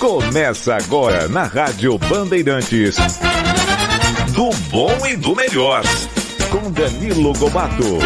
Começa agora na Rádio Bandeirantes. Do bom e do melhor. Com Danilo Gobato.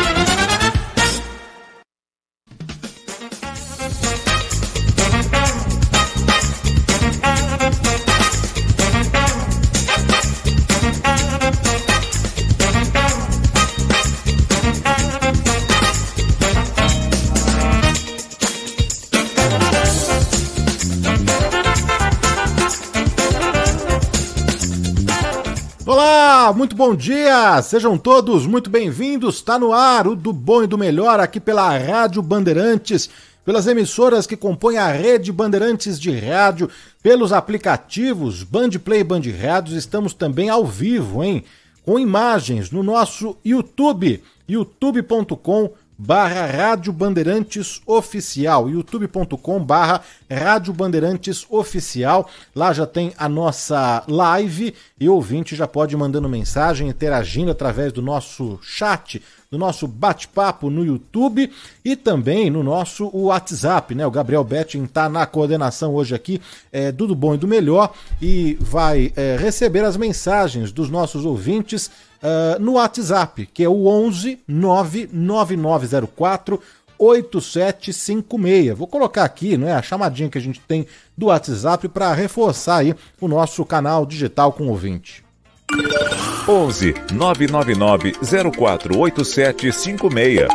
Olá, muito bom dia! Sejam todos muito bem-vindos. Está no ar o do bom e do melhor aqui pela Rádio Bandeirantes, pelas emissoras que compõem a rede Bandeirantes de rádio, pelos aplicativos Band Play e Band Rádios. Estamos também ao vivo, hein? Com imagens no nosso YouTube, youtube.com barra Rádio Bandeirantes Oficial, youtube.com barra Rádio Bandeirantes Oficial. Lá já tem a nossa live e o ouvinte já pode ir mandando mensagem, interagindo através do nosso chat, do nosso bate-papo no YouTube e também no nosso WhatsApp, né? O Gabriel Betting está na coordenação hoje aqui é, do, do Bom e do Melhor e vai é, receber as mensagens dos nossos ouvintes uh, no WhatsApp, que é o 11 99904 8756. Vou colocar aqui, não é, a chamadinha que a gente tem do WhatsApp para reforçar aí o nosso canal digital com ouvinte. 11 999 048756.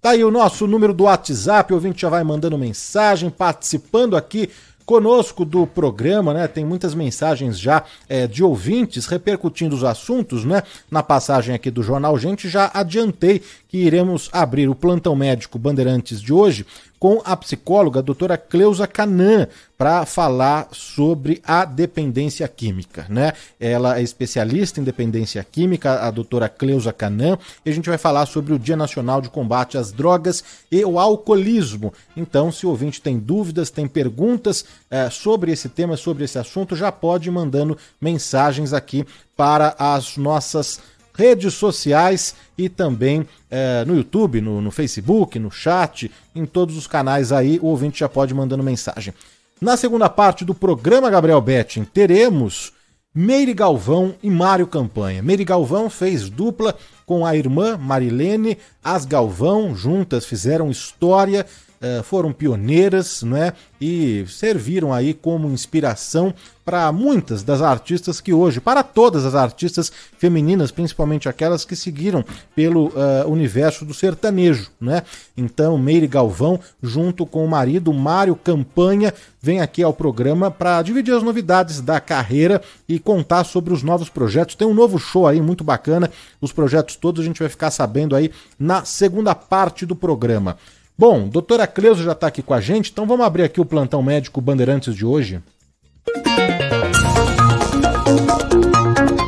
Tá aí o nosso número do WhatsApp, o ouvinte já vai mandando mensagem, participando aqui conosco do programa, né? Tem muitas mensagens já é, de ouvintes repercutindo os assuntos, né? Na passagem aqui do Jornal Gente, já adiantei que iremos abrir o plantão médico Bandeirantes de hoje com a psicóloga a doutora Cleusa Canan para falar sobre a dependência química, né? Ela é especialista em dependência química, a doutora Cleusa Canan, e a gente vai falar sobre o Dia Nacional de Combate às Drogas e o Alcoolismo. Então, se o ouvinte tem dúvidas, tem perguntas é, sobre esse tema, sobre esse assunto, já pode ir mandando mensagens aqui para as nossas redes sociais e também é, no YouTube, no, no, Facebook, no chat, em todos os canais aí, o ouvinte já pode mandando mensagem. Na segunda parte do programa Gabriel Betting, teremos Meire Galvão e Mário Campanha. Meire Galvão fez dupla com a irmã Marilene, as Galvão, juntas fizeram história eh, foram pioneiras né, e serviram aí como inspiração para muitas das artistas que hoje, para todas as artistas femininas, principalmente aquelas que seguiram pelo uh, universo do sertanejo, né? Então, Meire Galvão, junto com o marido Mário Campanha, vem aqui ao programa para dividir as novidades da carreira e contar sobre os novos projetos. Tem um novo show aí muito bacana. Os projetos todos a gente vai ficar sabendo aí na segunda parte do programa. Bom, doutora Cleusa já está aqui com a gente, então vamos abrir aqui o plantão médico Bandeirantes de hoje.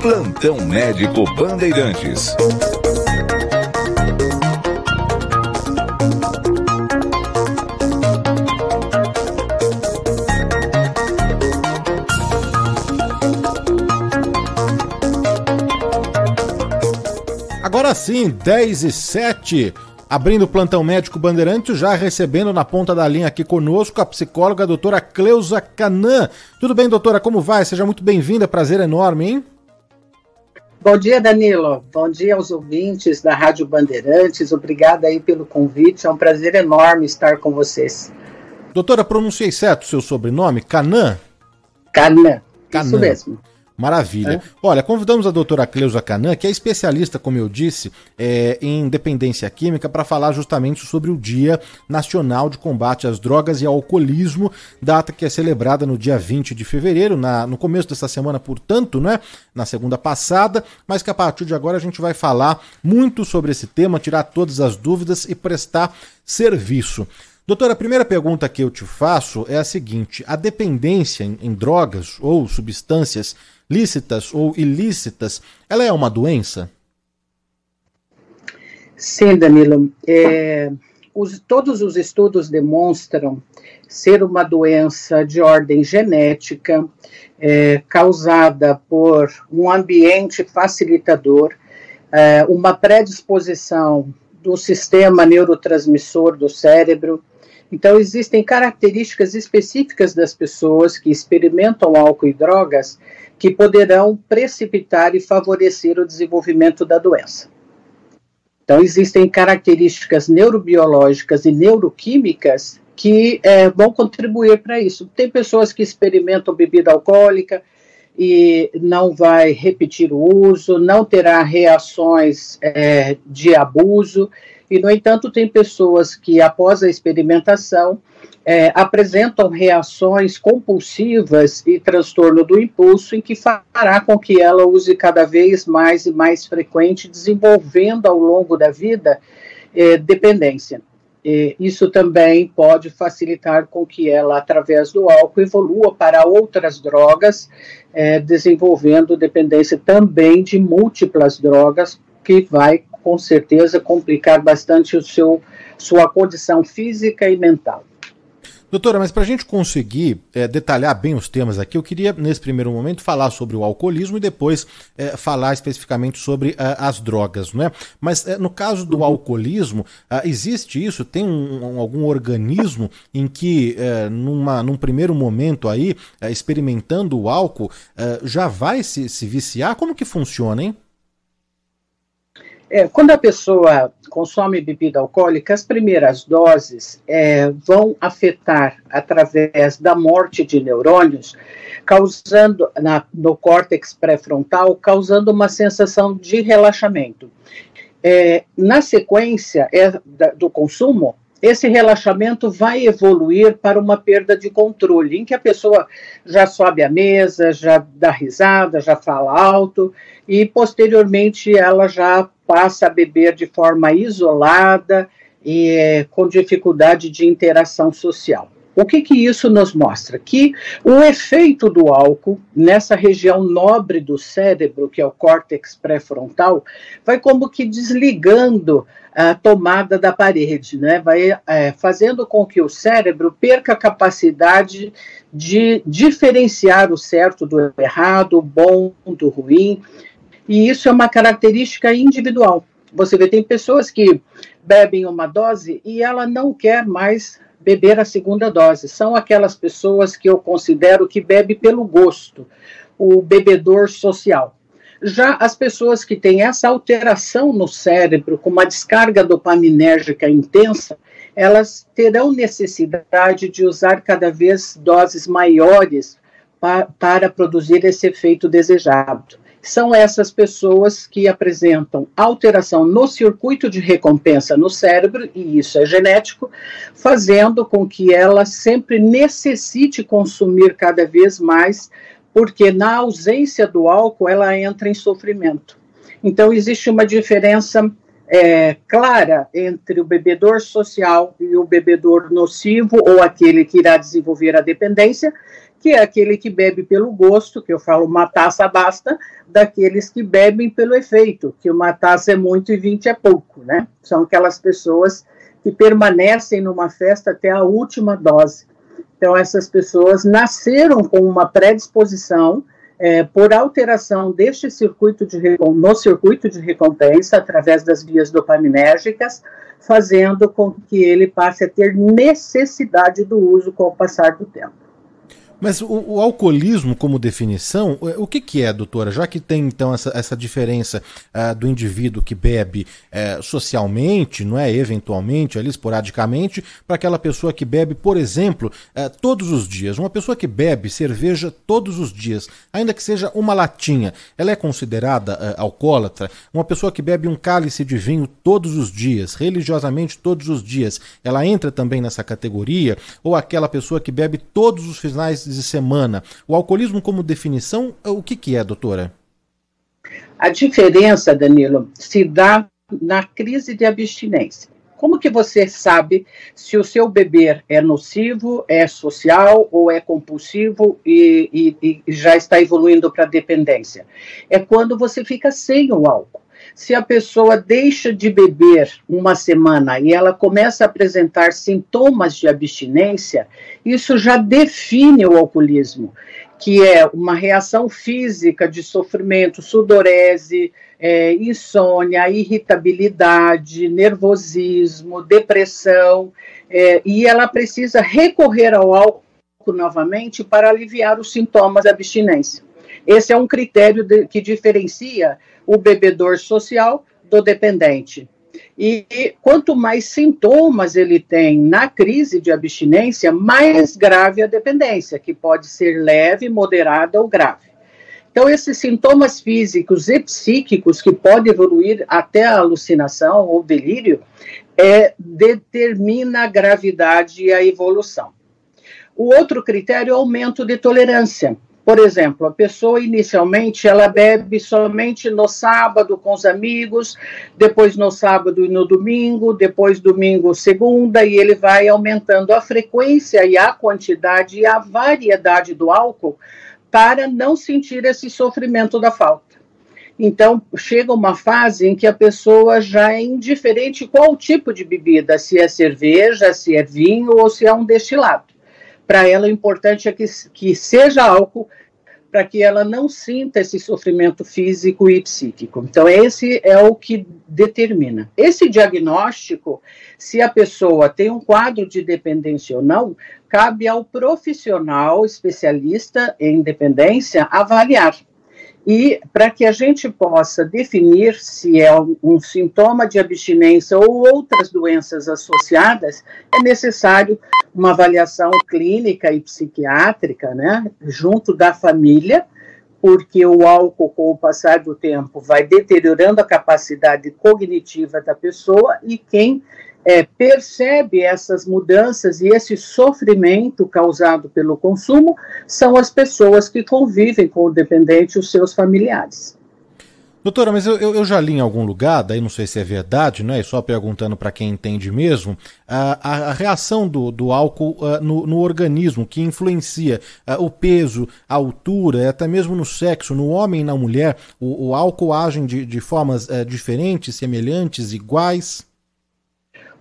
Plantão médico Bandeirantes. Agora sim, 10 e 7. Abrindo o plantão médico Bandeirantes, já recebendo na ponta da linha aqui conosco a psicóloga a doutora Cleusa Canan. Tudo bem, doutora? Como vai? Seja muito bem-vinda, prazer enorme, hein? Bom dia, Danilo. Bom dia aos ouvintes da Rádio Bandeirantes. Obrigada aí pelo convite. É um prazer enorme estar com vocês. Doutora, pronunciei certo o seu sobrenome? Canan? Canan. Isso mesmo. Maravilha. É. Olha, convidamos a doutora Cleusa Canan, que é especialista, como eu disse, é, em dependência química, para falar justamente sobre o Dia Nacional de Combate às Drogas e ao Alcoolismo, data que é celebrada no dia 20 de fevereiro, na, no começo dessa semana, portanto, né, na segunda passada, mas que a partir de agora a gente vai falar muito sobre esse tema, tirar todas as dúvidas e prestar serviço. Doutora, a primeira pergunta que eu te faço é a seguinte: a dependência em, em drogas ou substâncias lícitas ou ilícitas, ela é uma doença? Sim, Danilo. É, os, todos os estudos demonstram ser uma doença de ordem genética, é, causada por um ambiente facilitador, é, uma predisposição do sistema neurotransmissor do cérebro. Então, existem características específicas das pessoas que experimentam álcool e drogas que poderão precipitar e favorecer o desenvolvimento da doença. Então, existem características neurobiológicas e neuroquímicas que é, vão contribuir para isso. Tem pessoas que experimentam bebida alcoólica e não vai repetir o uso, não terá reações é, de abuso, e, no entanto, tem pessoas que, após a experimentação, é, apresentam reações compulsivas e transtorno do impulso, em que fará com que ela use cada vez mais e mais frequente, desenvolvendo ao longo da vida é, dependência. E isso também pode facilitar com que ela, através do álcool, evolua para outras drogas, é, desenvolvendo dependência também de múltiplas drogas, que vai com certeza complicar bastante o seu, sua condição física e mental. Doutora, mas para a gente conseguir é, detalhar bem os temas aqui, eu queria, nesse primeiro momento, falar sobre o alcoolismo e depois é, falar especificamente sobre é, as drogas, não é? Mas no caso do alcoolismo, existe isso? Tem um, um, algum organismo em que, numa, num primeiro momento aí, experimentando o álcool, já vai se, se viciar? Como que funciona, hein? É, quando a pessoa consome bebida alcoólica, as primeiras doses é, vão afetar através da morte de neurônios, causando na, no córtex pré-frontal, causando uma sensação de relaxamento. É, na sequência é, da, do consumo, esse relaxamento vai evoluir para uma perda de controle, em que a pessoa já sobe à mesa, já dá risada, já fala alto, e posteriormente ela já passa a beber de forma isolada e é, com dificuldade de interação social. O que, que isso nos mostra? Que o efeito do álcool nessa região nobre do cérebro, que é o córtex pré-frontal, vai como que desligando a tomada da parede, né? vai é, fazendo com que o cérebro perca a capacidade de diferenciar o certo do errado, o bom do ruim, e isso é uma característica individual. Você vê, tem pessoas que bebem uma dose e ela não quer mais beber a segunda dose. São aquelas pessoas que eu considero que bebe pelo gosto, o bebedor social. Já as pessoas que têm essa alteração no cérebro, com uma descarga dopaminérgica intensa, elas terão necessidade de usar cada vez doses maiores pa para produzir esse efeito desejado são essas pessoas que apresentam alteração no circuito de recompensa no cérebro, e isso é genético, fazendo com que ela sempre necessite consumir cada vez mais, porque na ausência do álcool ela entra em sofrimento. Então, existe uma diferença é, clara entre o bebedor social e o bebedor nocivo, ou aquele que irá desenvolver a dependência, que é aquele que bebe pelo gosto, que eu falo uma taça basta, daqueles que bebem pelo efeito, que uma taça é muito e vinte é pouco, né? São aquelas pessoas que permanecem numa festa até a última dose. Então, essas pessoas nasceram com uma predisposição é, por alteração deste circuito de no circuito de recompensa através das vias dopaminérgicas, fazendo com que ele passe a ter necessidade do uso com o passar do tempo. Mas o, o, alcoolismo, como definição, o que, que é, doutora? Já que tem então essa, essa diferença uh, do indivíduo que bebe uh, socialmente, não é eventualmente, ali esporadicamente, para aquela pessoa que bebe, por exemplo, uh, todos os dias. Uma pessoa que bebe cerveja todos os dias, ainda que seja uma latinha, ela é considerada alcoólatra? Uma pessoa que bebe um cálice de vinho todos os dias, religiosamente todos os dias, ela entra também nessa categoria? Ou aquela pessoa que bebe todos os finais de semana. O alcoolismo, como definição, o que, que é, doutora? A diferença, Danilo, se dá na crise de abstinência. Como que você sabe se o seu beber é nocivo, é social ou é compulsivo e, e, e já está evoluindo para dependência? É quando você fica sem o álcool. Se a pessoa deixa de beber uma semana e ela começa a apresentar sintomas de abstinência, isso já define o alcoolismo, que é uma reação física de sofrimento, sudorese, é, insônia, irritabilidade, nervosismo, depressão, é, e ela precisa recorrer ao álcool novamente para aliviar os sintomas da abstinência. Esse é um critério de, que diferencia o bebedor social do dependente. E, quanto mais sintomas ele tem na crise de abstinência, mais grave a dependência, que pode ser leve, moderada ou grave. Então, esses sintomas físicos e psíquicos, que podem evoluir até a alucinação ou delírio, é, determina a gravidade e a evolução. O outro critério é o aumento de tolerância. Por exemplo, a pessoa inicialmente ela bebe somente no sábado com os amigos, depois no sábado e no domingo, depois domingo, segunda, e ele vai aumentando a frequência e a quantidade e a variedade do álcool para não sentir esse sofrimento da falta. Então, chega uma fase em que a pessoa já é indiferente qual tipo de bebida, se é cerveja, se é vinho ou se é um destilado para ela o importante é que, que seja álcool para que ela não sinta esse sofrimento físico e psíquico. Então, esse é o que determina. Esse diagnóstico, se a pessoa tem um quadro de dependência ou não, cabe ao profissional especialista em dependência avaliar. E para que a gente possa definir se é um, sintoma de abstinência ou outras doenças associadas, é necessário uma avaliação clínica e psiquiátrica, né, junto da família, porque o álcool, com o passar do tempo, vai deteriorando a capacidade cognitiva da pessoa e quem é, percebe essas mudanças e esse sofrimento causado pelo consumo são as pessoas que convivem com o dependente os seus familiares. Doutora, mas eu, eu, já li em algum lugar, daí não sei se é verdade, né? Só perguntando para quem entende mesmo, a, a, a reação do, do álcool uh, no, no, organismo, que influencia uh, o peso, a altura, até mesmo no sexo, no homem e na mulher, o, o álcool agem de, de formas uh, diferentes, semelhantes, iguais?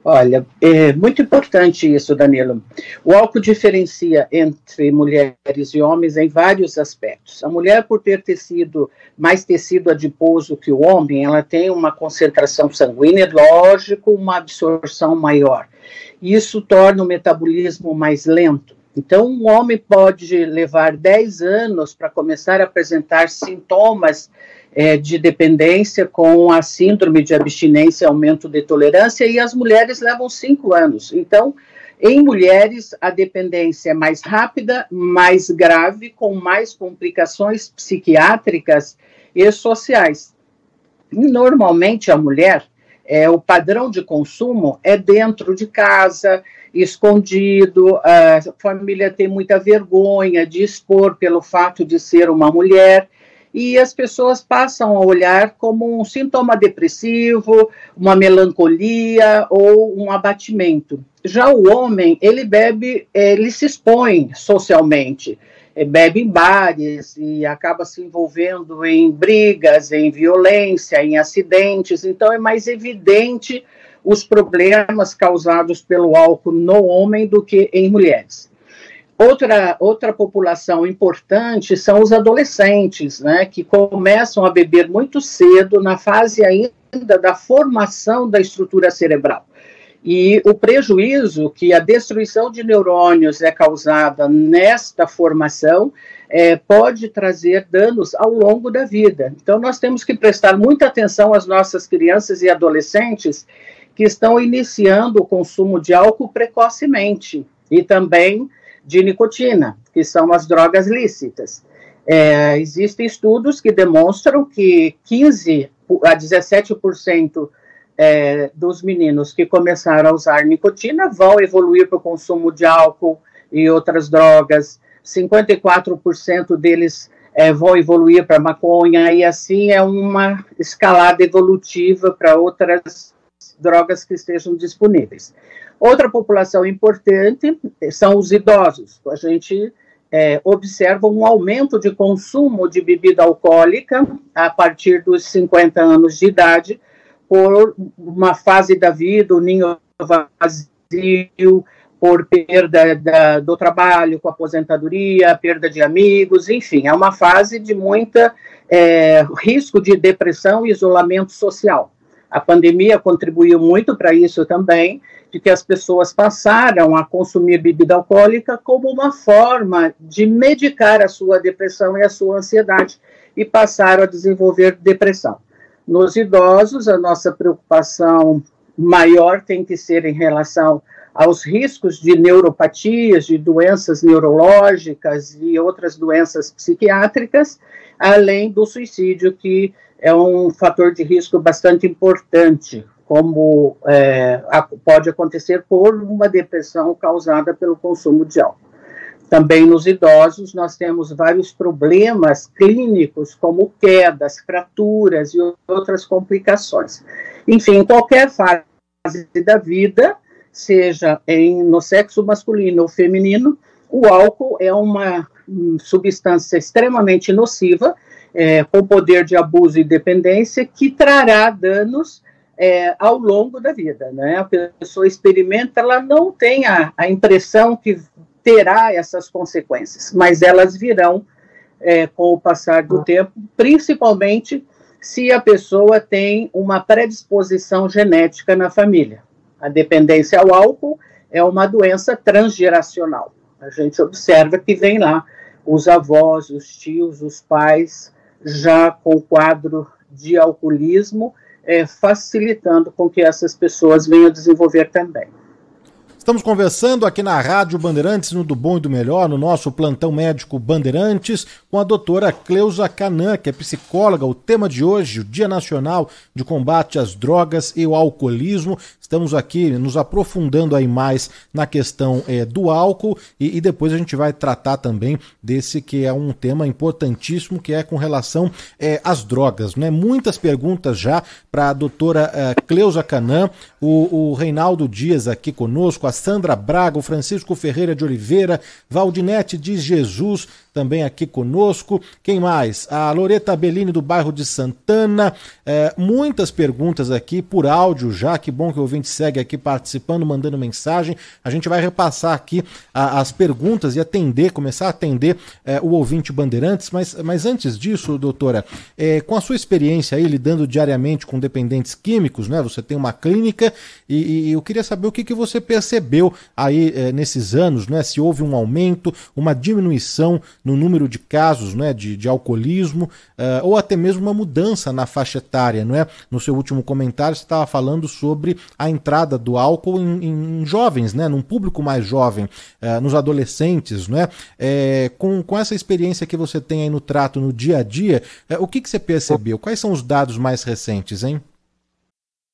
Olha, é muito importante isso, Danilo. O álcool diferencia entre mulheres e homens em vários aspectos. A mulher, por ter tecido mais tecido adiposo que o homem, ela tem uma concentração sanguínea, lógico, uma absorção maior. Isso torna o metabolismo mais lento. Então, um homem pode levar 10 anos para começar a apresentar sintomas é, de dependência com a síndrome de abstinência, aumento de tolerância, e as mulheres levam cinco anos. Então, em mulheres, a dependência é mais rápida, mais grave, com mais complicações psiquiátricas e sociais. Normalmente, a mulher, é, o padrão de consumo é dentro de casa, escondido, a família tem muita vergonha de expor pelo fato de ser uma mulher, e as pessoas passam a olhar como um sintoma depressivo, uma melancolia ou um abatimento. Já o homem, ele bebe, ele se expõe socialmente, bebe em bares e acaba se envolvendo em brigas, em violência, em acidentes, então é mais evidente os problemas causados pelo álcool no homem do que em mulheres. Outra, outra população importante são os adolescentes, né, que começam a beber muito cedo, na fase ainda da formação da estrutura cerebral. E o prejuízo que a destruição de neurônios é causada nesta formação é, pode trazer danos ao longo da vida. Então, nós temos que prestar muita atenção às nossas crianças e adolescentes que estão iniciando o consumo de álcool precocemente e também de nicotina, que são as drogas lícitas. É, existem estudos que demonstram que 15 a 17% é, dos meninos que começaram a usar nicotina vão evoluir para o consumo de álcool e outras drogas, 54% deles é, vão evoluir para maconha, e assim é uma escalada evolutiva para outras drogas que estejam disponíveis. Outra população importante são os idosos. A gente é, observa um aumento de consumo de bebida alcoólica a partir dos 50 anos de idade, por uma fase da vida, o ninho vazio, por perda da, do trabalho, com aposentadoria, perda de amigos, enfim, é uma fase de muita é, risco de depressão e isolamento social. A pandemia contribuiu muito para isso também, de que as pessoas passaram a consumir bebida alcoólica como uma forma de medicar a sua depressão e a sua ansiedade e passaram a desenvolver depressão. Nos idosos, a nossa preocupação maior tem que ser em relação aos riscos de neuropatias, de doenças neurológicas e outras doenças psiquiátricas, além do suicídio, que é um fator de risco bastante importante, como é, pode acontecer por uma depressão causada pelo consumo de álcool. Também nos idosos, nós temos vários problemas clínicos, como quedas, fraturas e outras complicações. Enfim, em qualquer fase da vida, seja em, no sexo masculino ou feminino, o álcool é uma substância extremamente nociva, é, com poder de abuso e dependência, que trará danos é, ao longo da vida. Né? A pessoa experimenta, ela não tem a, a impressão que terá essas consequências, mas elas virão é, com o passar do tempo, principalmente se a pessoa tem uma predisposição genética na família. A dependência ao álcool é uma doença transgeracional. A gente observa que vem lá os avós, os tios, os pais, já com quadro de alcoolismo, é, facilitando com que essas pessoas venham desenvolver também. Estamos conversando aqui na Rádio Bandeirantes, no Do Bom e do Melhor, no nosso plantão médico Bandeirantes, com a doutora Cleusa Canan, que é psicóloga. O tema de hoje, o Dia Nacional de Combate às Drogas e ao Alcoolismo. Estamos aqui nos aprofundando aí mais na questão é, do álcool e, e, depois a gente vai tratar também desse que é um tema importantíssimo, que é com relação é, às drogas. Né? Muitas perguntas já para a doutora é, Cleusa Canan, o, o Reinaldo Dias aqui conosco, a Sandra Braga, o Francisco Ferreira de Oliveira, Valdinete de Jesus, também aqui conosco. Quem mais? A Loreta Bellini do bairro de Santana. É, muitas perguntas aqui por áudio já. Que bom que o ouvinte segue aqui participando, mandando mensagem. A gente vai repassar aqui a, as perguntas e atender, começar a atender é, o ouvinte Bandeirantes. Mas, mas antes disso, doutora, é, com a sua experiência aí lidando diariamente com dependentes químicos, né? Você tem uma clínica e, e eu queria saber o que, que você percebeu aí é, nesses anos, né? Se houve um aumento, uma diminuição no número de casos né, de, de alcoolismo, uh, ou até mesmo uma mudança na faixa etária. Não é? No seu último comentário, você estava falando sobre a entrada do álcool em, em jovens, né, num público mais jovem, uh, nos adolescentes. Não é? é? com, com essa experiência que você tem aí no trato no dia a dia, o que, que você percebeu? Quais são os dados mais recentes, hein?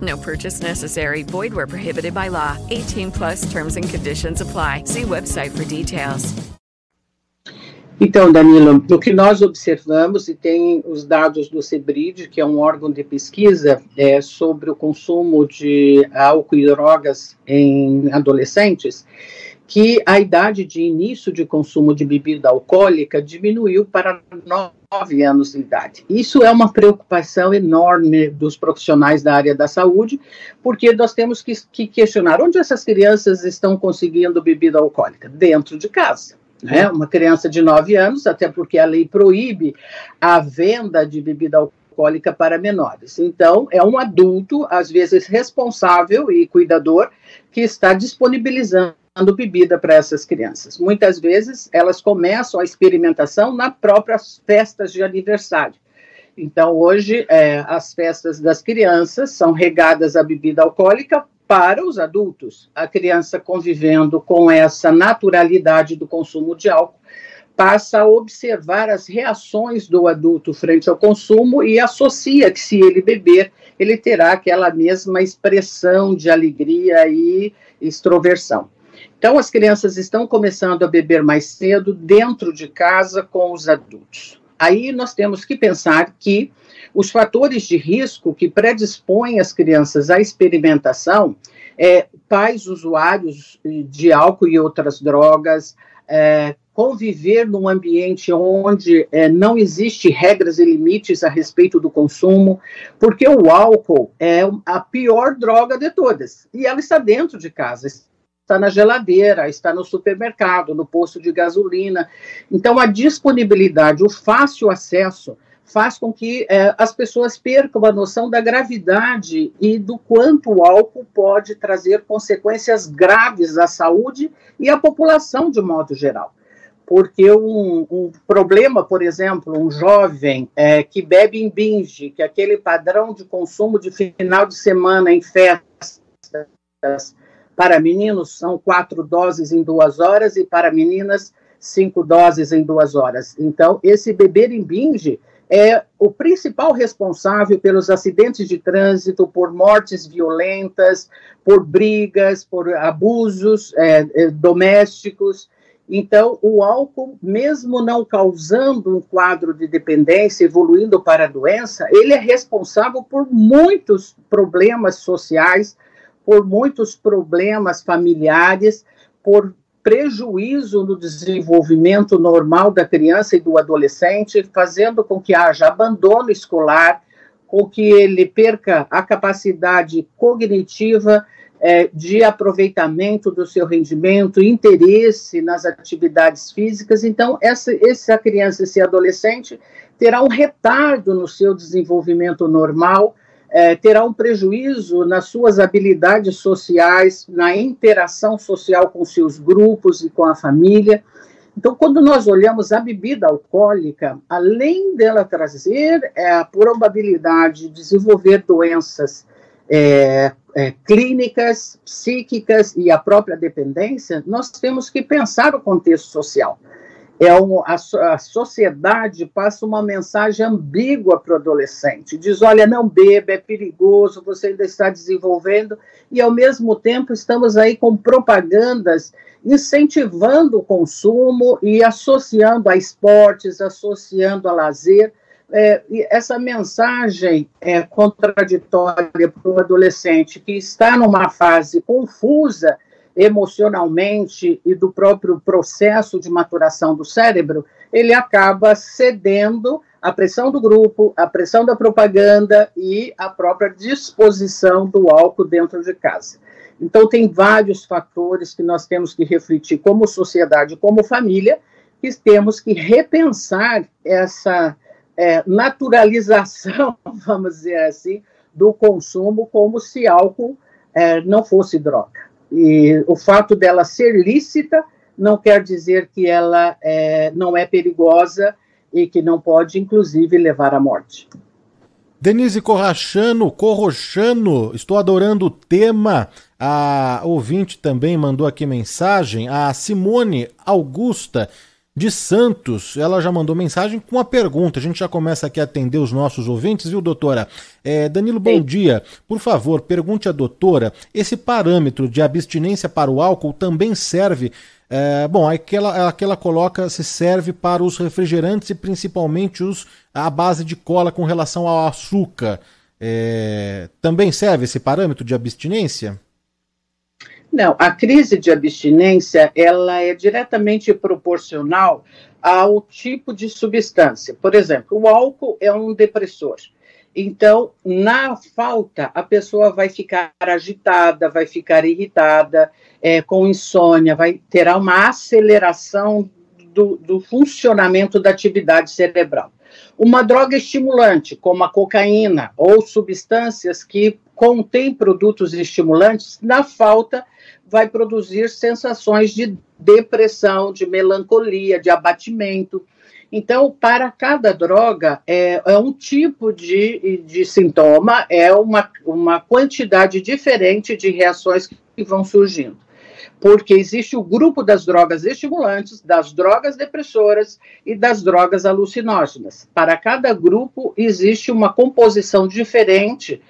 No purchase necessary. Void where prohibited by law. 18 plus terms and conditions apply. See website for details. Então, Danilo, o que nós observamos, e tem os dados do CEBRID, que é um órgão de pesquisa é, sobre o consumo de álcool e drogas em adolescentes, que a idade de início de consumo de bebida alcoólica diminuiu para nove anos de idade. Isso é uma preocupação enorme dos profissionais da área da saúde, porque nós temos que, que questionar onde essas crianças estão conseguindo bebida alcoólica? Dentro de casa né? Uma criança de 9 anos, até porque a lei proíbe a venda de bebida alcoólica para menores. Então, é um adulto, às vezes responsável e cuidador, que está disponibilizando bebida para essas crianças. Muitas vezes elas começam a experimentação nas próprias festas de aniversário. Então, hoje, é, as festas das crianças são regadas a bebida alcoólica para os adultos. A criança convivendo com essa naturalidade do consumo de álcool passa a observar as reações do adulto frente ao consumo e associa que se ele beber, ele terá aquela mesma expressão de alegria e extroversão. Então, as crianças estão começando a beber mais cedo dentro de casa com os adultos. Aí nós temos que pensar que os fatores de risco que predispõem as crianças à experimentação, é, pais usuários de álcool e outras drogas, é, conviver num ambiente onde é, não existe regras e limites a respeito do consumo, porque o álcool é a pior droga de todas, e ela está dentro de casa, está na geladeira, está no supermercado, no posto de gasolina. Então, a disponibilidade, o fácil acesso faz com que é, as pessoas percam a noção da gravidade e do quanto o álcool pode trazer consequências graves à saúde e à população de modo geral. Porque um, um problema, por exemplo, um jovem é, que bebe em binge, que é aquele padrão de consumo de final de semana em festas, para meninos são quatro doses em duas horas e para meninas cinco doses em duas horas. Então, esse beber em binge é o principal responsável pelos acidentes de trânsito, por mortes violentas, por brigas, por abusos é, é, domésticos. Então, o álcool, mesmo não causando um quadro de dependência, evoluindo para a doença, ele é responsável por muitos problemas sociais, por muitos problemas familiares, por prejuízo no desenvolvimento normal da criança e do adolescente, fazendo com que haja abandono escolar, com que ele perca a capacidade cognitiva é, de aproveitamento do seu rendimento, interesse nas atividades físicas. Então, essa, essa criança, esse adolescente, terá um retardo no seu desenvolvimento normal é, terá um prejuízo nas suas habilidades sociais, na interação social com seus grupos e com a família. Então, quando nós olhamos a bebida alcoólica, além dela trazer é, a probabilidade de desenvolver doenças é, é, clínicas, psíquicas e a própria dependência, nós temos que pensar o contexto social é um, a, a, sociedade passa uma mensagem ambígua para o adolescente. Diz: olha, não beba, é perigoso, você ainda está desenvolvendo, e ao mesmo tempo estamos aí com propagandas incentivando o consumo e associando a esportes, associando a lazer. É, essa mensagem é contraditória para o adolescente que está numa fase confusa emocionalmente e do próprio processo de maturação do cérebro, ele acaba cedendo à pressão do grupo, à pressão da propaganda e à própria disposição do álcool dentro de casa. Então, tem vários fatores que nós temos que refletir como sociedade, como família, que temos que repensar essa é, naturalização, vamos dizer assim, do consumo como se álcool é, não fosse droga. E o fato dela ser lícita não quer dizer que ela é, não é perigosa e que não pode, inclusive, levar à morte. Denise Corrachano, Corrochano, estou adorando o tema. A ouvinte também mandou aqui mensagem. A Simone Augusta de Santos, ela já mandou mensagem com uma pergunta. A gente já começa aqui a atender os nossos ouvintes, viu, doutora? É, Danilo, bom Sim. dia. Por favor, pergunte à doutora: esse parâmetro de abstinência para o álcool também serve é, bom, aquela, aquela coloca se serve para os refrigerantes e principalmente os à base de cola com relação ao açúcar. É, também serve esse parâmetro de abstinência? Não, a crise de abstinência ela é diretamente proporcional ao tipo de substância. Por exemplo, o álcool é um depressor. Então, na falta, a pessoa vai ficar agitada, vai ficar irritada, é, com insônia, vai terá uma aceleração do, do funcionamento da atividade cerebral. Uma droga estimulante, como a cocaína ou substâncias que contêm produtos estimulantes, na falta, vai produzir sensações de depressão, de melancolia, de abatimento. Então, para cada droga, é, é um tipo de, de sintoma, é uma, uma quantidade diferente de reações que vão surgindo. Porque existe o grupo das drogas estimulantes, das drogas depressoras e das drogas alucinógenas. Para cada grupo, existe uma composição diferente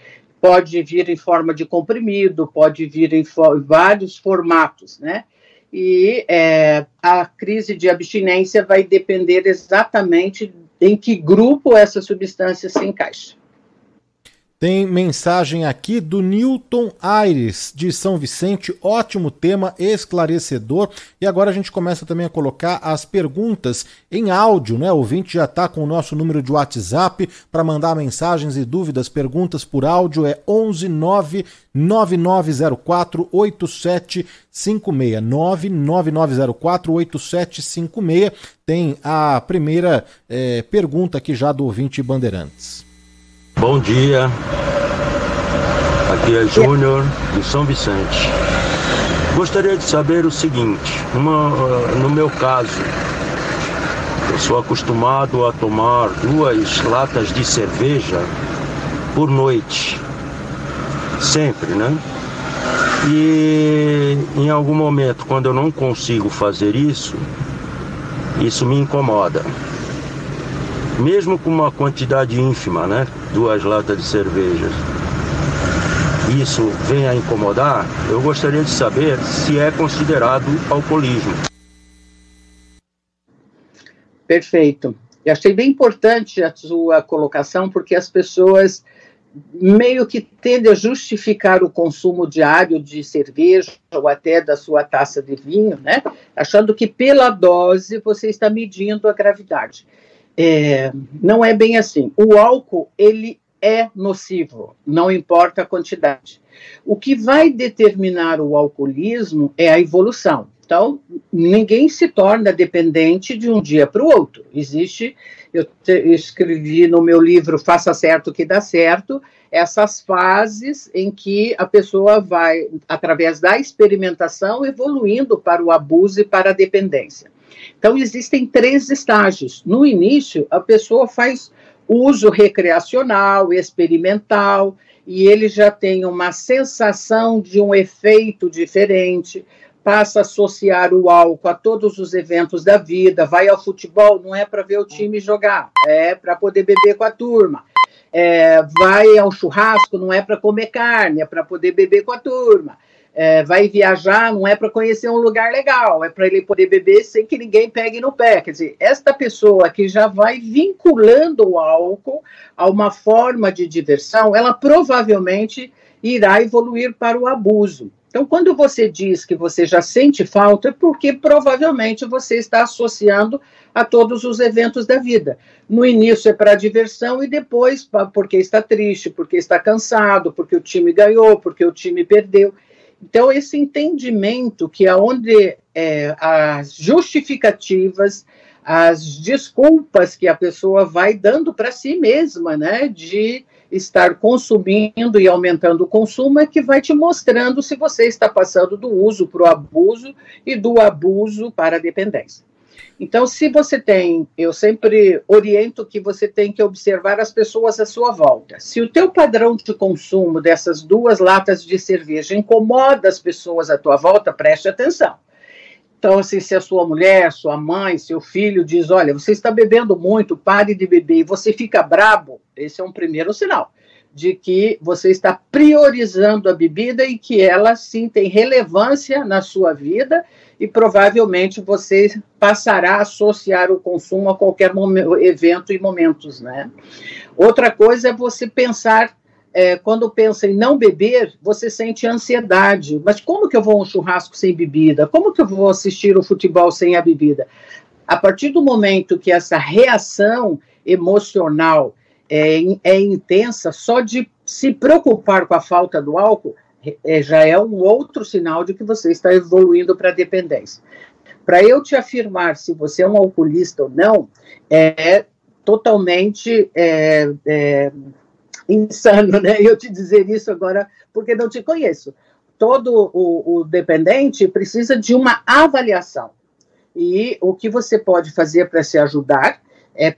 pode vir em forma de comprimido, pode vir em vários formatos, né? e é, a crise de abstinência vai depender exatamente em que grupo essa substância se encaixa. Tem mensagem aqui do Newton Aires, de São Vicente. Ótimo tema, esclarecedor. E agora a gente começa também a colocar as perguntas em áudio, né? O ouvinte já está com o nosso número de WhatsApp para mandar mensagens e dúvidas, perguntas por áudio. É 119 9904 8756. 99904 8756. Tem a primeira é, pergunta aqui já do ouvinte Bandeirantes. Bom dia, aqui é Júnior de São Vicente. Gostaria de saber o seguinte: uma, uh, no meu caso, eu sou acostumado a tomar duas latas de cerveja por noite, sempre, né? E em algum momento, quando eu não consigo fazer isso, isso me incomoda mesmo com uma quantidade ínfima, né? Duas latas de cerveja. Isso vem a incomodar, eu gostaria de saber se é considerado alcoolismo. Perfeito. Eu achei bem importante a sua colocação, porque as pessoas meio que tendem a justificar o consumo diário de cerveja ou até da sua taça de vinho, né? Achando que pela dose você está medindo a gravidade. É, não é bem assim. O álcool, ele é nocivo, não importa a quantidade. O que vai determinar o alcoolismo é a evolução. Então, ninguém se torna dependente de um dia para o outro. Existe, eu, te, eu escrevi no meu livro Faça Certo que Dá Certo, essas fases em que a pessoa vai, através da experimentação, evoluindo para o abuso e para a dependência. Então, existem três estágios. No início, a pessoa faz uso recreacional, experimental, e ele já tem uma sensação de um efeito diferente, passa a associar o álcool a todos os eventos da vida, vai ao futebol, não é para ver o time jogar, é para poder beber com a turma. É, vai ao churrasco, não é para comer carne, é para poder beber com a turma é, vai viajar não é para conhecer um lugar legal, é para ele poder beber sem que ninguém pegue no pé. Quer dizer, esta pessoa que já vai vinculando o álcool a uma forma de diversão, ela provavelmente irá evoluir para o abuso. Então, quando você diz que você já sente falta, é porque provavelmente você está associando a todos os eventos da vida. No início é para diversão e depois porque está triste, porque está cansado, porque o time ganhou, porque o time perdeu. Então, esse entendimento que aonde é, as justificativas, as desculpas que a pessoa vai dando para si mesma, né, de estar consumindo e aumentando o consumo, é que vai te mostrando se você está passando do uso para o abuso e do abuso para a dependência. Então, se você tem, eu sempre oriento que você tem que observar as pessoas à sua volta. Se o teu padrão de consumo dessas duas latas de cerveja incomoda as pessoas à tua volta, preste atenção. Então, assim, se a sua mulher, sua mãe, seu filho diz, olha, você está bebendo muito, pare de beber, e você fica brabo, esse é um primeiro sinal de que você está priorizando a bebida e que ela sim tem relevância na sua vida e provavelmente você passará a associar o consumo a qualquer momento, evento e momentos, né? Outra coisa é você pensar é, quando pensa em não beber, você sente ansiedade. Mas como que eu vou a um churrasco sem bebida? Como que eu vou assistir o futebol sem a bebida? A partir do momento que essa reação emocional é, é intensa, só de se preocupar com a falta do álcool, é, já é um outro sinal de que você está evoluindo para a dependência. Para eu te afirmar se você é um alcoolista ou não, é totalmente é, é, insano, né? Eu te dizer isso agora porque não te conheço. Todo o, o dependente precisa de uma avaliação. E o que você pode fazer para se ajudar é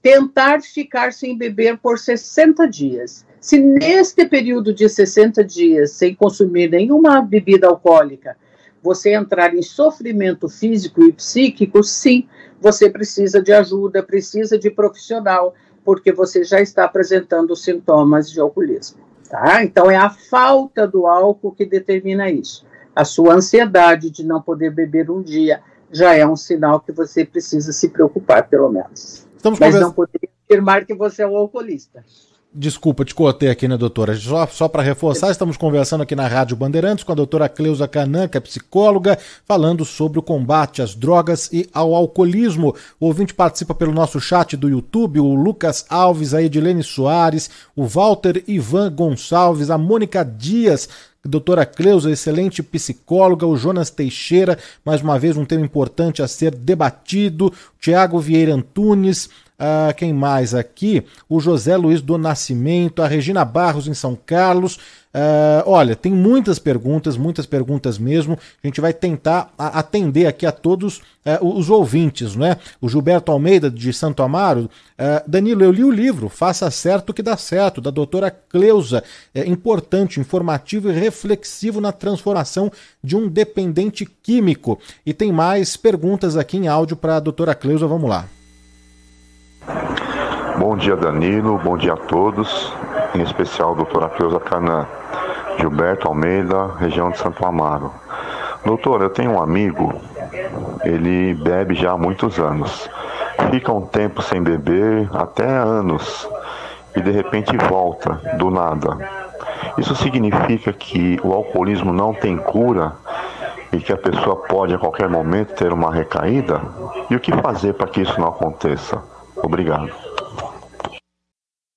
tentar ficar sem beber por 60 dias. Se neste período de 60 dias, sem consumir nenhuma bebida alcoólica, você entrar em sofrimento físico e psíquico, sim, você precisa de ajuda, precisa de profissional, porque você já está apresentando sintomas de alcoolismo. Tá? Então, é a falta do álcool que determina isso. A sua ansiedade de não poder beber um dia já é um sinal que você precisa se preocupar, pelo menos. Estamos Mas não poderia afirmar que você é um alcoolista. Desculpa, te cortei aqui, né, doutora? Só, só para reforçar, estamos conversando aqui na Rádio Bandeirantes com a doutora Cleusa Canan, que é psicóloga, falando sobre o combate às drogas e ao alcoolismo. O ouvinte participa pelo nosso chat do YouTube, o Lucas Alves, a Edilene Soares, o Walter Ivan Gonçalves, a Mônica Dias, doutora Cleusa, excelente psicóloga, o Jonas Teixeira, mais uma vez um tema importante a ser debatido, Tiago Vieira Antunes, ah, quem mais aqui? O José Luiz do Nascimento, a Regina Barros em São Carlos. Ah, olha, tem muitas perguntas, muitas perguntas mesmo. A gente vai tentar atender aqui a todos ah, os ouvintes, né? O Gilberto Almeida de Santo Amaro. Ah, Danilo, eu li o livro Faça Certo que Dá Certo, da doutora Cleusa. É importante, informativo e reflexivo na transformação de um dependente químico. E tem mais perguntas aqui em áudio para a doutora Cleusa. Vamos lá. Bom dia, Danilo. Bom dia a todos, em especial a doutora Cleusa Canã, Gilberto Almeida, região de Santo Amaro. Doutor, eu tenho um amigo, ele bebe já há muitos anos. Fica um tempo sem beber, até anos, e de repente volta, do nada. Isso significa que o alcoolismo não tem cura e que a pessoa pode a qualquer momento ter uma recaída? E o que fazer para que isso não aconteça? Obrigado.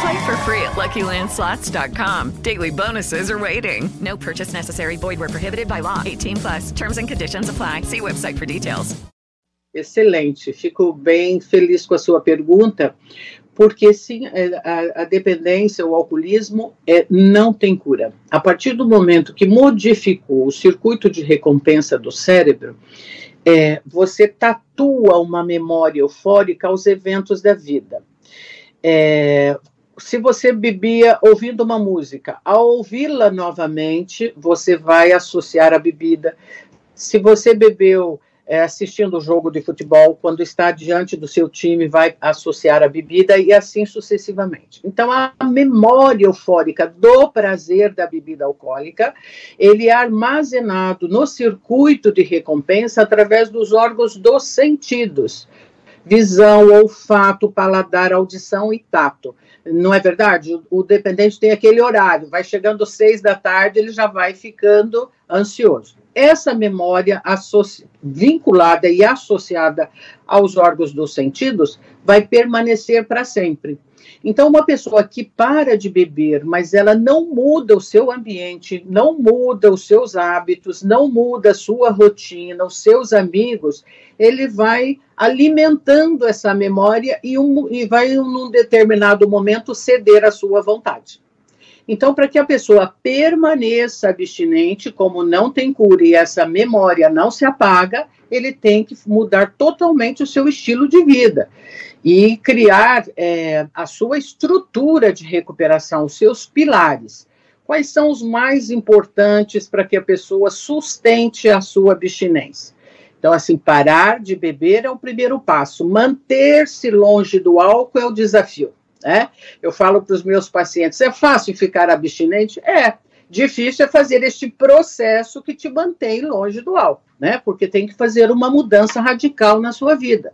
Play for free at LuckyLandSlots.com. Daily bonuses are waiting. No purchase necessary. Void were prohibited by law. 18 plus. Terms and conditions apply. See website for details. Excelente. Fico bem feliz com a sua pergunta, porque sim, é, a, a dependência, o alcoolismo, é, não tem cura. A partir do momento que modificou o circuito de recompensa do cérebro, é, você tatua uma memória eufórica aos eventos da vida. É, se você bebia ouvindo uma música, ao ouvi-la novamente, você vai associar a bebida. Se você bebeu é, assistindo o jogo de futebol, quando está diante do seu time, vai associar a bebida e assim sucessivamente. Então, a memória eufórica do prazer da bebida alcoólica, ele é armazenado no circuito de recompensa através dos órgãos dos sentidos. Visão, olfato, paladar, audição e tato. Não é verdade? O, dependente tem aquele horário, vai chegando seis da tarde, ele já vai ficando ansioso essa memória vinculada e associada aos órgãos dos sentidos vai permanecer para sempre. Então, uma pessoa que para de beber, mas ela não muda o seu ambiente, não muda os seus hábitos, não muda a sua rotina, os seus amigos, ele vai alimentando essa memória e, um, e vai, num determinado momento, ceder à sua vontade. Então, para que a pessoa permaneça abstinente, como não tem cura e essa memória não se apaga, ele tem que mudar totalmente o seu estilo de vida e criar é, a sua estrutura de recuperação, os seus pilares. Quais são os mais importantes para que a pessoa sustente a sua abstinência? Então, assim, parar de beber é o primeiro passo. Manter-se longe do álcool é o desafio. Né? Eu falo para os meus pacientes: é fácil ficar abstinente? É. Difícil é fazer este processo que te mantém longe do álcool, né? Porque tem que fazer uma mudança radical na sua vida.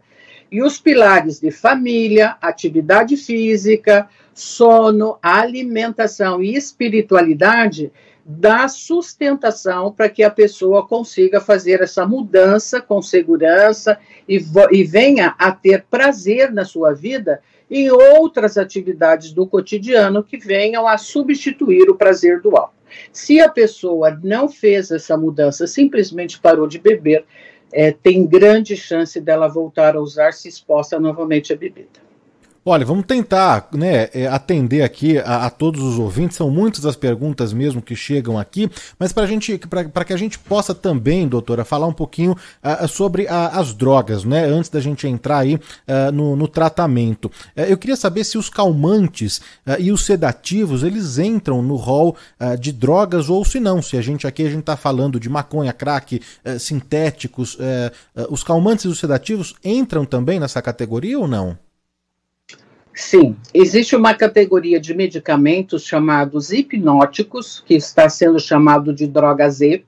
E os pilares de família, atividade física, sono, alimentação e espiritualidade dá sustentação para que a pessoa consiga fazer essa mudança com segurança e, e venha a ter prazer na sua vida em outras atividades do cotidiano que venham a substituir o prazer do álcool. Se a pessoa não fez essa mudança, simplesmente parou de beber, é, tem grande chance dela voltar a usar se exposta novamente à bebida. Olha, vamos tentar né, é, atender aqui a, a, todos os ouvintes. São muitas as perguntas mesmo que chegam aqui, mas para gente, para que a gente possa também, doutora, falar um pouquinho uh, sobre uh, as drogas, né? Antes da gente entrar aí uh, no, no, tratamento. eu queria saber se os calmantes e os sedativos eles entram no rol de drogas ou se não. Se a gente aqui a gente está falando de maconha, crack, sintéticos, os calmantes e os sedativos entram também nessa categoria ou não? Sim, existe uma categoria de medicamentos chamados hipnóticos, que está sendo chamado de droga Z,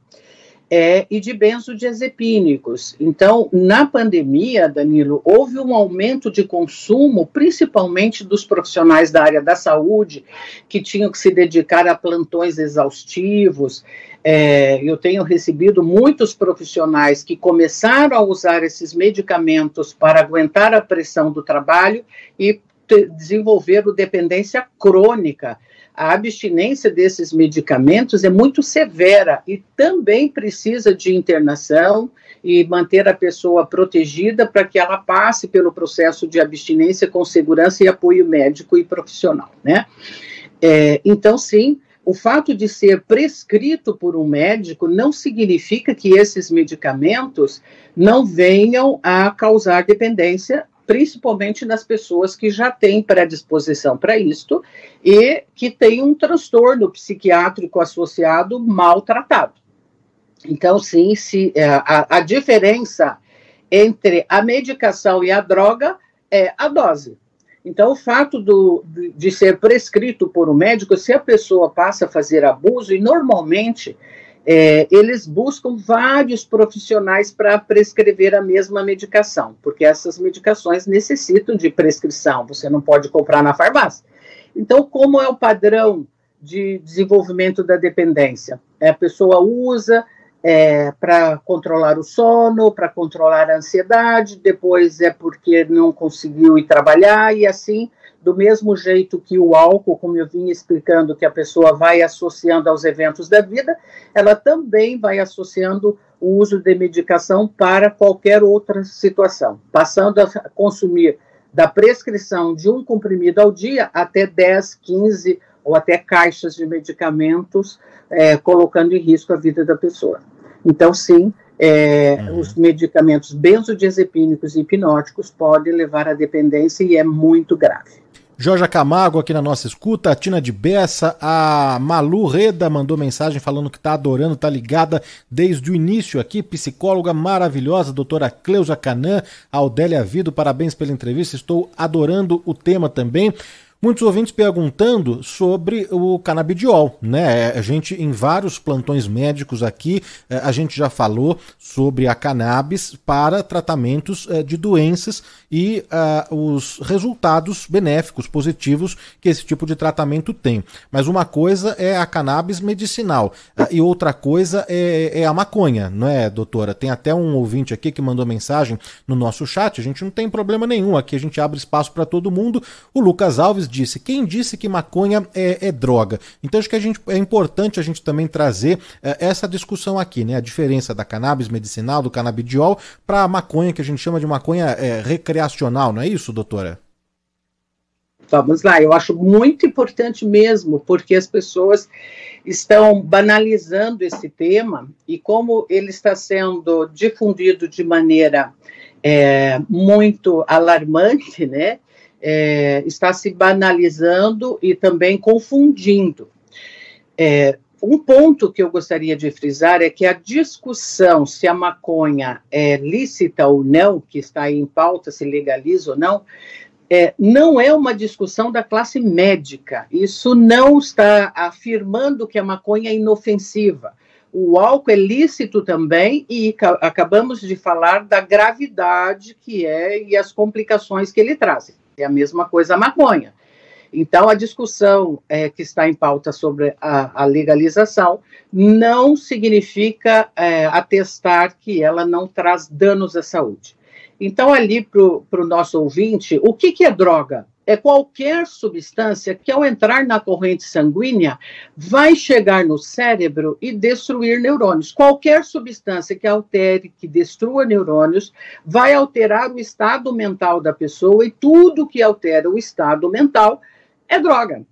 é, e de benzodiazepínicos. Então, na pandemia, Danilo, houve um aumento de consumo, principalmente dos profissionais da área da saúde, que tinham que se dedicar a plantões exaustivos. É, eu tenho recebido muitos profissionais que começaram a usar esses medicamentos para aguentar a pressão do trabalho e desenvolveram dependência crônica. A abstinência desses medicamentos é muito severa e também precisa de internação e manter a pessoa protegida para que ela passe pelo processo de abstinência com segurança e apoio médico e profissional, né? É, então, sim, o fato de ser prescrito por um médico não significa que esses medicamentos não venham a causar dependência principalmente nas pessoas que já têm predisposição para isto e que têm um transtorno psiquiátrico associado maltratado. Então, sim, se, é, a, a diferença entre a medicação e a droga é a dose. Então, o fato do, de ser prescrito por um médico, se a pessoa passa a fazer abuso, e normalmente é, eles buscam vários profissionais para prescrever a mesma medicação, porque essas medicações necessitam de prescrição, você não pode comprar na farmácia. Então, como é o padrão de desenvolvimento da dependência? É, a pessoa usa é, para controlar o sono, para controlar a ansiedade, depois é porque não conseguiu ir trabalhar, e assim do mesmo jeito que o álcool, como eu vinha explicando, que a pessoa vai associando aos eventos da vida, ela também vai associando o uso de medicação para qualquer outra situação, passando a consumir da prescrição de um comprimido ao dia até 10, 15 ou até caixas de medicamentos, é, colocando em risco a vida da pessoa. Então, sim, é, uhum. os medicamentos benzodiazepínicos e hipnóticos podem levar à dependência e é muito grave. Jorge Camargo aqui na nossa escuta, a Tina de Bessa, a Malu Reda mandou mensagem falando que está adorando, está ligada desde o início aqui, psicóloga maravilhosa, doutora Cleusa Canã, a Odélia Vido, parabéns pela entrevista, estou adorando o tema também. Muitos ouvintes perguntando sobre o canabidiol, né? A gente, em vários plantões médicos aqui, eh, a gente já falou sobre a cannabis para tratamentos eh, de doenças e uh, os resultados benéficos, positivos que esse tipo de tratamento tem. Mas uma coisa é a cannabis medicinal e outra coisa é, é, a maconha, não é, doutora? Tem até um ouvinte aqui que mandou mensagem no nosso chat, a gente não tem problema nenhum, aqui a gente abre espaço para todo mundo. O Lucas Alves disse: quem disse que maconha é, é droga? Então acho que a gente, é importante a gente também trazer é, essa discussão aqui, né? A diferença da cannabis medicinal, do canabidiol, para a maconha, que a gente chama de maconha é, recreacional, não é isso, doutora? Vamos lá, eu acho muito importante mesmo, porque as pessoas estão banalizando esse tema e como ele está sendo difundido de maneira é, muito alarmante, né? É, está se banalizando e também confundindo. É, um ponto que eu gostaria de frisar é que a discussão se a maconha é lícita ou não, que está aí em pauta, se legaliza ou não, é, não é uma discussão da classe médica. Isso não está afirmando que a maconha é inofensiva. O álcool é lícito também e acabamos de falar da gravidade que é e as complicações que ele traz. É a mesma coisa a maconha. Então, a discussão é, que está em pauta sobre a, a legalização não significa é, atestar que ela não traz danos à saúde. Então, ali para o nosso ouvinte, o que, que é droga? É qualquer substância que, ao entrar na corrente sanguínea, vai chegar no cérebro e destruir neurônios. Qualquer substância que altere, que destrua neurônios, vai alterar o estado mental da pessoa e tudo que altera o estado mental é droga.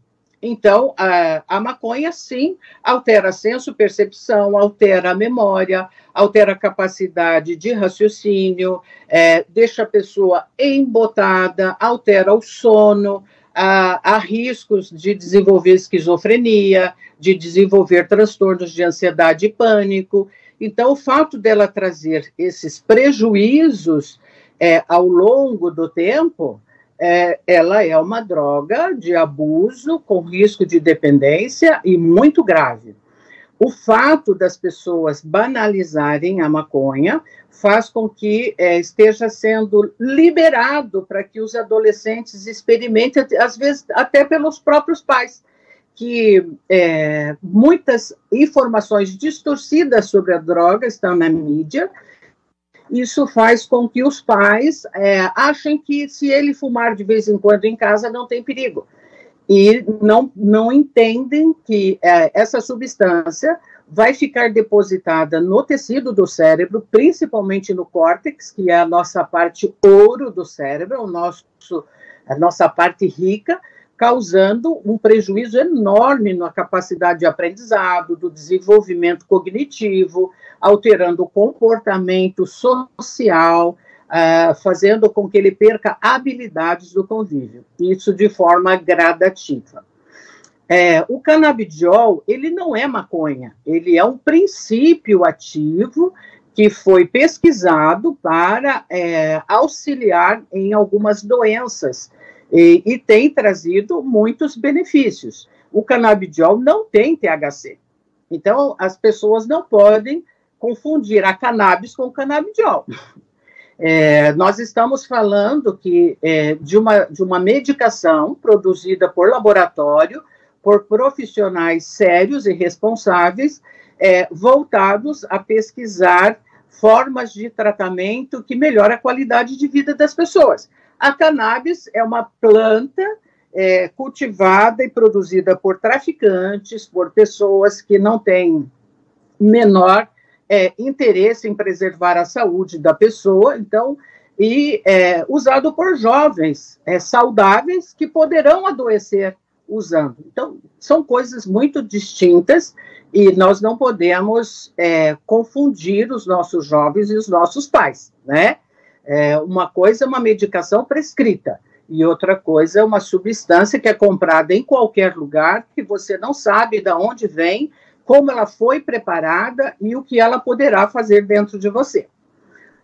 Então, a, a maconha, sim, altera senso, percepção, altera a memória, altera a capacidade de raciocínio, é, deixa a pessoa embotada, altera o sono, há, há riscos de desenvolver esquizofrenia, de desenvolver transtornos de ansiedade e pânico. Então, o fato dela trazer esses prejuízos é, ao longo do tempo é, ela é uma droga de abuso com risco de dependência e muito grave. O fato das pessoas banalizarem a maconha faz com que é, esteja sendo liberado para que os adolescentes experimentem, às vezes até pelos próprios pais, que é, muitas informações distorcidas sobre a droga estão na mídia isso faz com que os pais é, achem que se ele fumar de vez em quando em casa não tem perigo. E não, não entendem que é, essa substância vai ficar depositada no tecido do cérebro, principalmente no córtex, que é a nossa parte ouro do cérebro, o nosso, a nossa parte rica, causando um prejuízo enorme na capacidade de aprendizado, do desenvolvimento cognitivo, alterando o comportamento social, uh, fazendo com que ele perca habilidades do convívio. Isso de forma gradativa. É, o canabidiol, ele não é maconha, ele é um princípio ativo que foi pesquisado para é, auxiliar em algumas doenças e, e, tem trazido muitos benefícios. O canabidiol não tem THC, então as pessoas não podem confundir a cannabis com o canabidiol. É, nós estamos falando que é, de, uma, de uma medicação produzida por laboratório, por profissionais sérios e responsáveis, é, voltados a pesquisar formas de tratamento que melhora a qualidade de vida das pessoas. A cannabis é uma planta é, cultivada e produzida por traficantes, por pessoas que não têm menor é, interesse em preservar a saúde da pessoa, então, e é, usado por jovens é, saudáveis que poderão adoecer usando. Então, são coisas muito distintas e nós não podemos é, confundir os nossos jovens e os nossos pais, né? É, uma coisa é uma medicação prescrita e outra coisa é uma substância que é comprada em qualquer lugar que você não sabe de onde vem, como ela foi preparada e o que ela poderá fazer dentro de você.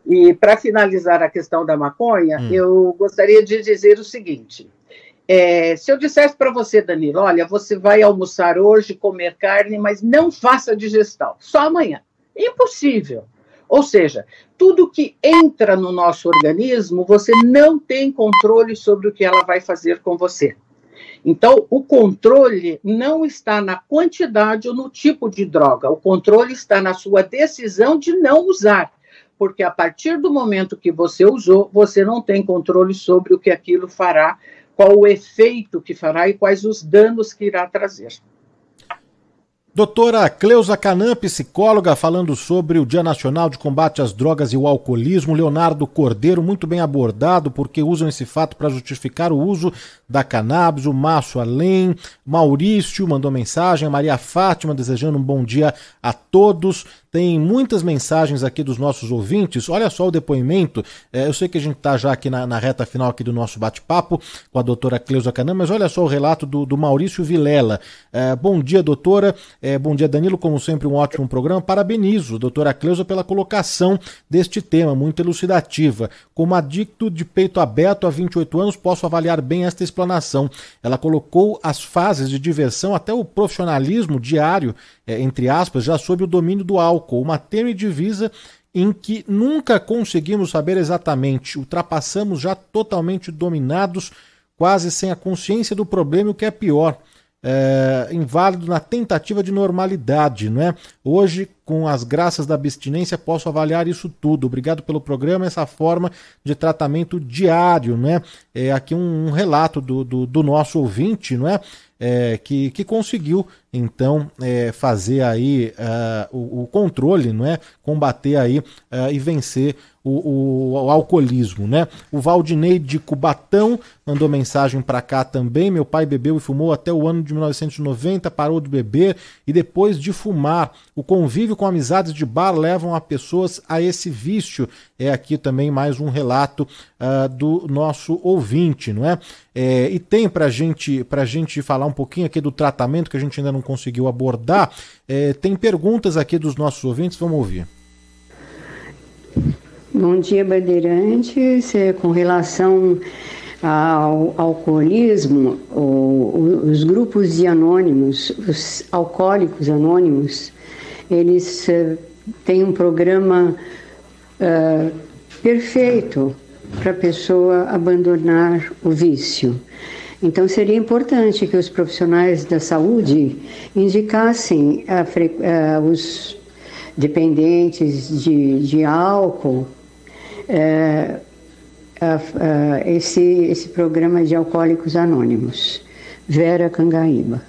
E para finalizar a questão da maconha, hum. eu gostaria de dizer o seguinte: é, se eu dissesse para você, Danilo, olha, você vai almoçar hoje, comer carne, mas não faça digestão, só amanhã. Impossível. Ou seja, tudo que entra no nosso organismo, você não tem controle sobre o que ela vai fazer com você. Então, o controle não está na quantidade ou no tipo de droga, o controle está na sua decisão de não usar. Porque a partir do momento que você usou, você não tem controle sobre o que aquilo fará, qual o efeito que fará e quais os danos que irá trazer. Doutora Cleusa Canã, psicóloga, falando sobre o Dia Nacional de Combate às Drogas e o Alcoolismo. Leonardo Cordeiro, muito bem abordado, porque usam esse fato para justificar o uso da cannabis. O Márcio Além, Maurício mandou mensagem, a Maria Fátima desejando um bom dia a todos. Tem muitas mensagens aqui dos nossos ouvintes. Olha só o depoimento. É, eu sei que a gente está já aqui na, na, reta final aqui do nosso bate-papo com a doutora Cleusa Canã, mas olha só o relato do, do Maurício Vilela. É, bom dia, doutora. É, bom dia, Danilo. Como sempre, um ótimo programa. Parabenizo, doutora Cleusa, pela colocação deste tema, muito elucidativa. Como adicto de peito aberto há 28 anos, posso avaliar bem esta explanação. Ela colocou as fases de diversão até o profissionalismo diário, é, entre aspas, já sob o domínio do álcool uma tênue divisa em que nunca conseguimos saber exatamente, ultrapassamos já totalmente dominados, quase sem a consciência do problema, o que é pior. É, inválido na tentativa de normalidade, não é? Hoje, com as graças da abstinência, posso avaliar isso tudo. Obrigado pelo programa, essa forma de tratamento diário, não é? É aqui um, um relato do, do, do, nosso ouvinte, não é? é que, que conseguiu então é, fazer aí uh, o, o, controle, não é? Combater aí uh, e vencer o, o, o, alcoolismo, né? O Valdinei de Cubatão mandou mensagem para cá também. Meu pai bebeu e fumou até o ano de 1990, parou de beber e depois de fumar. O convívio com amizades de bar levam a pessoas a esse vício. É aqui também mais um relato uh, do nosso ouvinte, não é? é e tem para gente, a gente falar um pouquinho aqui do tratamento que a gente ainda não conseguiu abordar. É, tem perguntas aqui dos nossos ouvintes, vamos ouvir. Bom dia, Bandeirantes. É, com relação ao alcoolismo, os grupos de anônimos, os alcoólicos anônimos, eles uh, têm um programa uh, perfeito para a pessoa abandonar o vício. Então, seria importante que os profissionais da saúde indicassem a, os dependentes de, de álcool é, esse, esse programa de Alcoólicos Anônimos. Vera Cangaíba.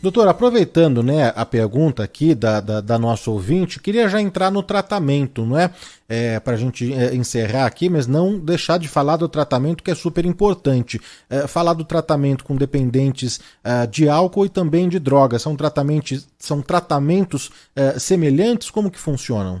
Doutor, aproveitando né, a pergunta aqui da, da, da nossa ouvinte, queria já entrar no tratamento, não é? é Para a gente é, encerrar aqui, mas não deixar de falar do tratamento que é super importante. É, falar do tratamento com dependentes é, de álcool e também de drogas. São tratamentos, são tratamentos é, semelhantes? Como que funcionam?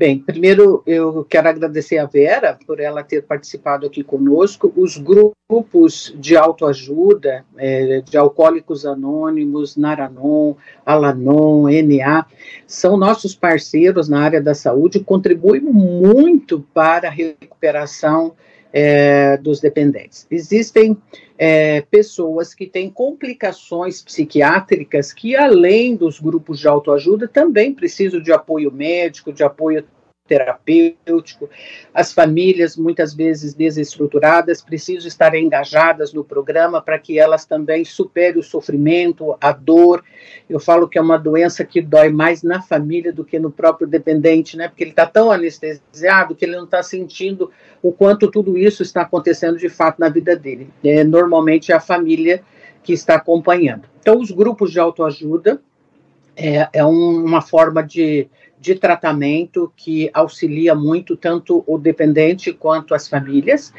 Bem, primeiro eu quero agradecer a Vera por ela ter participado aqui conosco. Os grupos de autoajuda, é, de Alcoólicos Anônimos, Naranon, Alanon, NA, são nossos parceiros na área da saúde, contribuem muito para a recuperação é, dos dependentes. Existem é, pessoas que têm complicações psiquiátricas que, além dos grupos de autoajuda, também precisam de apoio médico, de apoio terapêutico. As famílias, muitas vezes desestruturadas, precisam estar engajadas no programa para que elas também superem o sofrimento, a dor. Eu falo que é uma doença que dói mais na família do que no próprio dependente, né? Porque ele está tão anestesiado que ele não está sentindo o quanto tudo isso está acontecendo de fato na vida dele. É, normalmente é a família que está acompanhando. Então, os grupos de autoajuda é, é um, uma forma de de tratamento que auxilia muito tanto o dependente quanto as famílias.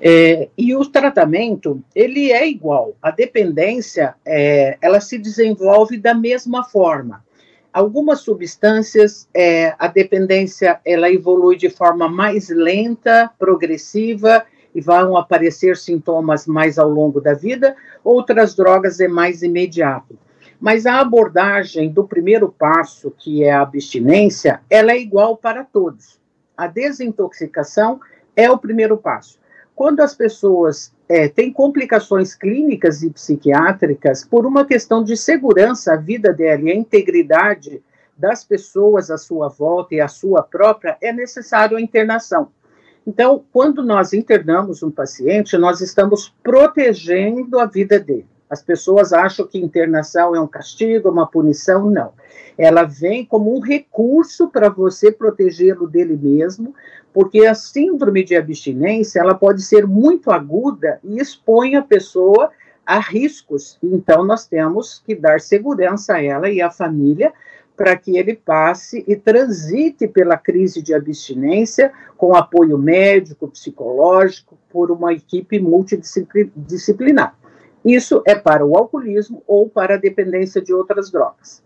É, e o tratamento, ele é igual. A dependência, é, ela se desenvolve da mesma forma. Algumas substâncias, é, a dependência, ela evolui de forma mais lenta, progressiva, e vão aparecer sintomas mais ao longo da vida, outras drogas é mais imediato. Mas a abordagem do primeiro passo, que é a abstinência, ela é igual para todos. A desintoxicação é o primeiro passo. Quando as pessoas é, têm complicações clínicas e psiquiátricas, por uma questão de segurança, a vida dela e a integridade das pessoas à sua volta e à sua própria, é necessário a internação. Então, quando nós internamos um paciente, nós estamos protegendo a vida dele. As pessoas acham que internação é um castigo, uma punição, não. Ela vem como um recurso para você protegê-lo dele mesmo, porque a síndrome de abstinência, ela pode ser muito aguda e expõe a pessoa a riscos. Então nós temos que dar segurança a ela e à família para que ele passe e transite pela crise de abstinência com apoio médico, psicológico, por uma equipe multidisciplinar. Isso é para o alcoolismo ou para a dependência de outras drogas.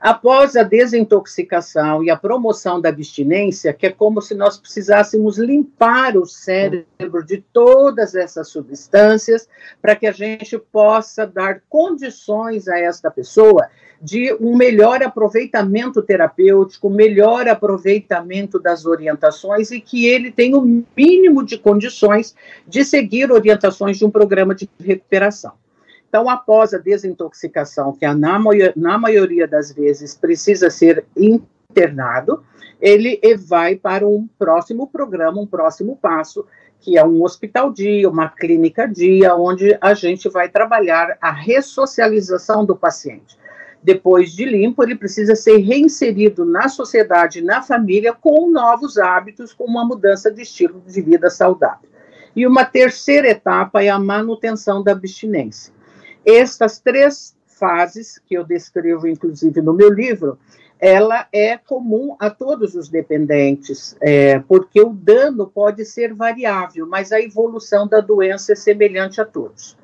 Após a desintoxicação e a promoção da abstinência, que é como se nós precisássemos limpar o cérebro de todas essas substâncias, para que a gente possa dar condições a esta pessoa de um melhor aproveitamento terapêutico, melhor aproveitamento das orientações e que ele tenha o mínimo de condições de seguir orientações de um programa de recuperação. Então, após a desintoxicação, que na, na maioria das vezes precisa ser internado, ele vai para um próximo programa, um próximo passo, que é um hospital dia, uma clínica dia, onde a gente vai trabalhar a ressocialização do paciente depois de limpo, ele precisa ser reinserido na sociedade, na família, com novos hábitos, com uma mudança de estilo de vida saudável. E uma terceira etapa é a manutenção da abstinência. Estas três fases, que eu descrevo inclusive no meu livro, ela é comum a todos os dependentes, é, porque o dano pode ser variável, mas a evolução da doença é semelhante a todos.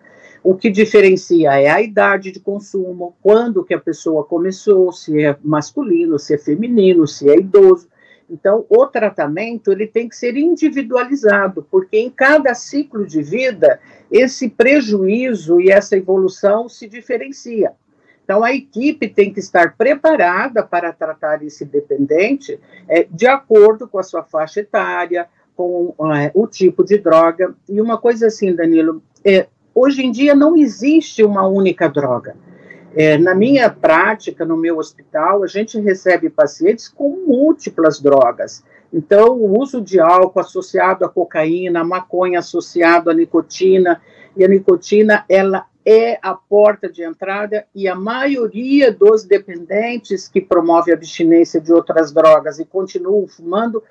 O que diferencia é a idade de consumo, quando que a pessoa começou, se é masculino, se é feminino, se é idoso. Então, o tratamento ele tem que ser individualizado, porque em cada ciclo de vida esse prejuízo e essa evolução se diferencia. Então, a equipe tem que estar preparada para tratar esse dependente é, de acordo com a sua faixa etária, com é, o tipo de droga. E uma coisa assim, Danilo, é, hoje em dia não existe uma única droga. É, na minha prática, no meu hospital, a gente recebe pacientes com múltiplas drogas. Então, o uso de álcool associado à cocaína, a maconha associado à nicotina, e a nicotina, ela é a porta de entrada e a maioria dos dependentes que promove a abstinência de outras drogas e continuam fumando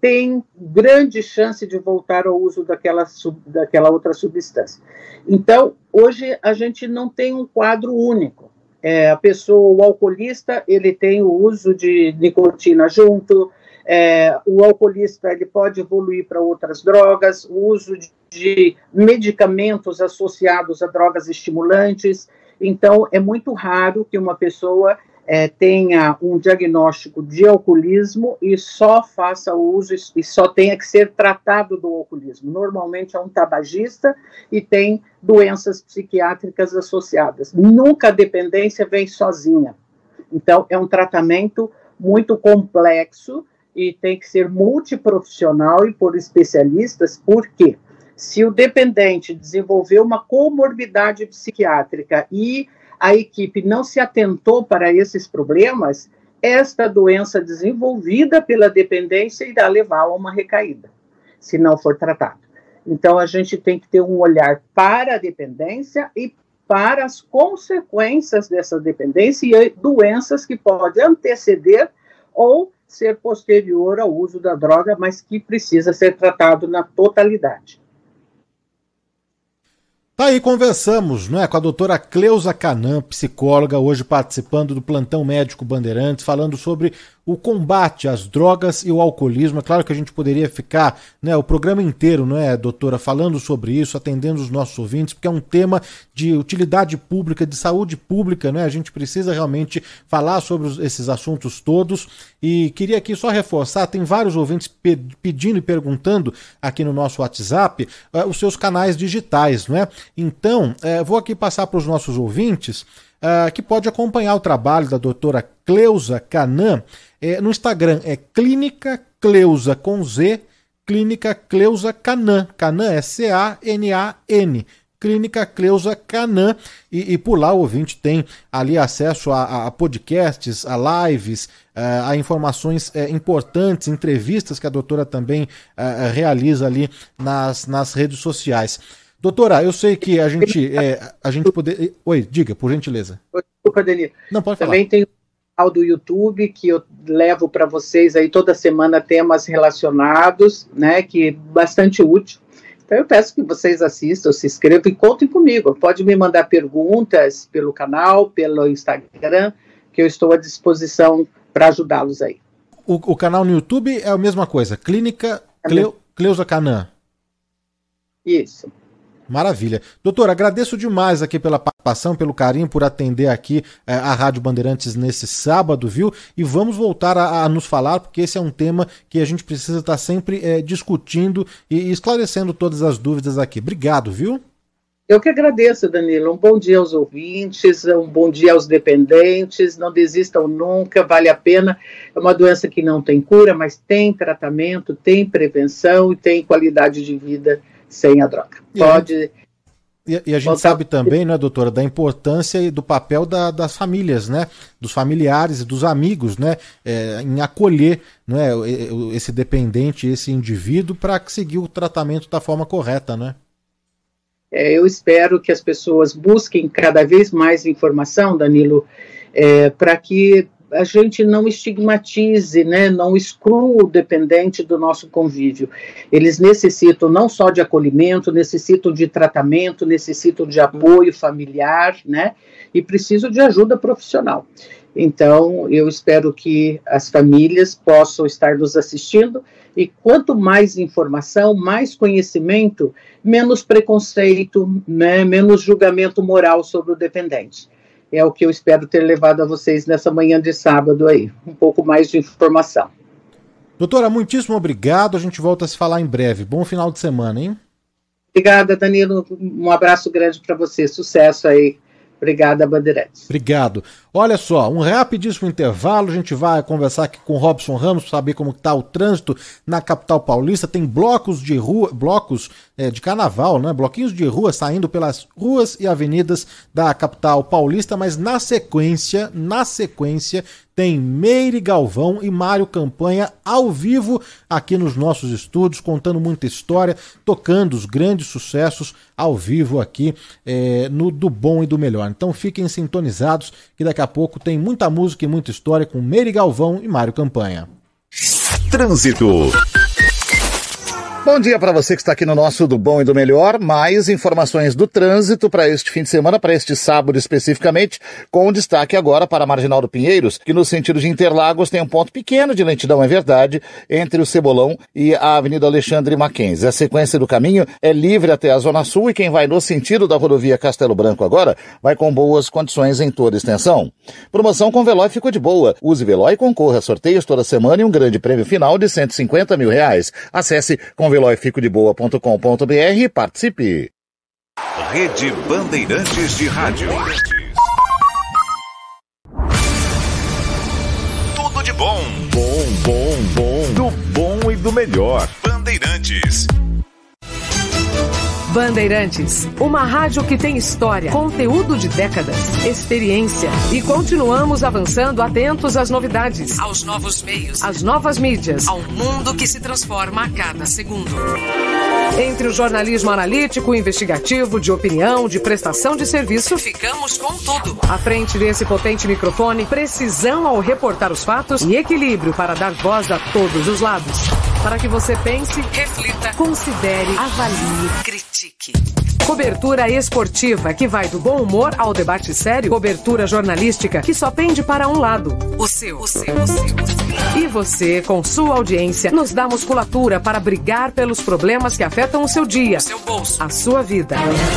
tem grande chance de voltar ao uso daquela, daquela outra substância. Então, hoje a gente não tem um quadro único. É, a pessoa, o alcoolista, ele tem o uso de nicotina junto, é, o alcoolista ele pode evoluir para outras drogas, o uso de, de medicamentos associados a drogas estimulantes. Então, é muito raro que uma pessoa é, tenha um diagnóstico de alcoolismo e só faça uso e só tenha que ser tratado do alcoolismo. Normalmente é um tabagista e tem doenças psiquiátricas associadas. Nunca a dependência vem sozinha. Então, é um tratamento muito complexo e tem que ser multiprofissional e por especialistas, porque se o dependente desenvolver uma comorbidade psiquiátrica e a equipe não se atentou para esses problemas, esta doença desenvolvida pela dependência irá levar a uma recaída, se não for tratado. Então, a gente tem que ter um olhar para a dependência e para as consequências dessa dependência e doenças que podem anteceder ou ser posterior ao uso da droga, mas que precisa ser tratado na totalidade. Tá aí, conversamos não é, com a doutora Cleusa Canã, psicóloga, hoje participando do Plantão Médico Bandeirantes, falando sobre o combate às drogas e o alcoolismo. É claro que a gente poderia ficar né, o programa inteiro, não é, doutora, falando sobre isso, atendendo os nossos ouvintes, porque é um tema de utilidade pública, de saúde pública, né? A gente precisa realmente falar sobre esses assuntos todos. E queria aqui só reforçar, tem vários ouvintes pe pedindo e perguntando aqui no nosso WhatsApp uh, os seus canais digitais, não é? Então, uh, vou aqui passar para os nossos ouvintes uh, que pode acompanhar o trabalho da doutora Cleusa Canan é, no Instagram é Clínica Cleusa com Z, Clínica Cleusa Canan. Canan é C-A-N-A-N. Clínica Cleusa Canan. E, e, por lá o ouvinte tem ali acesso a, a podcasts, a lives, uh, a informações uh, importantes, entrevistas que a doutora também uh, realiza ali nas, nas redes sociais. Doutora, eu sei que a gente, é, a gente poder. Oi, diga, por gentileza. Desculpa, Denise. Não, pode falar. Também tem canal do YouTube que eu levo para vocês aí toda semana temas relacionados, né, que é bastante útil. Então eu peço que vocês assistam, se inscrevam e contem comigo. Pode me mandar perguntas pelo canal, pelo Instagram, que eu estou à disposição para ajudá-los aí. O, o, canal no YouTube é a mesma coisa, Clínica Cleu, Cleusa Canan. Isso. Maravilha. Doutor, agradeço demais aqui pela participação, pelo carinho, por atender aqui é, a Rádio Bandeirantes nesse sábado, viu? E vamos voltar a, a, nos falar, porque esse é um tema que a gente precisa estar sempre é, discutindo e esclarecendo todas as dúvidas aqui. Obrigado, viu? Eu que agradeço, Danilo. Um bom dia aos ouvintes, um bom dia aos dependentes. Não desistam nunca, vale a pena. É uma doença que não tem cura, mas tem tratamento, tem prevenção e tem qualidade de vida sem a droga. Pode. E, e a gente sabe também, né, doutora, da importância e do papel da, das famílias, né, dos familiares e dos amigos, né, é, em acolher, né, esse dependente, esse indivíduo, para seguir o tratamento da forma correta, né? É, eu espero que as pessoas busquem cada vez mais informação, Danilo, é, para que a gente não estigmatize, né, não exclua o dependente do nosso convívio. Eles necessitam não só de acolhimento, necessitam de tratamento, necessitam de apoio familiar, né, e precisam de ajuda profissional. Então, eu espero que as famílias possam estar nos assistindo e quanto mais informação, mais conhecimento, menos preconceito, né, menos julgamento moral sobre o dependente é o que eu espero ter levado a vocês nessa manhã de sábado aí. Um pouco mais de informação. Doutora, muitíssimo obrigado. A gente volta a se falar em breve. Bom final de semana, hein? Obrigada, Danilo. Um abraço grande para você. Sucesso aí. Obrigada, Bandeirantes. Obrigado. Olha só, um rapidíssimo intervalo, a gente vai conversar aqui com Robson Ramos para saber como está o trânsito na capital paulista. Tem blocos de rua, blocos é, de carnaval, né? Bloquinhos de rua saindo pelas ruas e avenidas da capital paulista, mas na sequência, na sequência, tem Meire Galvão e Mário Campanha ao vivo aqui nos nossos estúdios, contando muita história, tocando os grandes sucessos ao vivo aqui é, no Do Bom e do Melhor. Então fiquem sintonizados que daqui a pouco tem muita música e muita história com Meire Galvão e Mário Campanha. Trânsito. Bom dia para você que está aqui no nosso Do Bom e do Melhor. Mais informações do trânsito para este fim de semana, para este sábado especificamente, com destaque agora para a Marginal do Pinheiros, que no sentido de Interlagos tem um ponto pequeno de lentidão, é verdade, entre o Cebolão e a Avenida Alexandre Mackenzie. A sequência do caminho é livre até a Zona Sul e quem vai no sentido da rodovia Castelo Branco agora vai com boas condições em toda extensão. Promoção com Veloy ficou de boa. Use Veloy e concorra a sorteios toda semana e um grande prêmio final de 150 mil reais. Acesse com veloyficodeboa.com.br e participe. Rede Bandeirantes de Rádio. Tudo de bom. Bom, bom, bom. Do bom e do melhor. Bandeirantes. Bandeirantes, uma rádio que tem história, conteúdo de décadas, experiência e continuamos avançando atentos às novidades, aos novos meios, às novas mídias, ao mundo que se transforma a cada segundo. Entre o jornalismo analítico, investigativo, de opinião, de prestação de serviço, ficamos com tudo. À frente desse potente microfone, precisão ao reportar os fatos e equilíbrio para dar voz a todos os lados. Para que você pense, reflita, considere, avalie, critique. Cobertura esportiva que vai do bom humor ao debate sério. Cobertura jornalística que só pende para um lado. O seu, o seu, o seu. O seu. E você, com sua audiência, nos dá musculatura para brigar pelos problemas que afetam o seu dia, seu bolso, a sua vida.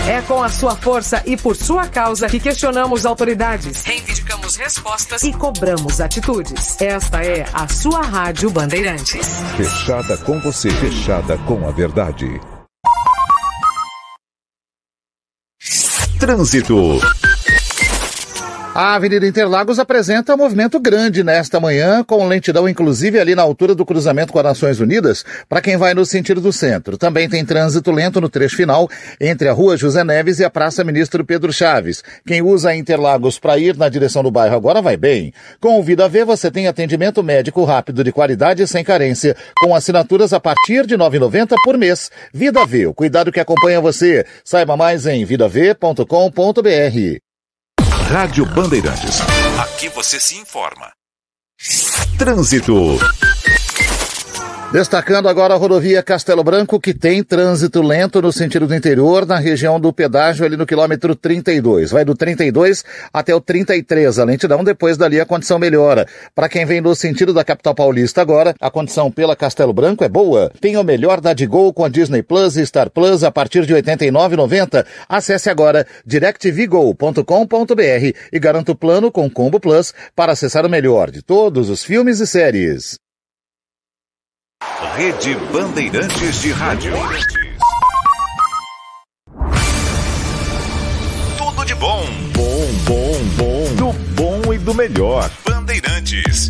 É com a sua força e por sua causa que questionamos autoridades, reivindicamos respostas e cobramos atitudes. Esta é a sua Rádio Bandeirantes. Fechada com você, fechada com a verdade. Trânsito. A Avenida Interlagos apresenta um movimento grande nesta manhã, com lentidão inclusive ali na altura do cruzamento com as Nações Unidas, para quem vai no sentido do centro. Também tem trânsito lento no trecho final entre a Rua José Neves e a Praça Ministro Pedro Chaves. Quem usa Interlagos para ir na direção do bairro agora vai bem. Com o Vida V você tem atendimento médico rápido de qualidade e sem carência, com assinaturas a partir de R$ 9,90 por mês. Vida V, o cuidado que acompanha você. Saiba mais em vidav.com.br. Rádio Bandeirantes. Aqui você se informa. Trânsito. Destacando agora a rodovia Castelo Branco, que tem trânsito lento no sentido do interior, na região do pedágio, ali no quilômetro 32. Vai do 32 até o 33. A lentidão, depois dali a condição melhora. Para quem vem no sentido da capital paulista agora, a condição pela Castelo Branco é boa. Tem o melhor da Digol com a Disney Plus e Star Plus a partir de R$ 89,90. Acesse agora directvgo.com.br e garanta o plano com Combo Plus para acessar o melhor de todos os filmes e séries. Rede Bandeirantes de Rádio. Tudo de bom. Bom, bom, bom. Do bom e do melhor. Bandeirantes.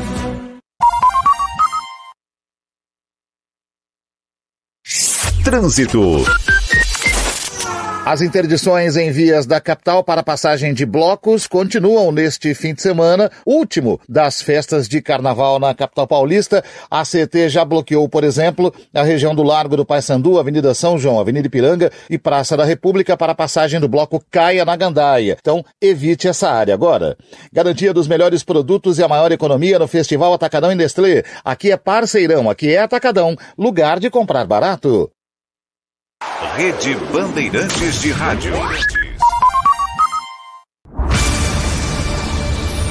Trânsito. As interdições em vias da capital para passagem de blocos continuam neste fim de semana, último das festas de carnaval na capital paulista. A CT já bloqueou, por exemplo, a região do Largo do Paissandu, Avenida São João, Avenida Ipiranga e Praça da República para passagem do bloco Caia na Gandaia. Então, evite essa área agora. Garantia dos melhores produtos e a maior economia no Festival Atacadão em Nestlé. Aqui é parceirão, aqui é Atacadão, lugar de comprar barato. Rede Bandeirantes de Rádio.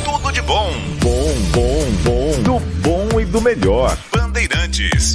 Tudo de bom. Bom, bom, bom. Do bom e do melhor. Bandeirantes.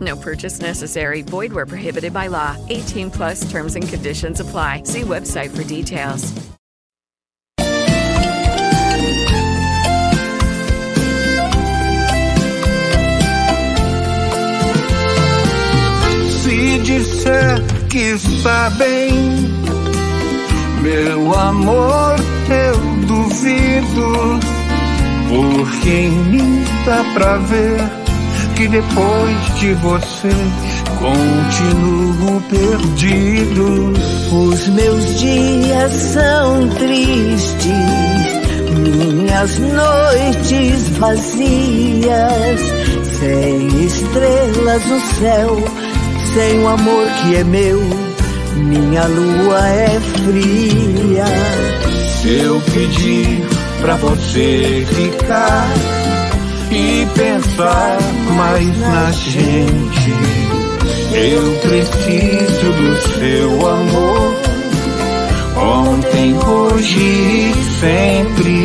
No purchase necessary. Void where prohibited by law. 18 plus terms and conditions apply. See website for details. Se disser que está bem, meu amor, eu duvido. Porque em mim dá pra ver que depois de você continuo perdido. Os meus dias são tristes, minhas noites vazias, sem estrelas no céu, sem o amor que é meu, minha lua é fria. Se eu pedir pra você ficar e pensar mais na gente. Eu preciso do seu amor, ontem, hoje e sempre,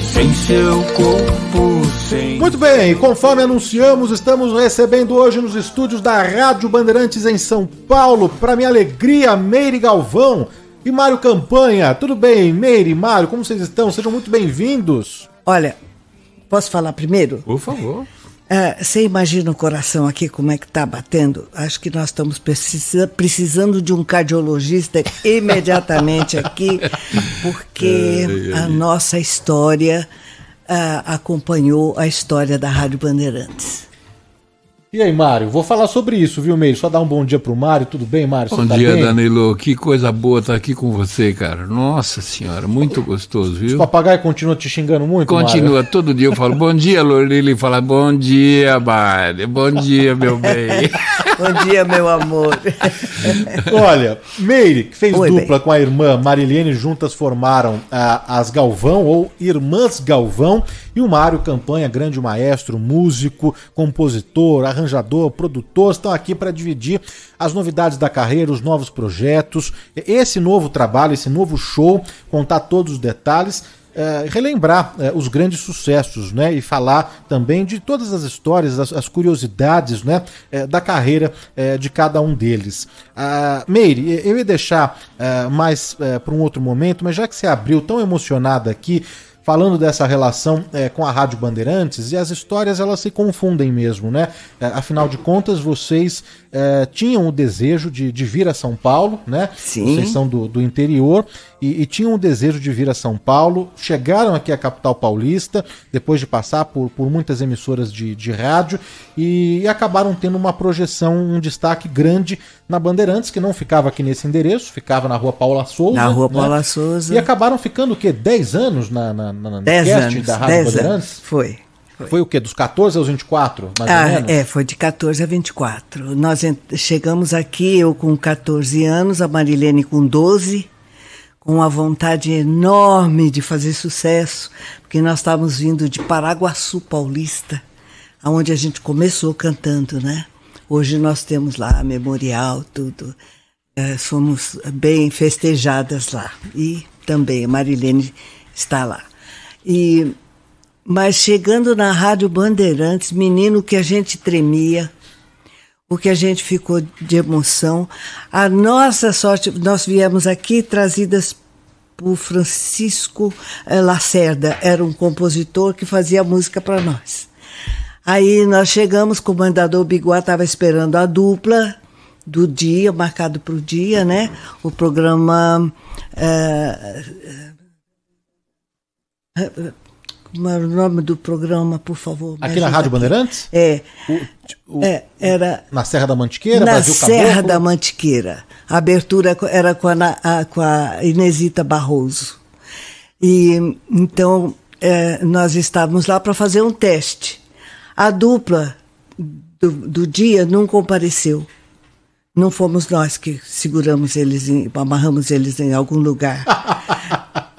sem seu corpo, sem. Muito bem, conforme anunciamos, estamos recebendo hoje nos estúdios da Rádio Bandeirantes em São Paulo, para minha alegria, Meire Galvão e Mário Campanha. Tudo bem, Meire, Mário, como vocês estão? Sejam muito bem-vindos. Olha, posso falar primeiro? Por favor. É, você imagina o coração aqui como é que tá batendo? Acho que nós estamos precisa, precisando de um cardiologista imediatamente aqui, porque a nossa história ah, acompanhou a história da Rádio Bandeirantes. E aí, Mário? Vou falar sobre isso, viu, Meire? Só dar um bom dia pro Mário. Tudo bem, Mário? Bom Você dia, tá bem? Danilo. Que coisa boa estar aqui com você, cara. Nossa senhora, muito gostoso, Os viu? papagaios continuam te xingando muito, Continua, Mário? todo dia eu falo, bom dia, Lorili, ele fala, bom dia, Mário, bom dia, meu bem. Bom dia, meu amor. Olha, Meire, que fez Oi, dupla com a irmã Marilene, juntas formaram ah, as Galvão, ou Irmãs Galvão, e o Mário Campanha, grande maestro, músico, compositor, arranjador, produtor, estão aqui para dividir as novidades da carreira, os novos projetos, esse novo trabalho, esse novo show, contar todos os detalhes. eh, relembrar eh, os grandes sucessos, né? E falar também de todas as histórias, as, as curiosidades, né? eh, da carreira eh, de cada um deles. Ah, Meire, eu ia deixar eh, mais para um outro momento, mas já que você abriu tão emocionada aqui, falando dessa relação eh, com a Rádio Bandeirantes, e as histórias elas se confundem mesmo, né? Eh, afinal de contas, vocês eh, tinham o desejo de, de vir a São Paulo, né? Sim. Vocês são do, do interior e, e tinham o desejo de vir a São Paulo, chegaram aqui à capital paulista, depois de passar por, por muitas emissoras de, de rádio, e, e acabaram tendo uma projeção, um destaque grande na Bandeirantes, que não ficava aqui nesse endereço, ficava na rua Paula Souza. Na Rua né? Paula Souza. E acabaram ficando o quê? 10 anos na, na, na, Dez anos, da Rádio Bandeirantes? Foi. Foi. foi. o quê? Dos 14 aos 24, mais ah, ou menos? É, foi de 14 a 24. Nós chegamos aqui, eu com 14 anos, a Marilene com 12, com uma vontade enorme de fazer sucesso, porque nós estávamos vindo de Paraguaçu Paulista, onde a gente começou cantando, né? Hoje nós temos lá memorial, tudo. É, somos bem festejadas lá. E também a Marilene está lá. E mas chegando na Rádio Bandeirantes, menino, que a gente tremia, o que a gente ficou de emoção. A nossa sorte, nós viemos aqui trazidas por Francisco eh, Lacerda, era um compositor que fazia música para nós. Aí nós chegamos, o comandador Biguá estava esperando a dupla do dia, marcado para o dia, né? O programa. Uh, como era o nome do programa, por favor? Aqui na Rádio. Bandeirantes? É. O, o, é. Era. Na Serra da Mantiqueira? Na Brasil Serra Caboclo? da Mantiqueira. A abertura era com a, a, com a Inesita Barroso. E então é, nós estávamos lá para fazer um teste. A dupla do, do dia não compareceu. Não fomos nós que seguramos eles, em, amarramos eles em algum lugar.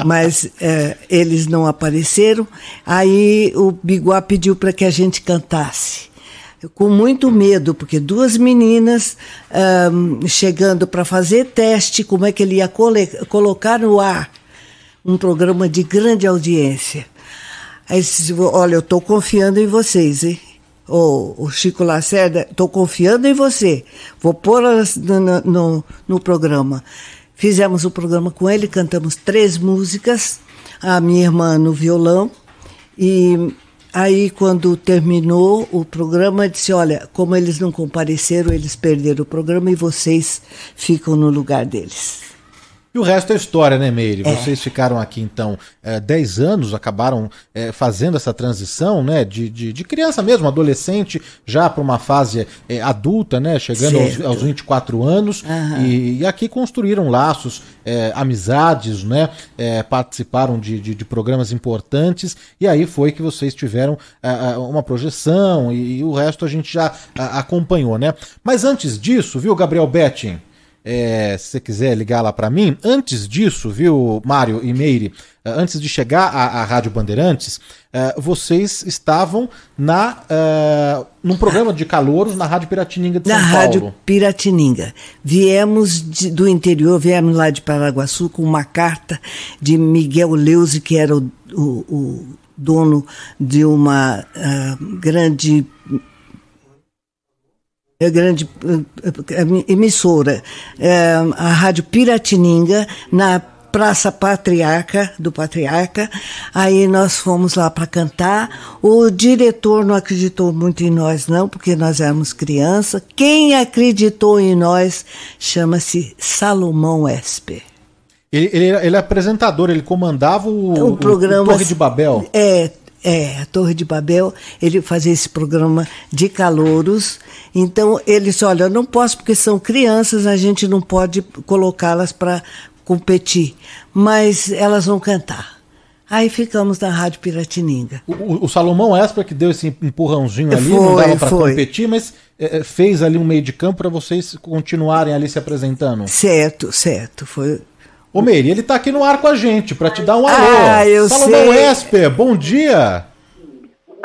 Mas é, eles não apareceram. Aí o Biguá pediu para que a gente cantasse. Com muito medo, porque duas meninas um, chegando para fazer teste, como é que ele ia colocar no ar um programa de grande audiência. Aí disse, olha, eu estou confiando em vocês, hein? o, Chico Lacerda, estou confiando em você, vou pôr no, no, no, programa. Fizemos o programa com ele, cantamos três músicas, a minha irmã no violão, e aí quando terminou o programa, disse, olha, como eles não compareceram, eles perderam o programa e vocês ficam no lugar deles. E o resto é história, né, Meire? É. Vocês ficaram aqui, então, 10 é, anos, acabaram é, fazendo essa transição, né, de, de, de criança mesmo, adolescente, já para uma fase é, adulta, né, chegando aos, aos 24 anos, uhum. e, e, aqui construíram laços, é, amizades, né, é, participaram de, de, de, programas importantes, e aí foi que vocês tiveram uma projeção, e, e, o resto a gente já acompanhou, né? Mas antes disso, viu, Gabriel Betting? É, se você quiser ligar lá para mim. Antes disso, viu, Mário e Meire, é, antes de chegar à, à Rádio Bandeirantes, uh, vocês estavam na uh, num programa de calouros na Rádio Piratininga de na São Paulo. Na Rádio Piratininga. Viemos de, do interior, viemos lá de Paraguaçu com uma carta de Miguel Leuze, que era o, o, o dono de uma uh, grande é grande é, é, emissora, é, a Rádio Piratininga, na Praça Patriarca, do Patriarca. Aí nós fomos lá para cantar. O diretor não acreditou muito em nós, não, porque nós éramos criança. Quem acreditou em nós chama-se Salomão Esper. Ele, ele, ele é apresentador, ele comandava o, o programa. O Torre de Babel. É, é, a Torre de Babel, ele fazia esse programa de calouros. Então ele disse: Olha, eu não posso, porque são crianças, a gente não pode colocá-las para competir, mas elas vão cantar. Aí ficamos na Rádio Piratininga. O, o Salomão Esper que deu esse empurrãozinho ali, foi, não dava para competir, mas é, é, fez ali um meio de campo para vocês continuarem ali se apresentando. Certo, certo. Foi, Ô Meire, ele tá aqui no ar com a gente para te dar um alô. Ah, eu Salomão sei. Esper, bom dia.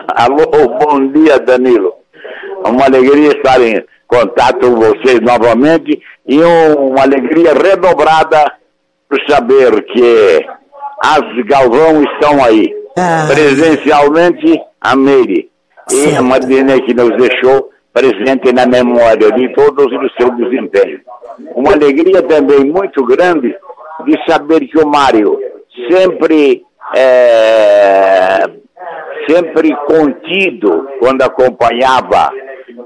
Alô, bom dia, Danilo. É uma alegria estar em contato com vocês novamente e uma alegria redobrada por saber que as Galvão estão aí. Ah. Presencialmente, a Meire. E a Madine que nos deixou presente na memória de todos e do seu desempenho. Uma alegria também muito grande de saber que o Mário sempre é, sempre contido quando acompanhava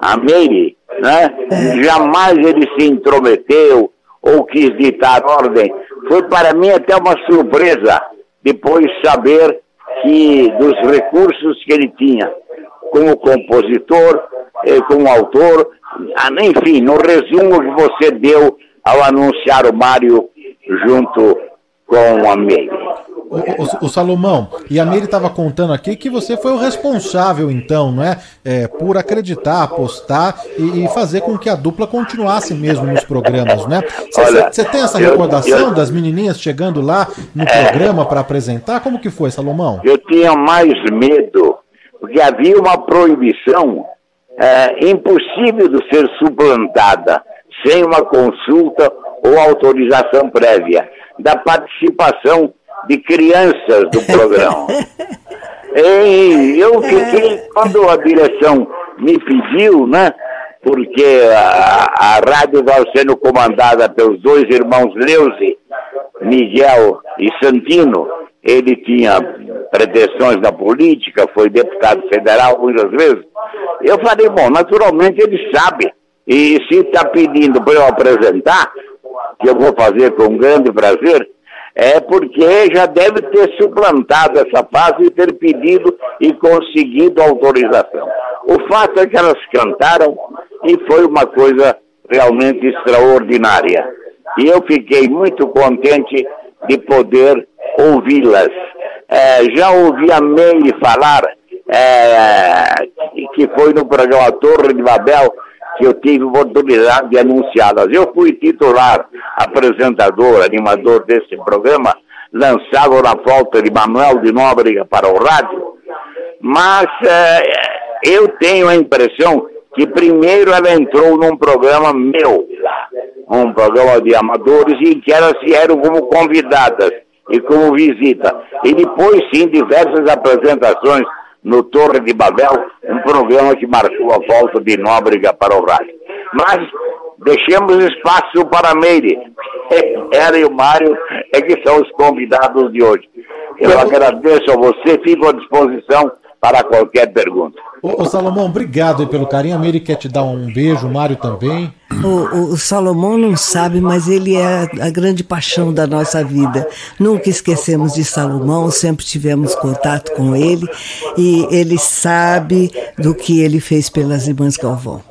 a Meire, né? Jamais ele se intrometeu ou quis ditar ordem. Foi para mim até uma surpresa depois saber que dos recursos que ele tinha como compositor, eh, como autor, ah, enfim, no resumo que você deu ao anunciar o Mário junto com a Meire. O, o, o Salomão, e a Meire estava contando aqui que você foi o responsável, então, não é? é por acreditar, apostar e, e, fazer com que a dupla continuasse mesmo nos programas, né? Você tem essa recordação eu, eu, das menininhas chegando lá no é, programa para apresentar? Como que foi, Salomão? Eu tinha mais medo, porque havia uma proibição é, impossível de ser suplantada sem uma consulta ou autorização prévia da participação de crianças do programa. e eu fiquei, quando a direção me pediu, né? Porque a, a rádio estava sendo comandada pelos dois irmãos Leuze, Miguel e Santino. Ele tinha pretensões na política, foi deputado federal muitas vezes. Eu falei, bom, naturalmente ele sabe. E se está pedindo para eu apresentar, que eu vou fazer com grande prazer, é porque já deve ter suplantado essa fase e ter pedido e conseguido autorização. O fato é que elas cantaram e foi uma coisa realmente extraordinária. E eu fiquei muito contente de poder ouvi-las. É, já ouvi a Meire falar, é, que foi no programa Torre de Babel, que eu tive oportunidade de anunciá-las. Eu fui titular, apresentador, animador desse programa, lançado na falta de Manuel de Nóbrega para o rádio, mas é, eu tenho a impressão que primeiro ela entrou num programa meu, um programa de amadores, em que elas vieram como convidadas e como visita. E depois, sim, diversas apresentações no Torre de Babel, um programa que marcou a volta de Nóbrega para o rádio. Mas deixemos espaço para Meire. Ela e o Mário é que são os convidados de hoje. Eu agradeço a você, fico à disposição para qualquer pergunta. Ô, ô, Salomão, obrigado pelo carinho. A Miri quer te dar um beijo, o Mário também. O, o, Salomão não sabe, mas ele é a grande paixão da nossa vida. Nunca esquecemos de Salomão, sempre tivemos contato com ele e ele sabe do que ele fez pelas irmãs Galvão.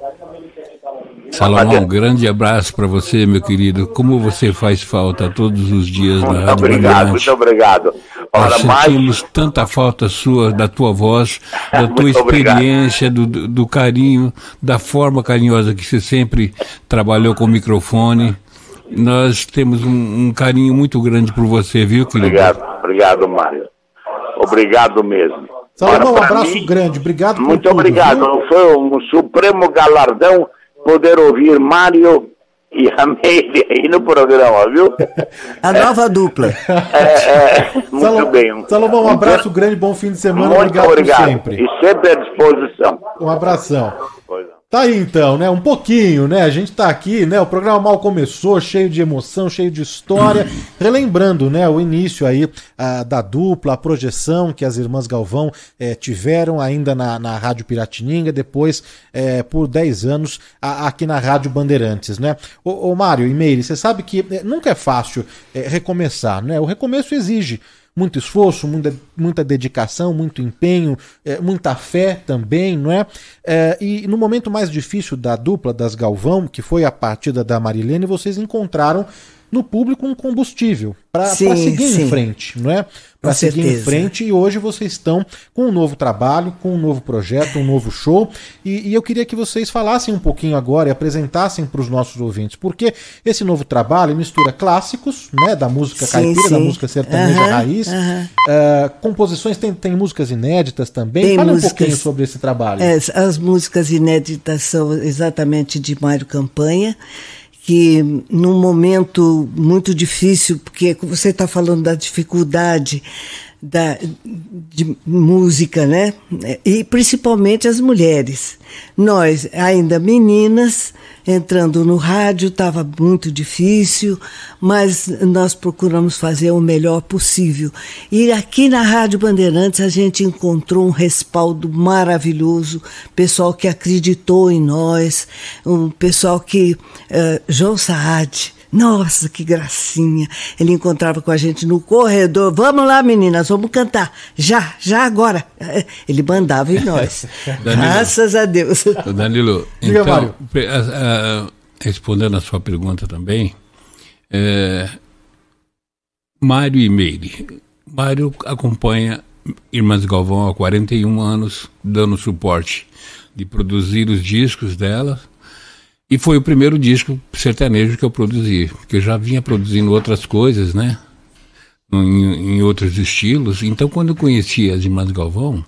Salomão, um grande abraço para você, meu querido. Como você faz falta todos os dias na muito Rádio Obrigado, muito obrigado. Nós sentimos mais... tanta falta sua, da tua voz, da tua experiência, do, do, carinho, da forma carinhosa que você sempre trabalhou com o microfone. Nós temos um, um carinho muito grande por você, viu, querido? Obrigado, obrigado, Mário. Obrigado mesmo. Salomão, um abraço mim, grande, obrigado por Muito tudo, obrigado. Viu? Foi um supremo galardão poder ouvir Mário e a Meire aí no programa, viu? A nova dupla. É, é, muito Salom, bem. Salomão, um abraço grande, bom fim de semana. Muito obrigado, obrigado. sempre. E sempre à disposição. Um abração. Tá aí então, né? Um pouquinho, né? A gente tá aqui, né? O programa mal começou, cheio de emoção, cheio de história, relembrando, né? O início aí a, da dupla, a projeção que as irmãs Galvão é, tiveram ainda na, na Rádio Piratininga, depois é, por 10 anos a, aqui na Rádio Bandeirantes, né? Ô, ô Mário e Meire, você sabe que é, nunca é fácil recomeçar, né? O recomeço exige muito esforço, muita, muita dedicação, muito empenho, é, muita fé também, não é? é? E no momento mais difícil da dupla das Galvão, que foi a partida da Marilene, vocês encontraram no público um combustível para seguir sim. em frente, não é? Para seguir certeza. em frente e hoje vocês estão com um novo trabalho, com um novo projeto, um novo show e, e eu queria que vocês falassem um pouquinho agora e apresentassem para os nossos ouvintes, porque esse novo trabalho mistura clássicos, né, da música sim, caipira, sim. da música sertaneja uhum, raiz, uhum. Uh, composições tem, tem músicas inéditas também. Tem Fala músicas, um pouquinho sobre esse trabalho. É, as músicas inéditas são exatamente de Mário Campanha que num momento muito difícil, porque você está falando da dificuldade da, de música, né? E principalmente as mulheres. Nós, ainda meninas, entrando no rádio, estava muito difícil, mas nós procuramos fazer o melhor possível. E aqui na Rádio Bandeirantes a gente encontrou um respaldo maravilhoso, pessoal que acreditou em nós, um pessoal que. Uh, João Saad nossa, que gracinha. Ele encontrava com a gente no corredor. Vamos lá, meninas, vamos cantar. Já, já agora. Ele mandava em nós. Danilo, Graças a Deus. Danilo, então, respondendo a sua pergunta também, é, Mário e Meire, Mário acompanha Irmãs Galvão há 41 anos, dando suporte de produzir os discos dela. E foi o primeiro disco sertanejo que eu produzi, porque eu já vinha produzindo outras coisas, né? Em, em outros estilos. Então, quando eu conheci as Irmãs Galvão,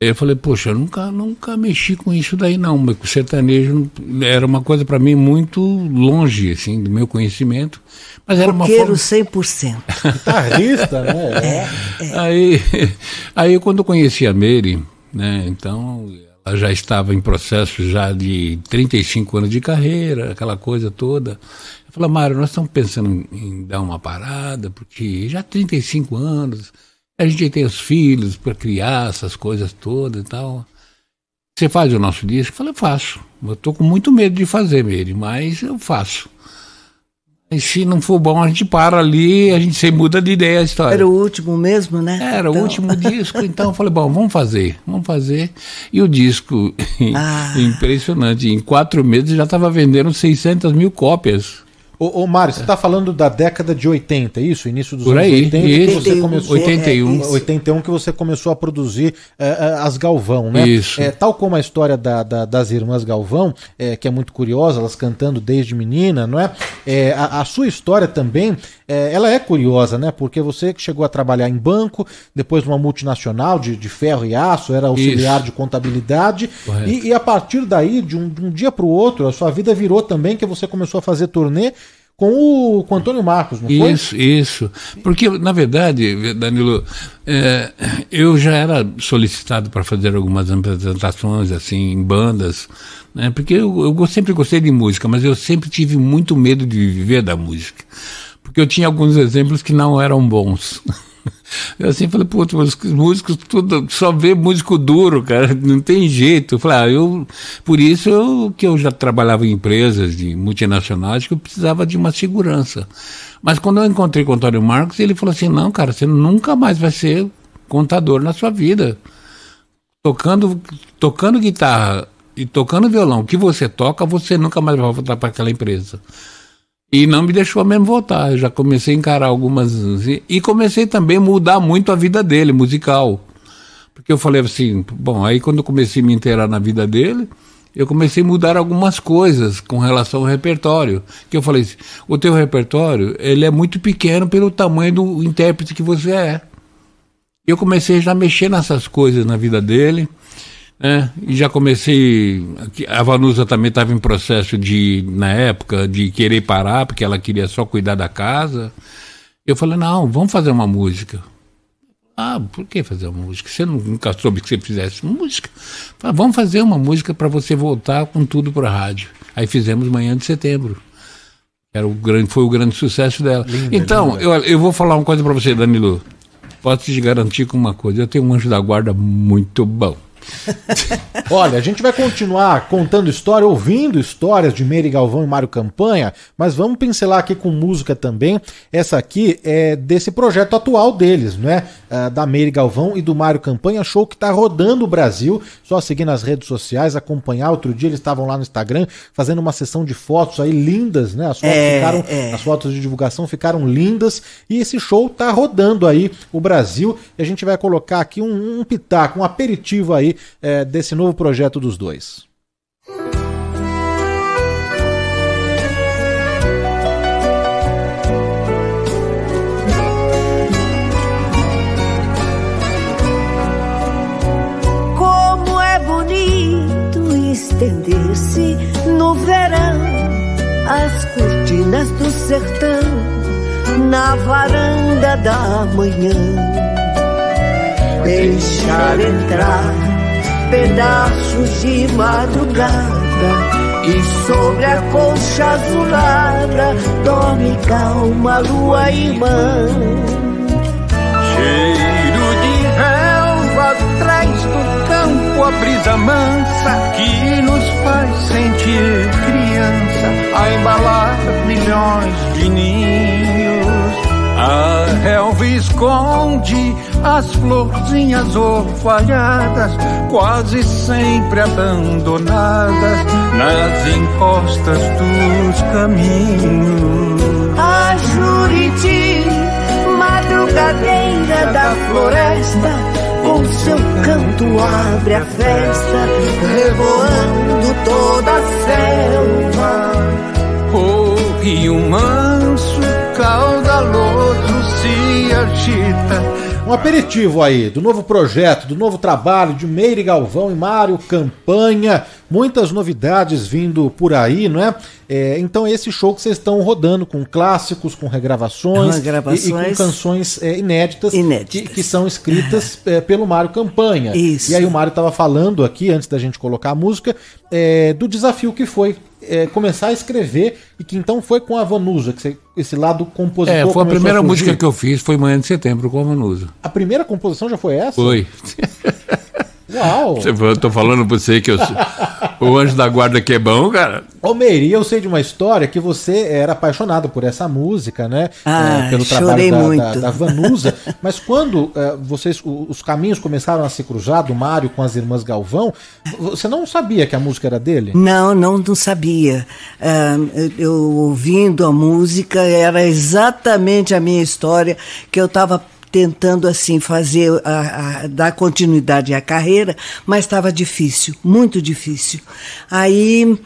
eu falei, poxa, eu nunca, nunca mexi com isso daí não, mas o sertanejo era uma coisa para mim muito longe, assim, do meu conhecimento. Mas era Roqueiro uma forma... 100%. Guitarrista, né? É, é. Aí, aí quando eu conheci a Mary, né, então já estava em processo já de 35 anos de carreira, aquela coisa toda. Eu falei, Mário, nós estamos pensando em, dar uma parada, porque já 35 anos a gente tem os filhos para criar essas coisas todas e tal. Você faz o nosso disco? Eu falei, faço. Eu tô com muito medo de fazer, Meire, mas eu faço. Se não for bom, a gente para ali, a gente se muda de ideia a história. Era o último mesmo, né? Era então... o último disco, então eu falei, bom, vamos fazer, vamos fazer. E o disco, ah. impressionante, em quatro meses já estava vendendo 600 mil cópias. Ô, ô Mário, você está falando da década de 80, é isso? Início dos Por anos aí, 80, isso. que você começou, 81. É, 81 que você começou a produzir é, as Galvão, né? Isso. É, tal como a história da, da, das irmãs Galvão, é, que é muito curiosa, elas cantando desde menina, não é? é a, a, sua história também, é, ela é curiosa, né? Porque você chegou a trabalhar em banco, depois numa multinacional de, de ferro e aço, era auxiliar Isso. de contabilidade, e, e, a partir daí, de um, de um dia para o outro, a sua vida virou também que você começou a fazer turnê com o, com o Antônio Marcos, não foi? Isso, isso. Porque, na verdade, Danilo, é, eu já era solicitado para fazer algumas apresentações, assim, em bandas, né? Porque eu, eu sempre gostei de música, mas eu sempre tive muito medo de viver da música. Porque eu tinha alguns exemplos que não eram bons. Eu assim falei, puta, os músicos tudo, só vê músico duro, cara, não tem jeito. Eu falei, ah, eu, por isso eu, que eu já trabalhava em empresas de multinacionais, que eu precisava de uma segurança. Mas quando eu encontrei com o Antônio Marcos, ele falou assim, não, cara, você nunca mais vai ser contador na sua vida. Tocando, tocando guitarra e tocando violão que você toca, você nunca mais vai voltar para aquela empresa. E não me deixou mesmo voltar. Eu já comecei a encarar algumas. E comecei também a mudar muito a vida dele, musical. Porque eu falei assim, bom, aí quando eu comecei a me inteirar na vida dele, eu comecei a mudar algumas coisas com relação ao repertório. Que eu falei assim, o teu repertório, ele é muito pequeno pelo tamanho do intérprete que você é. Eu comecei já a mexer nessas coisas na vida dele. É, e já comecei. A Vanusa também estava em processo de, na época, de querer parar, porque ela queria só cuidar da casa. Eu falei, não, vamos fazer uma música. Ah, por que fazer uma música? Você nunca soube que você fizesse música? Falei, vamos fazer uma música para você voltar com tudo para a rádio. Aí fizemos Manhã de Setembro. Era o grande, foi o grande sucesso dela. Linda, então, linda. Eu, eu vou falar uma coisa para você, Danilo. Posso te garantir com uma coisa: eu tenho um anjo da guarda muito bom. Olha, a gente vai continuar contando história, ouvindo histórias de Meire Galvão e Mário Campanha, mas vamos pincelar aqui com música também. Essa aqui é desse projeto atual deles, né? Da Meire Galvão e do Mário Campanha, show que tá rodando o Brasil. Só seguir nas redes sociais, acompanhar. Outro dia eles estavam lá no Instagram fazendo uma sessão de fotos aí lindas, né? As fotos é, ficaram, é. as fotos de divulgação ficaram lindas e esse show tá rodando aí o Brasil. E a gente vai colocar aqui um, um pitaco, um aperitivo aí é, desse novo projeto dos dois. Estender-se no verão as cortinas do sertão na varanda da manhã. Deixar entrar pedaços de madrugada e sobre a colcha azulada dorme calma lua irmã. Cheiro de relva atrás a brisa mansa que nos faz sentir criança, a embalar milhões de ninhos. A relva esconde as florzinhas orvalhadas, quase sempre abandonadas nas encostas dos caminhos. A Juriti, madrugada verdadeira da floresta, com seu canto abre a festa, revoando toda a selva. O rio manso, caudaloso se agita um aperitivo aí do novo projeto, do novo trabalho de Meire Galvão e Mário Campanha. Muitas novidades vindo por aí, não é? é então, esse show que vocês estão rodando com clássicos, com regravações. E, e, com canções é, inéditas, inéditas. Que, que, são escritas é, pelo Mário Campanha. Isso. E aí o Mário estava falando aqui, antes da gente colocar a música, é, do desafio que foi é, começar a escrever e que então foi com a Vanusa, que você, esse lado compositor. É, foi a primeira a música que eu fiz, foi Manhã de Setembro com a Vanusa. A primeira composição já foi essa? Foi. Uau! Eu tô falando pra você que eu sou o anjo da guarda que é bom, cara. Ô Meire, eu sei de uma história que você era apaixonado por essa música, né? Ah, é, pelo trabalho da, muito. Da, da Vanusa. Mas quando é, vocês, os caminhos começaram a se cruzar do Mário com as irmãs Galvão, você não sabia que a música era dele? Não, não, não sabia. Uh, eu ouvindo a música, era exatamente a minha história que eu estava tentando assim fazer a, a, dar continuidade à carreira, mas estava difícil, muito difícil. Aí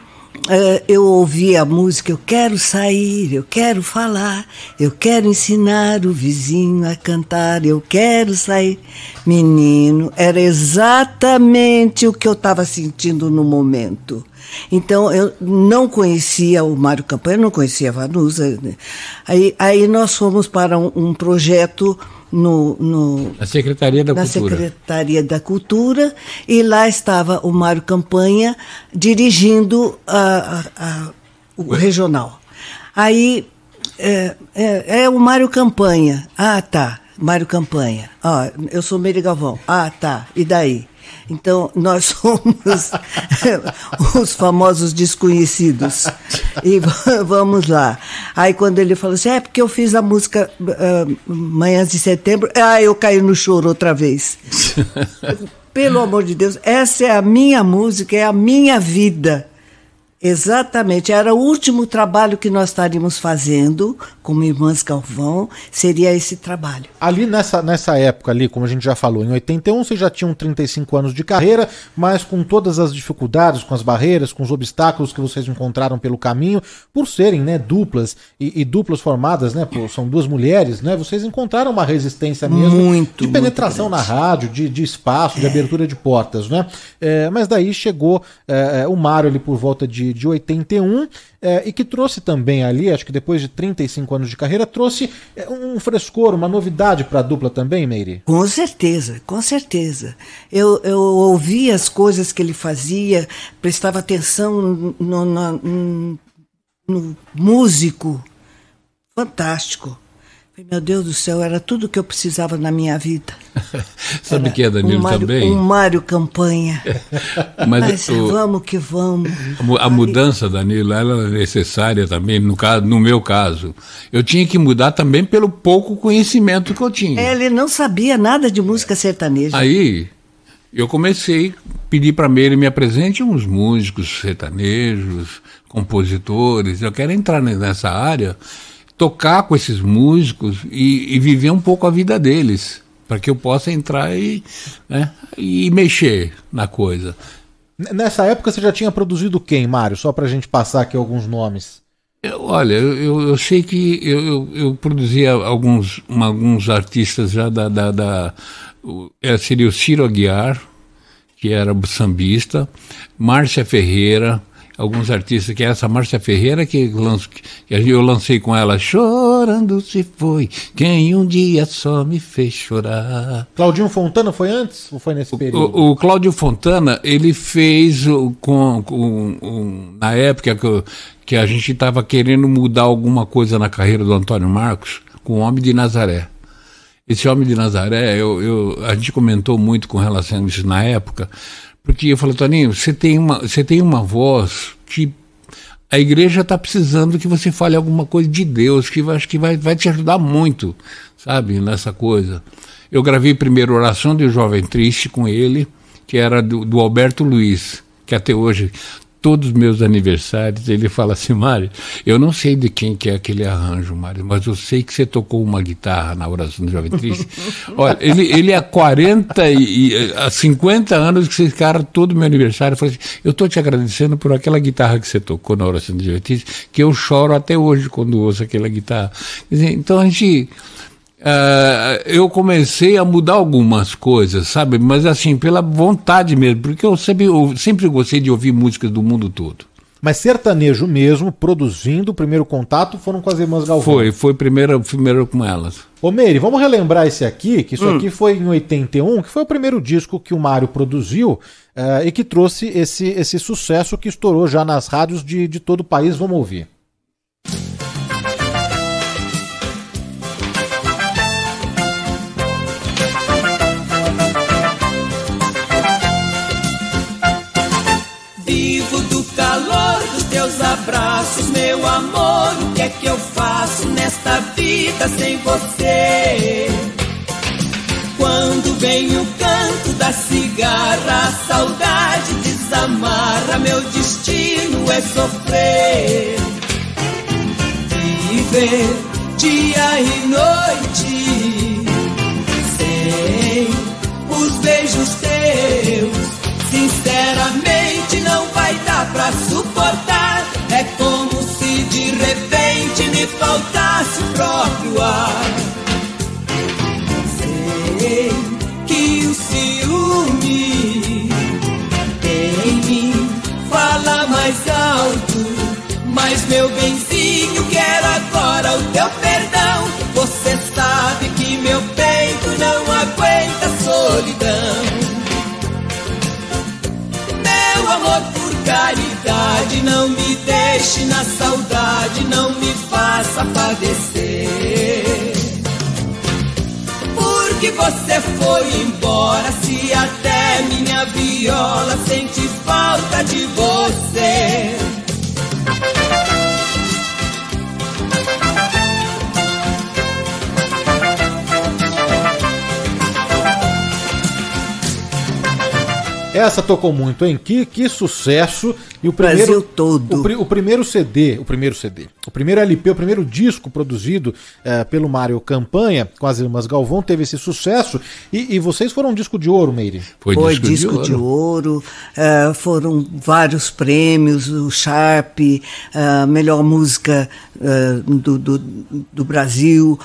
Uh, eu ouvi a música, eu quero sair, eu quero falar, eu quero ensinar o vizinho a cantar, eu quero sair. Menino, era exatamente o que eu estava sentindo no momento. Então, eu não conhecia o Mário Campanha, não conhecia a Vanusa. Aí, aí nós fomos para um, um projeto no, no, na Secretaria da na Cultura. Secretaria da Cultura e lá estava o Mário Campanha dirigindo a, a, a o Ué. regional. Aí é, é, é, o Mário Campanha. Ah, tá. Mário Campanha. Ah, eu sou Meire Galvão. Ah, tá. E daí? Então, nós somos os famosos desconhecidos. E vamos lá. Aí, quando ele falou assim, é porque eu fiz a música uh, Manhãs de Setembro, ah, eu caí no choro outra vez. Pelo amor de Deus, essa é a minha música, é a minha vida. Exatamente, era o último trabalho que nós estaríamos fazendo como Irmãs Galvão, seria esse trabalho. Ali nessa, nessa época ali, como a gente já falou, em 81 vocês já tinham 35 anos de carreira, mas com todas as dificuldades, com as barreiras, com os obstáculos que vocês encontraram pelo caminho, por serem né, duplas e, e duplas formadas, né, por, são duas mulheres, né, vocês encontraram uma resistência mesmo muito, de penetração na rádio, de, de espaço, é. de abertura de portas, né? É, mas daí chegou é, o Mário ali por volta de de, 81, é, e que trouxe também ali, acho que depois de 35 anos de carreira, trouxe é, um frescor, uma novidade para a dupla também, Meire? Com certeza, com certeza. Eu, eu ouvi as coisas que ele fazia, prestava atenção no, no, no, no músico. Fantástico. Meu Deus do céu, era tudo que eu precisava na minha vida. Sabe o que é, Danilo, um Mário, também? Um Mário Campanha. Mas, Mas o, vamos que vamos. A, mudança, Danilo, ela é necessária também, no, caso, no meu caso. Eu tinha que mudar também pelo pouco conhecimento que eu tinha. Ele não sabia nada de música sertaneja. Aí, eu comecei a pedir para ele me apresente uns músicos sertanejos, compositores. Eu quero entrar nessa área tocar com esses músicos e, e viver um pouco a vida deles, para que eu possa entrar e, né, e mexer na coisa. Nessa época você já tinha produzido quem, Mário? Só para a gente passar aqui alguns nomes. Eu, olha, eu, eu sei que eu, eu, eu produzia alguns, alguns artistas já da. da, da o, é, seria o Ciro Aguiar, que era sambista, Márcia Ferreira, alguns artistas, que é essa Márcia Ferreira, que, lanço, que eu lancei com ela, Chorando se foi, quem um dia só me fez chorar. Claudinho Fontana foi antes ou foi nesse período? O, o Cláudio Fontana, ele fez com, com, com na época que, que a gente estava querendo mudar alguma coisa na carreira do Antônio Marcos, com o Homem de Nazaré. Esse Homem de Nazaré, eu, eu, a gente comentou muito com relação a isso na época, porque eu falei, Toninho, você tem uma, você tem uma voz que a igreja está precisando que você fale alguma coisa de Deus, que acho que vai, vai te ajudar muito, sabe, nessa coisa. Eu gravei primeiro Oração de um Jovem Triste com ele, que era do, do Alberto Luiz, que até hoje todos os meus aniversários, ele fala assim, Mário, eu não sei de quem que é aquele arranjo, Mário, mas eu sei que você tocou uma guitarra na oração do Jovem Triste. Olha, ele, ele há 40 e há 50 anos que esse cara, todo meu aniversário, fala assim, eu estou te agradecendo por aquela guitarra que você tocou na oração do Jovem Triste, que eu choro até hoje quando ouço aquela guitarra. Dizer, então a gente... Uh, eu comecei a mudar algumas coisas, sabe? Mas assim, pela vontade mesmo, porque eu sempre, eu sempre gostei de ouvir músicas do mundo todo. Mas sertanejo mesmo, produzindo, o primeiro contato foram com as irmãs Galvão. Foi, foi primeiro, primeiro com elas. Ô Meire, vamos relembrar esse aqui, que isso hum. aqui foi em 81, que foi o primeiro disco que o Mário produziu uh, e que trouxe esse, esse sucesso que estourou já nas rádios de, de todo o país. Vamos ouvir. Teus abraços, meu amor. O que é que eu faço nesta vida sem você? Quando vem o canto da cigarra, a saudade desamarra. Meu destino é sofrer, viver dia e noite não vai dar pra suportar. É como se de repente me faltasse o próprio ar. Sei que o ciúme em mim fala mais alto. Mas meu benzinho, quero agora o teu perdão. Você sabe que meu peito não aguenta solidão. Caridade, não me deixe na saudade, não me faça padecer. Porque você foi embora, se até minha viola sente falta de você. Essa tocou muito, hein? Que, que sucesso. E o primeiro, Brasil todo. O, o, primeiro CD, o primeiro CD, o primeiro LP, o primeiro disco produzido é, pelo Mário Campanha, com as Irmãs Galvão, teve esse sucesso. E, e vocês foram um disco de ouro, Meire? Foi, Foi disco, disco, de ouro. De ouro uh, foram vários prêmios, o Sharp, uh, melhor música uh, do, do, do, Brasil.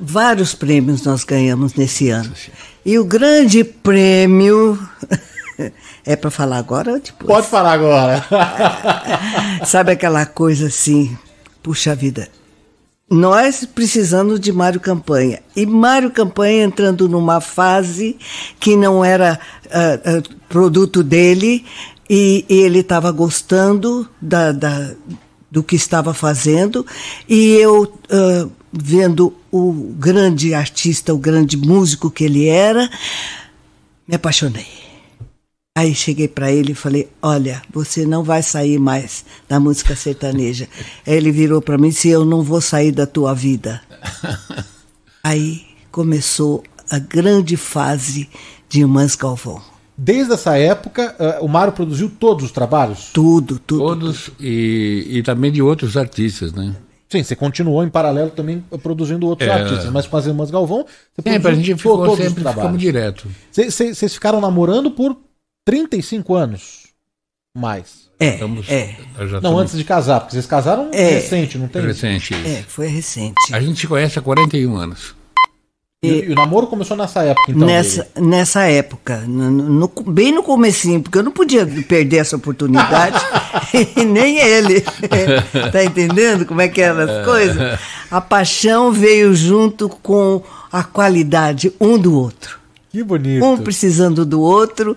vários prêmios nós ganhamos nesse ano. E o grande prêmio É para falar agora ou depois? Pode falar agora. Sabe aquela coisa assim, puxa vida. Nós precisamos de Mário Campanha. E Mário Campanha entrando numa fase que não era uh, uh, produto dele e, e ele estava gostando da, da, do que estava fazendo. E eu, uh, vendo o grande artista, o grande músico que ele era, me apaixonei. Aí cheguei para ele e falei: Olha, você não vai sair mais da música sertaneja. Aí ele virou para mim e disse: Eu não vou sair da tua vida. Aí começou a grande fase de Irmãs Galvão. Desde essa época, uh, o Mário produziu todos os trabalhos? Tudo, tudo. Todos tudo. E, e também de outros artistas, né? Sim, você continuou em paralelo também produzindo outros é. artistas, mas com as Irmãs Galvão, você é, a gente ficou todos sempre, os trabalhos. direto. Vocês ficaram namorando por 35 anos mais. É, Estamos, é. Não, antes de casar, porque vocês casaram é, recente, não tem? Recente. Isso. É, foi recente. A gente se conhece há 41 anos. E, e, o namoro começou nessa época, então? Nessa, nessa época, no, no, bem no comecinho, porque eu não podia perder essa oportunidade, e nem ele. tá entendendo como é que eram as coisas? A paixão veio junto com a qualidade um do outro. Que bonito. Um precisando do outro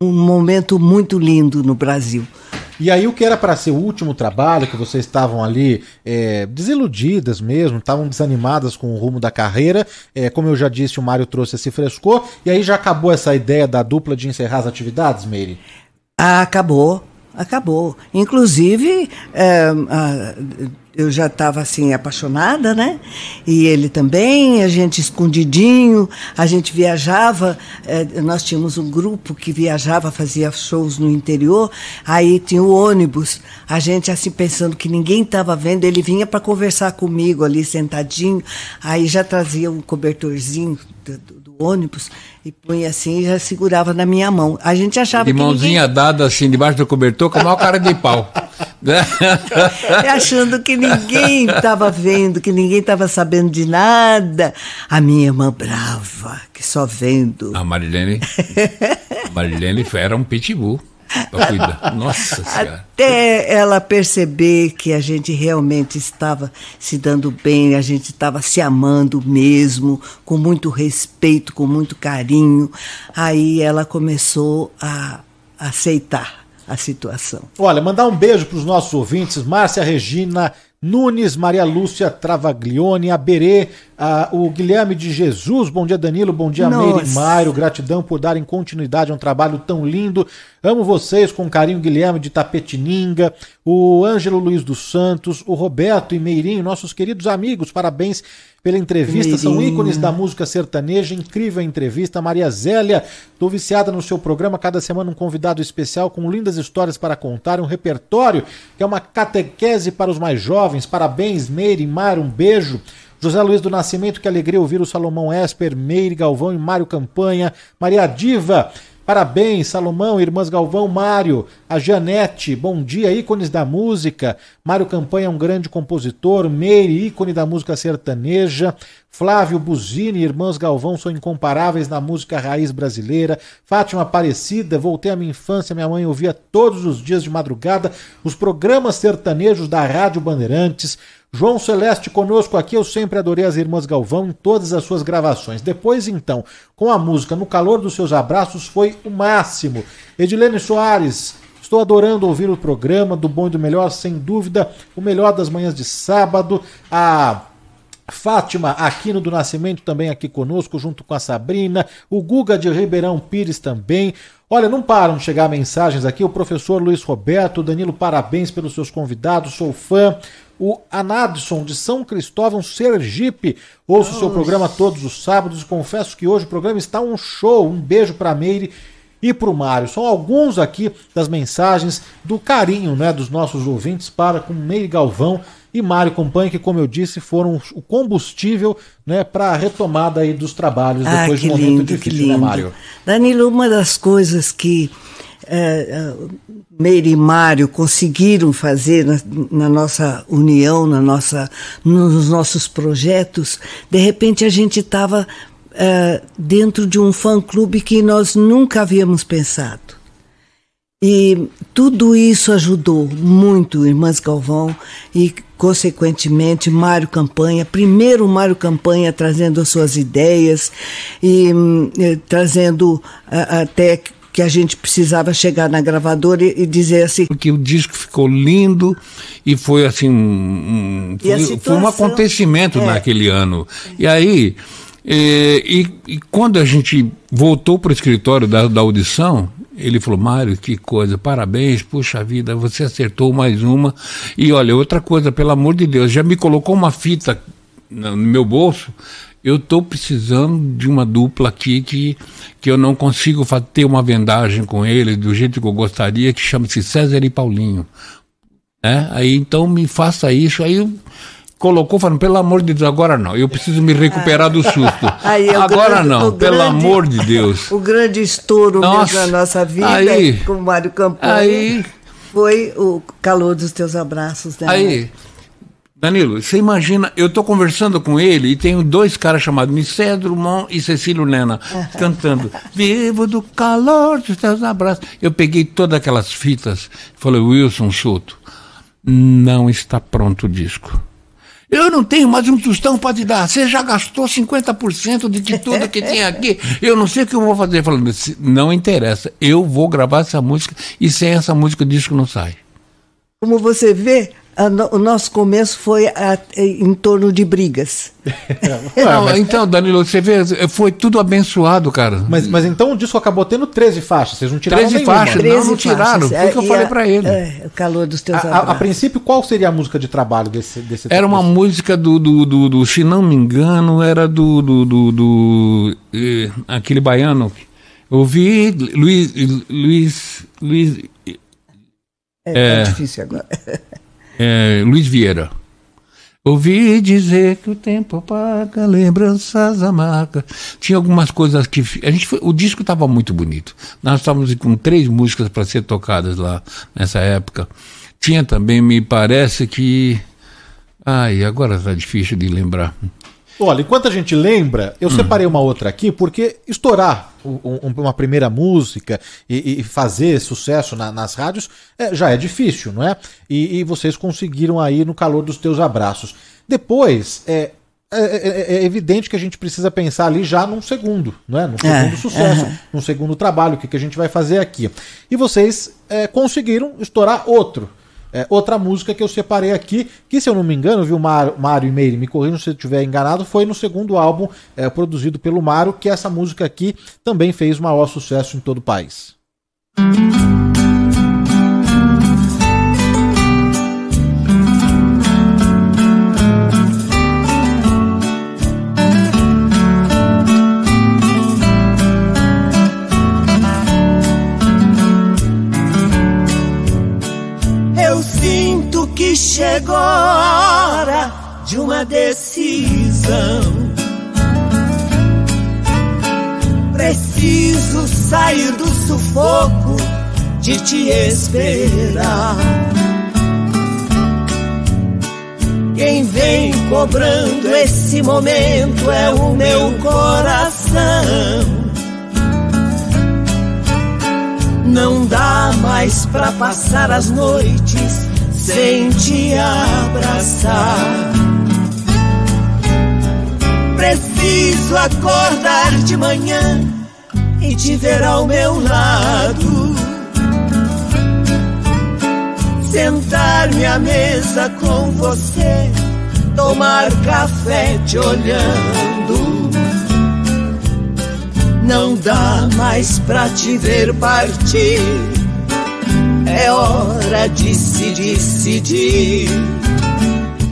Um momento muito lindo no Brasil. E aí o que era para ser o último trabalho, que vocês estavam ali é, desiludidas mesmo, estavam desanimadas com o rumo da carreira, é, como eu já disse, o Mário trouxe esse frescor, e aí já acabou essa ideia da dupla de encerrar as atividades, Meire? Ah, acabou, acabou. Inclusive, é, ah, eu já estava assim apaixonada, né? E ele também, a gente escondidinho, a gente viajava, eh, nós tínhamos um grupo que viajava, fazia shows no interior, aí tinha o ônibus, a gente assim pensando que ninguém estava vendo, ele vinha para conversar comigo ali sentadinho, aí já trazia um cobertorzinho do, do, do ônibus e punha assim e já segurava na minha mão. A gente achava De que mãozinha ninguém... dada assim, debaixo do cobertor, com a maior cara de pau. achando que ninguém estava vendo, que ninguém estava sabendo de nada. A minha irmã brava, que só vendo. A Marilene. A Marilene era um pitbull. Pra cuidar. Nossa Senhora. Até ela perceber que a gente realmente estava se dando bem, a gente estava se amando mesmo, com muito respeito, com muito carinho. Aí ela começou a aceitar a situação. Olha, mandar um beijo para os nossos ouvintes, Márcia Regina Nunes, Maria Lúcia Travaglione, Aberê, a, o Guilherme de Jesus, bom dia Danilo, bom dia Meire e Mário, gratidão por darem continuidade a um trabalho tão lindo. Amo vocês com carinho, Guilherme de Tapetininga, o Ângelo Luiz dos Santos, o Roberto e Meirinho, nossos queridos amigos, parabéns pela entrevista, Meirinho. são ícones da música sertaneja, incrível entrevista. Maria Zélia, tô viciada no seu programa, cada semana um convidado especial com lindas histórias para contar, um repertório que é uma catequese para os mais jovens. Parabéns, Meire e Mário, um beijo. José Luiz do Nascimento, que alegria ouvir o Salomão Esper, Meire Galvão e Mário Campanha. Maria Diva, Parabéns, Salomão, Irmãs Galvão, Mário, a Janete, bom dia, ícones da música. Mário Campanha é um grande compositor, Meire, ícone da música sertaneja. Flávio Buzini, Irmãos Galvão são incomparáveis na música raiz brasileira. Fátima Aparecida, voltei à minha infância, minha mãe ouvia todos os dias de madrugada os programas sertanejos da Rádio Bandeirantes. João Celeste conosco aqui, eu sempre adorei as Irmãs Galvão em todas as suas gravações. Depois, então, com a música No Calor dos Seus Abraços, foi o máximo. Edilene Soares, estou adorando ouvir o programa do Bom e do Melhor, sem dúvida, o melhor das manhãs de sábado. A Fátima Aquino do Nascimento também aqui conosco, junto com a Sabrina, o Guga de Ribeirão Pires também. Olha, não param de chegar mensagens aqui. O professor Luiz Roberto, Danilo, parabéns pelos seus convidados, sou fã. O Anadson de São Cristóvão, Sergipe. Ouço o seu programa todos os sábados e confesso que hoje o programa está um show. Um beijo para Meire e para o Mário. São alguns aqui das mensagens do carinho né, dos nossos ouvintes para com Meire Galvão e Mário Companha, que, como eu disse, foram o combustível né, para a retomada aí dos trabalhos ah, depois de um lindo, momento difícil, né, Mário? Danilo, uma das coisas que é, Meire e Mário conseguiram fazer na, na, nossa união, na nossa, nos nossos projetos, de repente a gente estava é, dentro de um fã-clube que nós nunca havíamos pensado. E tudo isso ajudou muito Irmãs Galvão e, consequentemente, Mário Campanha. Primeiro, Mário Campanha trazendo as suas ideias e, e trazendo a, até que a gente precisava chegar na gravadora e, e, dizer assim. Porque o disco ficou lindo e foi assim. Um, foi, situação, foi, um acontecimento é. naquele ano. E aí. É, e, e, quando a gente voltou para o escritório da, da audição, Ele falou, Mário, que coisa, parabéns, puxa vida, você acertou mais uma. E olha, outra coisa, pelo amor de Deus, já me colocou uma fita no meu bolso. Eu estou precisando de uma dupla aqui que, que eu não consigo ter uma vendagem com ele do jeito que eu gostaria, que chama-se César e Paulinho. É? Aí então me faça isso. Aí eu, colocou falando, pelo amor de Deus, agora não, eu preciso me recuperar do susto. Aí, agora grande, não, pelo grande, amor de Deus. O grande estouro nossa, da nossa vida aí, com o Mário aí, foi o calor dos teus abraços. Né? Aí, Danilo, você imagina, eu estou conversando com ele e tenho dois caras chamados Michel Drummond e Cecílio Nena cantando Vivo do calor dos teus abraços. Eu peguei todas aquelas fitas falei, Wilson Souto, não está pronto o disco. Eu não tenho mais um tostão para te dar. Você já gastou 50% de tudo que tem aqui. Eu não sei o que eu vou fazer. Falando, não interessa. Eu vou gravar essa música e sem essa música o disco não sai. Como você vê, o nosso começo foi a, em torno de brigas. Não, mas... Então, Danilo, você vê, foi tudo abençoado, cara. Mas, mas então o disco acabou tendo 13 faixas, vocês não tiraram 13 nenhuma. faixas, 13 não, não tiraram, foi o que eu falei para ele. É, o calor dos teus a, a, a, princípio, qual seria a música de trabalho desse desse Era uma desse... música do, do, do, do, se não me engano, era do, do, do, do eh, aquele baiano. Eu vi Luiz, Luiz, Luiz é, é, é difícil agora. é, Luiz Vieira. Ouvi dizer que o tempo apaga, lembranças amargas. Tinha algumas coisas que. A gente foi, o disco estava muito bonito. Nós estávamos com três músicas para ser tocadas lá nessa época. Tinha também, me parece que. Ai, agora está difícil de lembrar. Olha, enquanto a gente lembra, eu hum. separei uma outra aqui, porque estourar um, uma primeira música e, e fazer sucesso na, nas rádios é, já é difícil, não é? E, e, vocês conseguiram aí no calor dos teus abraços. Depois, é, é, é, é, evidente que a gente precisa pensar ali já num segundo, não é? Num segundo sucesso, num segundo trabalho, o que, que a gente vai fazer aqui. E vocês é, conseguiram estourar outro. É, outra música que eu separei aqui, que se eu não me engano, viu, Mário e Meire, me corrijam se eu estiver enganado, foi no segundo álbum é, produzido pelo Mário, que essa música aqui também fez maior sucesso em todo o país. Chegou a hora de uma decisão. Preciso sair do sufoco de te esperar. Quem vem cobrando esse momento é o meu coração. Não dá mais pra passar as noites sem te abraçar. Preciso acordar de manhã e te ver ao meu lado. Sentar-me à mesa com você, tomar café te olhando. Não dá mais pra te ver partir é hora de se decidir.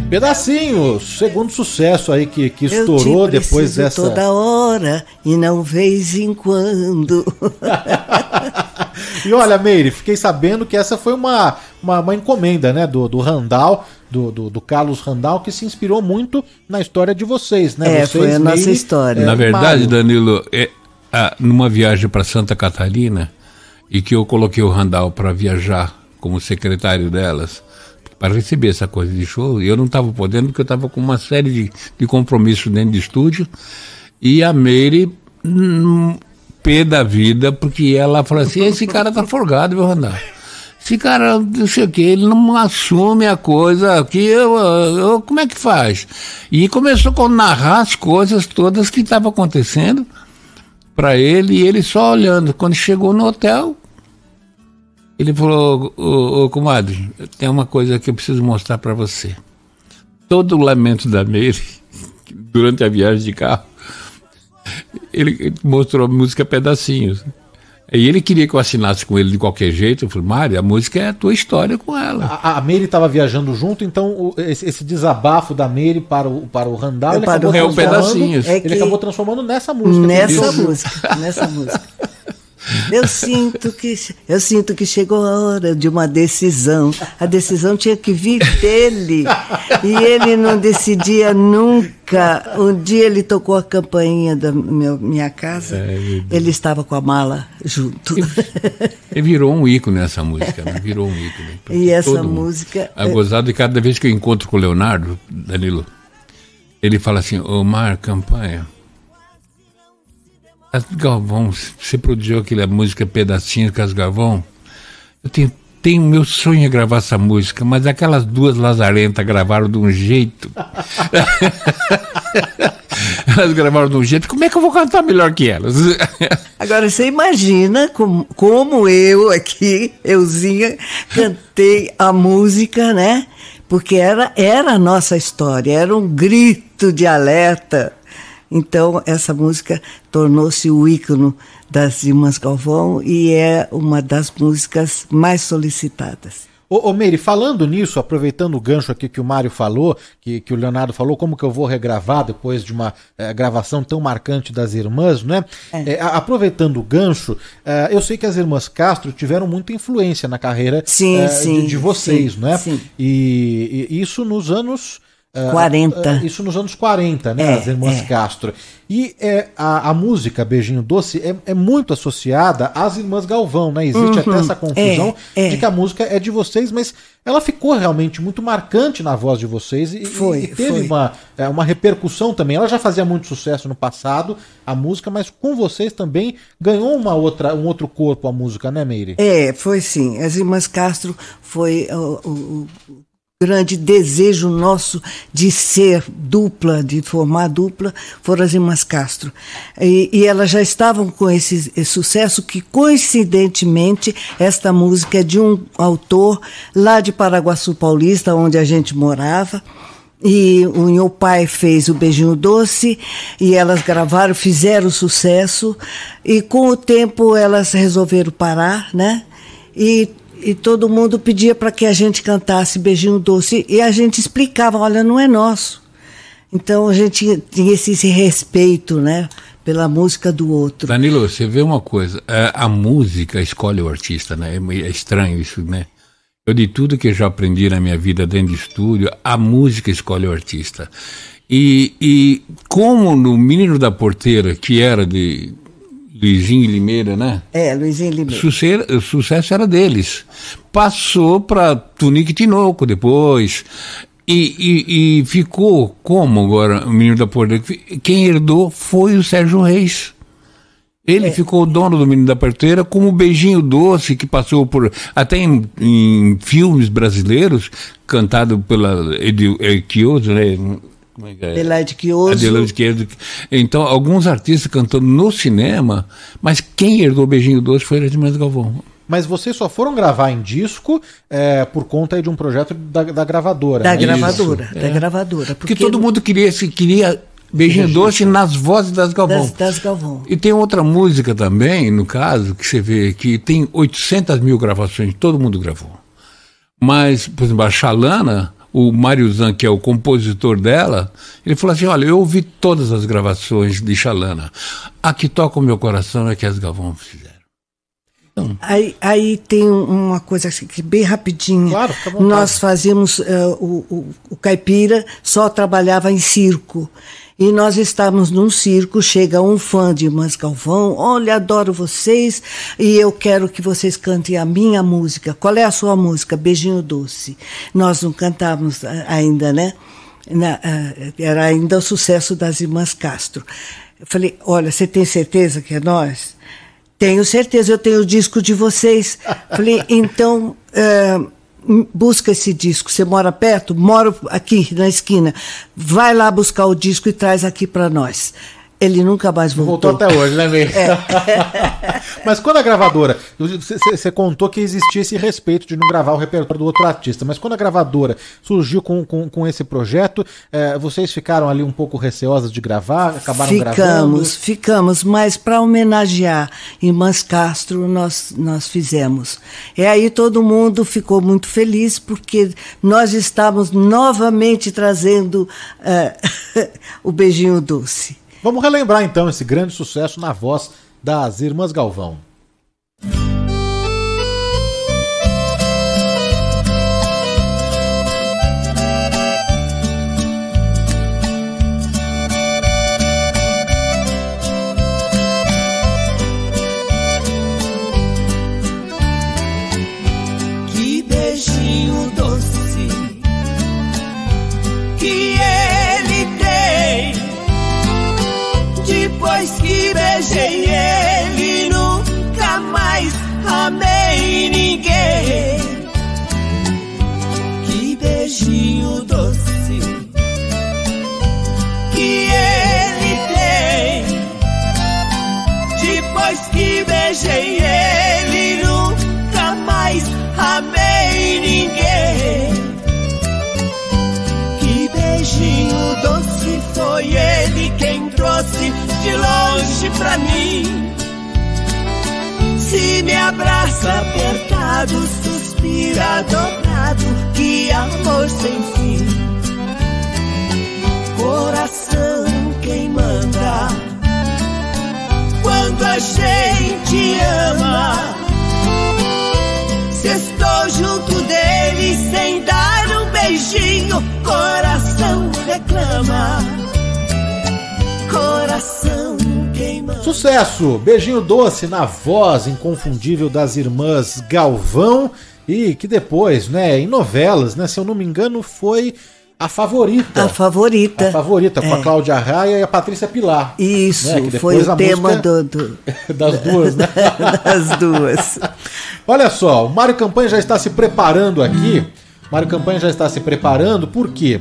Pedacinhos, segundo sucesso aí que, que estourou depois dessa. toda hora e não vez em quando. e olha, Meire, fiquei sabendo que essa foi uma, uma, uma encomenda né, do, do Randall, do, do, do, Carlos Randall, que se inspirou muito na história de vocês, né? É, vocês, foi a Meire, nossa história. É, na verdade, Mário. Danilo, é, numa viagem para Santa Catarina, e que eu coloquei o Randall para viajar como secretário delas para receber essa coisa de show. E eu não estava podendo porque eu estava com uma série de, de compromissos dentro de estúdio. E a Meire, hum, pé da vida, porque ela falou assim: esse cara tá folgado, viu, Randall? Esse cara, não sei o que, ele não assume a coisa que eu, eu, como é que faz? E começou a narrar as coisas todas que estavam acontecendo para ele e ele só olhando. Quando chegou no hotel, ele falou: Ô, ô comadre, tem uma coisa que eu preciso mostrar para você. Todo o lamento da Meire, durante a viagem de carro, ele mostrou a música pedacinhos. E ele queria que eu assinasse com ele de qualquer jeito. Eu falei, Mário, a música é a tua história com ela. A, a Meire estava viajando junto, então o, esse, esse, desabafo da Meire para o, para o Randall, é, ele, acabou é um pedacinho. É ele acabou transformando nessa música. Nessa música, nessa música. Eu sinto que eu sinto que chegou a hora de uma decisão. A decisão tinha que vir dele. E ele não decidia nunca. Um dia ele tocou a campainha da meu, minha casa. É, ele estava com a mala junto. Ele virou um ícone essa música, né? virou um ícone. E essa música. É gozado e cada vez que eu encontro com o Leonardo, Danilo, ele fala assim: Omar, campanha Galvão, você produziu aquela música Pedacinho com as Galvão? Eu tenho, tenho meu sonho é gravar essa música, mas aquelas duas lazarentas gravaram de um jeito. elas gravaram de um jeito, como é que eu vou cantar melhor que elas? Agora você imagina como, como eu aqui, euzinha, cantei a música, né? Porque era, era a nossa história, era um grito de alerta então, essa música tornou-se o ícone das Irmãs Galvão e é uma das músicas mais solicitadas. Ô, ô Meire, falando nisso, aproveitando o gancho aqui que o Mário falou, que, que o Leonardo falou, como que eu vou regravar depois de uma é, gravação tão marcante das irmãs, né? É. É, aproveitando o gancho, é, eu sei que as irmãs Castro tiveram muita influência na carreira sim, sim, de, de, vocês, sim, né? Sim. E, e isso nos anos 40. Uh, uh, isso nos anos 40, né? É, as irmãs é. Castro. E é, a, a, música Beijinho Doce é, é, muito associada às irmãs Galvão, né? Existe Uhum, até essa confusão é, é. de que a música é de vocês, mas ela ficou realmente muito marcante na voz de vocês e, Foi, e teve foi. Uma, é, uma repercussão também. Ela já fazia muito sucesso no passado, a música, mas com vocês também ganhou uma outra, um outro corpo a música, né, Meire? É, foi sim. As Irmãs Castro foi o- o grande desejo nosso de ser dupla, de formar dupla, foram as Irmãs Castro. E, e elas já estavam com esse, esse sucesso que, coincidentemente, esta música é de um autor lá de Paraguaçu Paulista, onde a gente morava. E o meu pai fez o Beijinho Doce e elas gravaram, fizeram sucesso e com o tempo elas resolveram parar, né? E, e todo mundo pedia para que a gente cantasse Beijinho Doce e a gente explicava, olha, não é nosso. Então a gente tinha esse, esse respeito, né? Pela música do outro. Danilo, você vê uma coisa, é, a música escolhe o artista, né? É É estranho isso, né? Eu de tudo que eu já aprendi na minha vida dentro de estúdio, a música escolhe o artista. E, e como no Menino da Porteira, que era de Luizinho Limeira, né? É, Luizinho Limeira. Sucesso, o sucesso era deles. Passou para Tunique Tinoco depois. E, e, e ficou como agora o Menino da Porteira? Quem herdou foi o Sérgio Reis. Ele ficou o dono do Menino da Porteira como o Beijinho Doce, que passou por. até em, em filmes brasileiros, cantado pela Edi- Chioso, né? Como é que é? Adelaide Chioso. Adelaide Chioso. Então, alguns artistas cantando no cinema, mas quem herdou o Beijinho Doce foi a Edmund Galvão. Mas vocês só foram gravar em disco é, por conta de um projeto da, da gravadora. Da né? gravadora, Isso, da é. gravadora. Porque, todo mundo queria, se queria Beijinho Doce nas vozes das Galvão. das, das Galvão. E tem outra música também, no caso, que você vê que tem 800 mil gravações, todo mundo gravou. Mas, por exemplo, a Xalana, o Mário Zan, que é o compositor dela, ele falou assim: Olha, eu ouvi todas as gravações de Xalana. A que toca o meu coração é que as Galvão fizeram. Aí, aí tem um- uma coisa assim, que bem rapidinho. Claro. Nós fazíamos, eh, o, o, o caipira só trabalhava em circo. E nós estávamos num circo, chega um fã de Irmãs Galvão, olha, adoro vocês e eu quero que vocês cantem a minha música. Qual é a sua música? Beijinho Doce. Nós não cantávamos ah, ainda, né? Na- ah, era ainda o sucesso das Irmãs Castro. Eu falei, olha, você tem certeza que é nós? Tenho certeza, eu tenho o disco de vocês. Falei, então, é, busca esse disco. Você mora perto? Moro aqui na esquina. Vai lá buscar o disco e traz aqui para nós. Ele nunca mais voltou. Voltou até hoje, né, Meire? É. mas quando a gravadora. Você contou que existia esse respeito de não gravar o repertório do outro artista, mas quando a gravadora surgiu com, com, com esse projeto, é, vocês ficaram ali um pouco receosas de gravar? Acabaram ficamos, gravando? Ficamos, ficamos, mas para homenagear Irmãs Castro, nós, nós fizemos. E aí todo mundo ficou muito feliz, porque nós estávamos novamente trazendo uh, o beijinho doce. Vamos relembrar então esse grande sucesso na voz das Irmãs Galvão. Longe pra mim. Se me abraça apertado, suspira dobrado, que amor sem fim. Coração quem manda quando a gente ama. Se estou junto dele sem dar um beijinho, coração reclama. Sucesso! Beijinho doce na voz inconfundível das irmãs Galvão e que depois, né, em novelas, né, se eu não me engano, foi a favorita. A favorita. A favorita, com é. a Cláudia Raia e a Patrícia Pilar. Isso, né, foi o tema do, do, das duas, né? das duas. Olha só, o Mário Campanha já está se preparando aqui. Mário Campanha já está se preparando, porque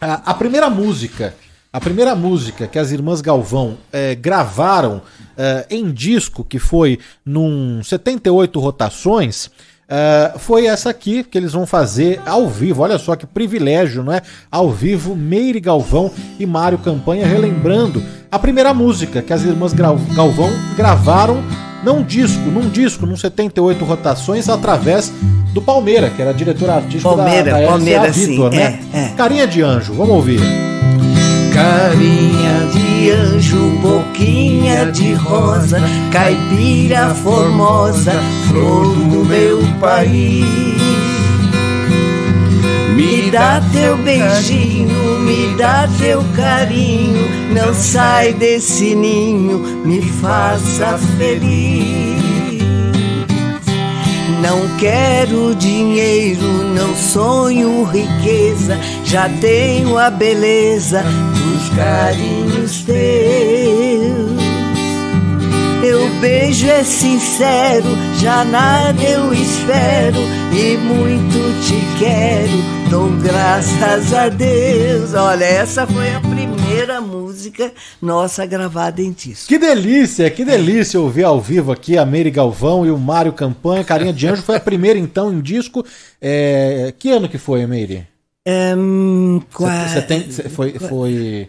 a, a primeira música a primeira música que as irmãs Galvão é, gravaram é, em disco, que foi num 78 rotações, é, foi essa aqui que eles vão fazer ao vivo. Olha só que privilégio, não é? Ao vivo, Meire Galvão e Mário Campanha relembrando a primeira música que as irmãs Galvão gravaram num disco, num disco, num 78 rotações, através do Palmeira, que era diretor artístico Palmeira, da, da Palmeira, Vitor, sim, né? É, é. Carinha de anjo, vamos ouvir. Carinha de anjo, boquinha de rosa, caipira formosa, flor do meu país. Me dá teu beijinho, me dá teu carinho, não sai desse ninho, me faça feliz. Não quero dinheiro, não sonho riqueza, já tenho a beleza dos carinhos teus. Teu beijo é sincero, já nada eu espero e muito te quero. Dou graças a Deus. Olha, essa foi a primeira música nossa gravada em disco. Que delícia, que delícia ouvir ao vivo aqui a Meire Galvão e o Mário Campanha. Carinha de Anjo foi a primeira então em disco. É... Que ano que foi, Meire? Um, Você tem, foi, foi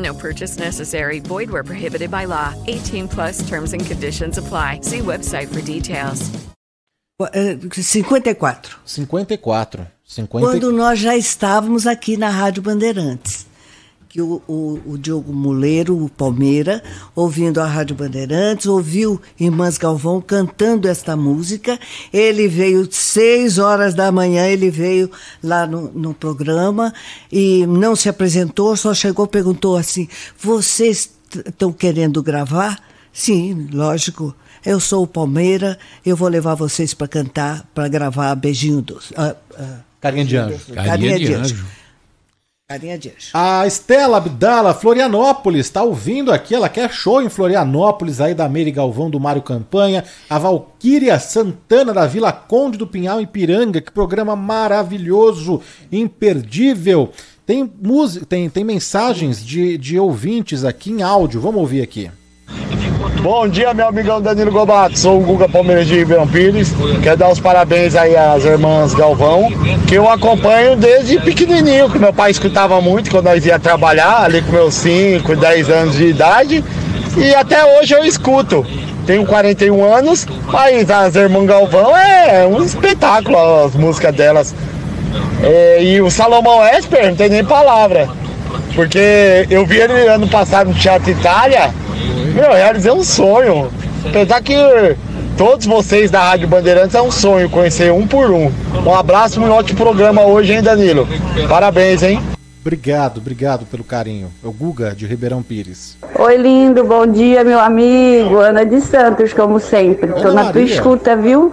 No purchase necessary. Void where prohibited by law. 18 plus terms and conditions apply. See website for details. Eh, 54. 54. 50... Quando nós já estávamos aqui na Rádio Bandeirantes. Que o, o, o Diogo Muleiro, o Palmeira, ouvindo a Rádio Bandeirantes, ouviu Irmãs Galvão cantando esta música. Ele veio seis horas da manhã, ele veio lá no, no programa e não se apresentou, só chegou perguntou assim: Vocês estão querendo gravar? Sim, lógico. Eu sou o Palmeira, eu vou levar vocês para cantar, para gravar Beijinho dos. Uh, uh, Carinha de anjo. Carinha, de, anjo. Carinha. A Estela Abdala, Florianópolis, está ouvindo aqui. Ela quer show em Florianópolis, aí da Meire Galvão, do Mário Campanha. A Valquíria Santana, da Vila Conde do Pinhal, em Piranga. Que programa maravilhoso, imperdível. Tem, música, tem, tem mensagens de, de ouvintes aqui em áudio. Vamos ouvir aqui. Bom dia, meu amigão Danilo Gobato. Sou o Guga Palmeiras de Ribeirão Pires. Quero dar os parabéns aí às irmãs Galvão, que eu acompanho desde pequenininho, que meu pai escutava muito quando nós ia trabalhar, ali com meus 5, 10 anos de idade. E até hoje eu escuto. Tenho 41 anos, mas as irmãs Galvão é um espetáculo as músicas delas. É, e o Salomão Esper, não tem nem palavra. Porque eu vi ele ano passado no Teatro Itália meu, realizei um sonho. Apesar que todos vocês da Rádio Bandeirantes é um sonho conhecer um por um. Um abraço um ótimo programa hoje, hein, Danilo? Parabéns, hein? Obrigado, obrigado pelo carinho. É o Guga de Ribeirão Pires. Oi, lindo, bom dia, meu amigo. Ana de Santos, como sempre. Tô na tua escuta, viu?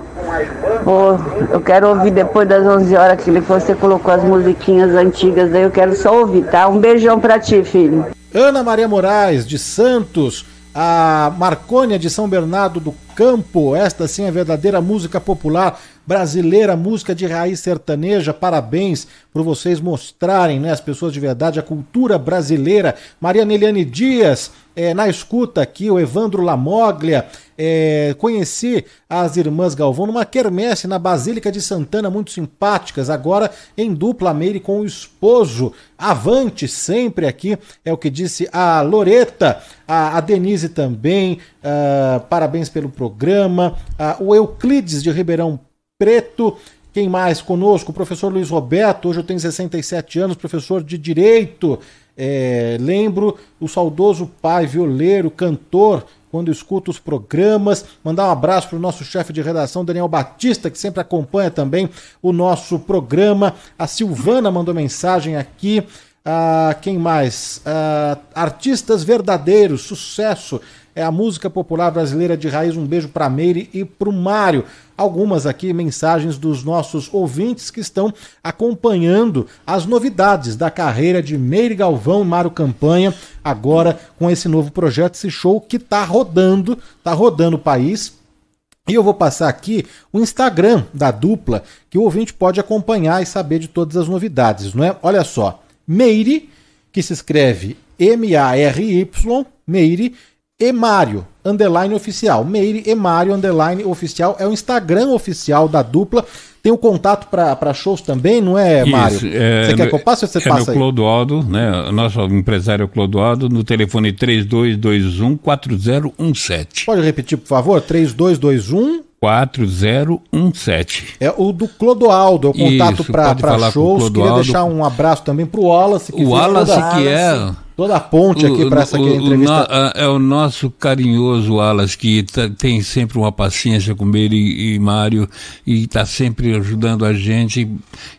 eu quero ouvir depois das 11 horas que você colocou as musiquinhas antigas aí. Eu quero só ouvir, tá? Um beijão pra ti, filho. Ana Maria Moraes, de Santos a Marcônia de São Bernardo do Campo. Esta sim é verdadeira música popular brasileira, música de raiz sertaneja. Parabéns por vocês mostrarem, né, as pessoas de verdade, a cultura brasileira. Maria Neliane Dias, é, na escuta aqui, o Evandro Lamoglia. É, conheci as irmãs Galvão numa quermesse na Basílica de Santana, muito simpáticas, agora em dupla Meire com o esposo. Avante sempre aqui, é o que disse a Loreta, a, a Denise também, uh, parabéns pelo programa. Uh, o Euclides de Ribeirão Preto. Quem mais conosco? O professor Luiz Roberto, hoje eu tenho 67 anos, professor de Direito. É, lembro o saudoso pai violeiro, cantor, quando escuto os programas. Mandar um abraço para o nosso chefe de redação, Daniel Batista, que sempre acompanha também o nosso programa. A Silvana mandou mensagem aqui. Ah, quem mais? Ah, artistas verdadeiros, sucesso. É a música popular brasileira de raiz. Um beijo para Meire e para o Mário algumas aqui mensagens dos nossos ouvintes que estão acompanhando as novidades da carreira de Meire Galvão e Mário Campanha, agora com esse novo projeto, esse show que está rodando, está rodando o país. E eu vou passar aqui o Instagram da dupla, que o ouvinte pode acompanhar e saber de todas as novidades, não é? Olha só, Meire, que se escreve M-A-R-Y, Meire, e Mário, underline oficial. Meire e Mário, underline oficial. É o Instagram oficial da dupla. Tem o um contato para shows também, não é, Mário? Isso, é, você quer que eu passe ou você é passa Clodoaldo, né? Nosso empresário Clodoaldo, no telefone 3221 4017. Pode repetir, por favor? 3221 4017. É o do Clodoaldo, é o contato para shows. Queria deixar um abraço também para o Wallace. Que o Wallace que é toda a ponte aqui para essa aqui, entrevista. O, é o nosso carinhoso Alas, que tá, tem sempre uma paciência com ele e, e Mário, e está sempre ajudando a gente.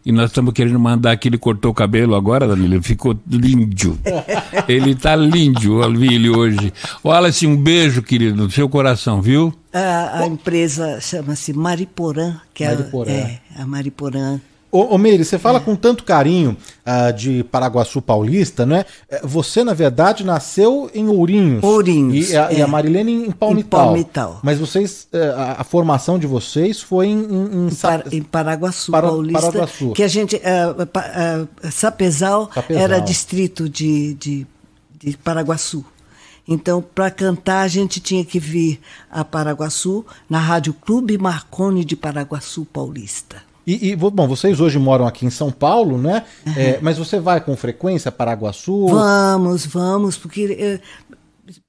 E nós estamos querendo mandar que ele cortou o cabelo agora, Danilo, ele ficou lindo. ele está lindo, vi hoje. O Alas, um beijo, querido, no seu coração, viu? A, a empresa chama-se Mariporã, que Mariporã. É, é a Mariporã Ô, ô Meire, você fala com tanto carinho uh, de Paraguaçu Paulista, né? Você, na verdade, nasceu em Ourinhos. Ourinhos. E a, é. e a Marilene em Palmital. Em Palmital. Mas vocês, a, a, formação de vocês foi em... Em, em, Par, em Paraguaçu Para, Paulista. Paraguaçu. Que a gente... Uh, uh, Sapezal, Sapezal, era distrito de, de, de Paraguaçu. Então, para cantar, a gente tinha que vir a Paraguaçu, na Rádio Clube Marconi de Paraguaçu Paulista. E, e, bom, vocês hoje moram aqui em São Paulo, né? Uhum. É, mas você vai com frequência para Paraguaçu? Vamos, vamos, porque é,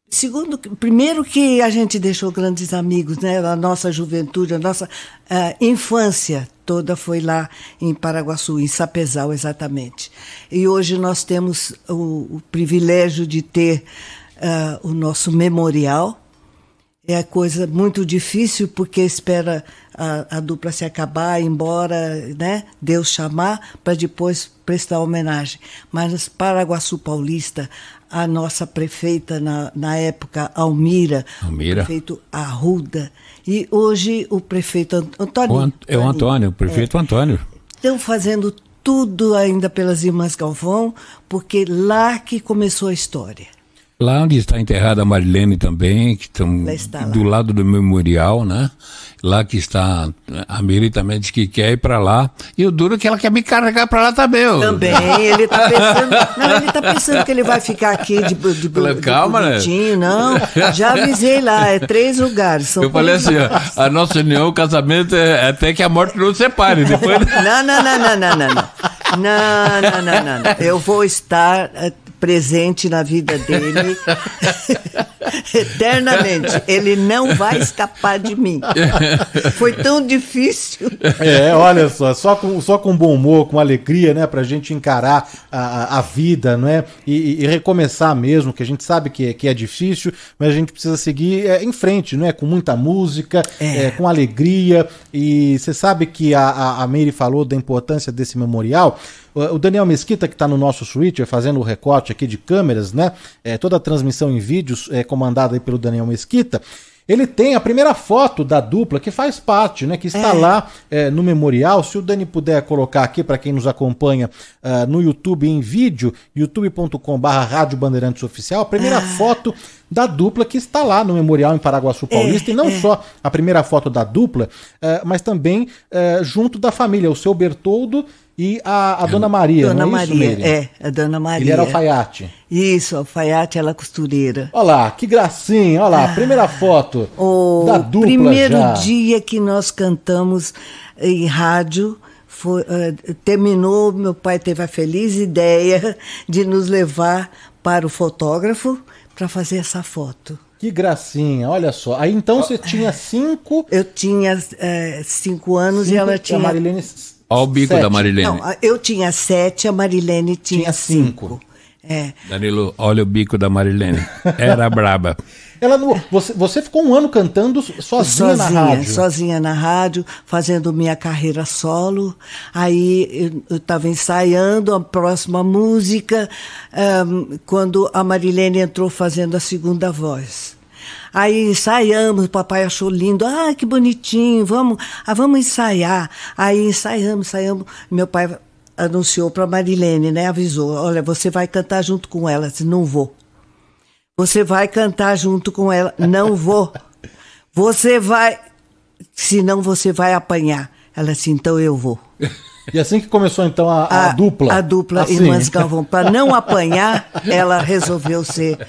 segundo, primeiro que a gente deixou grandes amigos, né? A nossa juventude, a nossa uh, infância toda foi lá em Paraguaçu, em Sapezal, exatamente. E hoje nós temos o, o privilégio de ter uh, o nosso memorial é coisa muito difícil porque espera a, a dupla se acabar, embora, né? Deus chamar para depois prestar homenagem. Mas Paraguaçu Paulista, a nossa prefeita na, na época, Almira, Almira, o prefeito Arruda, e hoje o prefeito Antônio. O Ant é o Antônio, o prefeito é, Antônio. Estão fazendo tudo ainda pelas irmãs Galvão, porque lá que começou a história. Lá onde está enterrada a Marilene também, que estão do lado do memorial, né? Lá que está a Miri também diz que quer ir para lá. E o duro é que ela quer me carregar para lá também. Também, ele está pensando, não, ele tá pensando que ele vai ficar aqui de, de, de Calma, né? Não, já avisei lá, é três lugares. Eu falei assim, ó, a nossa união, o casamento é até que a morte não separe. Depois... Não, não, não, não, não, não, não. Não, não, não, não, não. Eu vou estar eh, presente na vida dele eternamente. Ele não vai escapar de mim. Foi tão difícil. É, olha só, só com, só com bom humor, com alegria, né, pra gente encarar a, a vida, não é? E, e, recomeçar mesmo, que a gente sabe que é, que é difícil, mas a gente precisa seguir é, em frente, não é? Com muita música, é. É, com alegria. E você sabe que a, a, a Meire falou da importância desse memorial. O Daniel Mesquita, que está no nosso Switcher, fazendo o recorte aqui de câmeras, né? É, toda a transmissão em vídeos é comandada pelo Daniel Mesquita. Ele tem a primeira foto da dupla que faz parte, né? Que está é. lá é, no memorial. Se o Dani puder colocar aqui para quem nos acompanha uh, no YouTube em vídeo, youtube.com/barra Rádio Bandeirantes Oficial, a primeira ah. foto da dupla que está lá no memorial em Paraguaçu Paulista. É, e não é. só a primeira foto da dupla, uh, mas também uh, junto da família, o seu Bertoldo e a, a Dona Maria, Dona não é Maria, isso, é, a Dona Maria. Ele era alfaiate. Isso, alfaiate, ela costureira. Olha lá, que gracinha, olha lá, ah, primeira foto o da dupla primeiro já. dia que nós cantamos em rádio, foi, uh, terminou, meu pai teve a feliz ideia de nos levar para o fotógrafo para fazer essa foto. Que gracinha, olha só. Aí então você tinha cinco. Eu tinha é, cinco anos cinco, e ela tinha. A Marilene Olha o bico sete. da Marilene. Não, eu tinha sete, a Marilene tinha, tinha cinco. cinco. É. Danilo, olha o bico da Marilene. Era braba. Ela não, você, você ficou um ano cantando sozinha, sozinha na rádio? Sozinha na rádio, fazendo minha carreira solo. Aí eu estava ensaiando a próxima música, um, quando a Marilene entrou fazendo a segunda voz. Aí ensaiamos, o papai achou lindo, ah, que bonitinho, vamos, ah, vamos ensaiar. Aí ensaiamos, ensaiamos. Meu pai anunciou para Marilene, né? Avisou, olha, você vai cantar junto com ela. Eu disse, não vou. Você vai cantar junto com ela. Não vou. Você vai. Senão você vai apanhar. Ela disse, então eu vou. E assim que começou então a, a, a dupla. A dupla assim. Irmãs Galvão. Para não apanhar, ela resolveu ser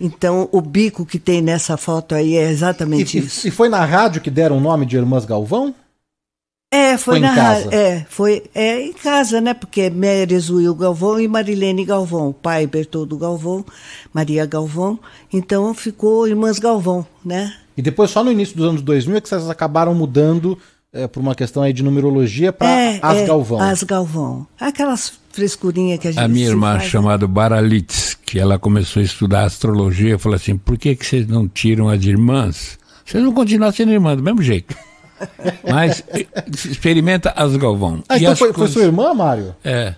então, o bico que tem nessa foto aí é exatamente e, isso. E foi na rádio que deram o nome de Irmãs Galvão? É, foi, foi na rádio. É, foi é, em casa, né? Porque Méres Will Galvão e Marilene Galvão. pai Bertoldo Galvão, Maria Galvão. Então ficou Irmãs Galvão, né? E depois, só no início dos anos 2000, é que vocês acabaram mudando é, por uma questão aí de numerologia para é, As é, Galvão. As Galvão. Aquelas frescurinhas que a gente A minha irmã, faz. chamada Baralitz, que ela começou a estudar astrologia, falou assim: por que, que vocês não tiram as irmãs? Vocês vão continuar sendo irmãs do mesmo jeito. Mas experimenta as Galvão. Ah, então foi, coisas... foi sua irmã, Mário? É.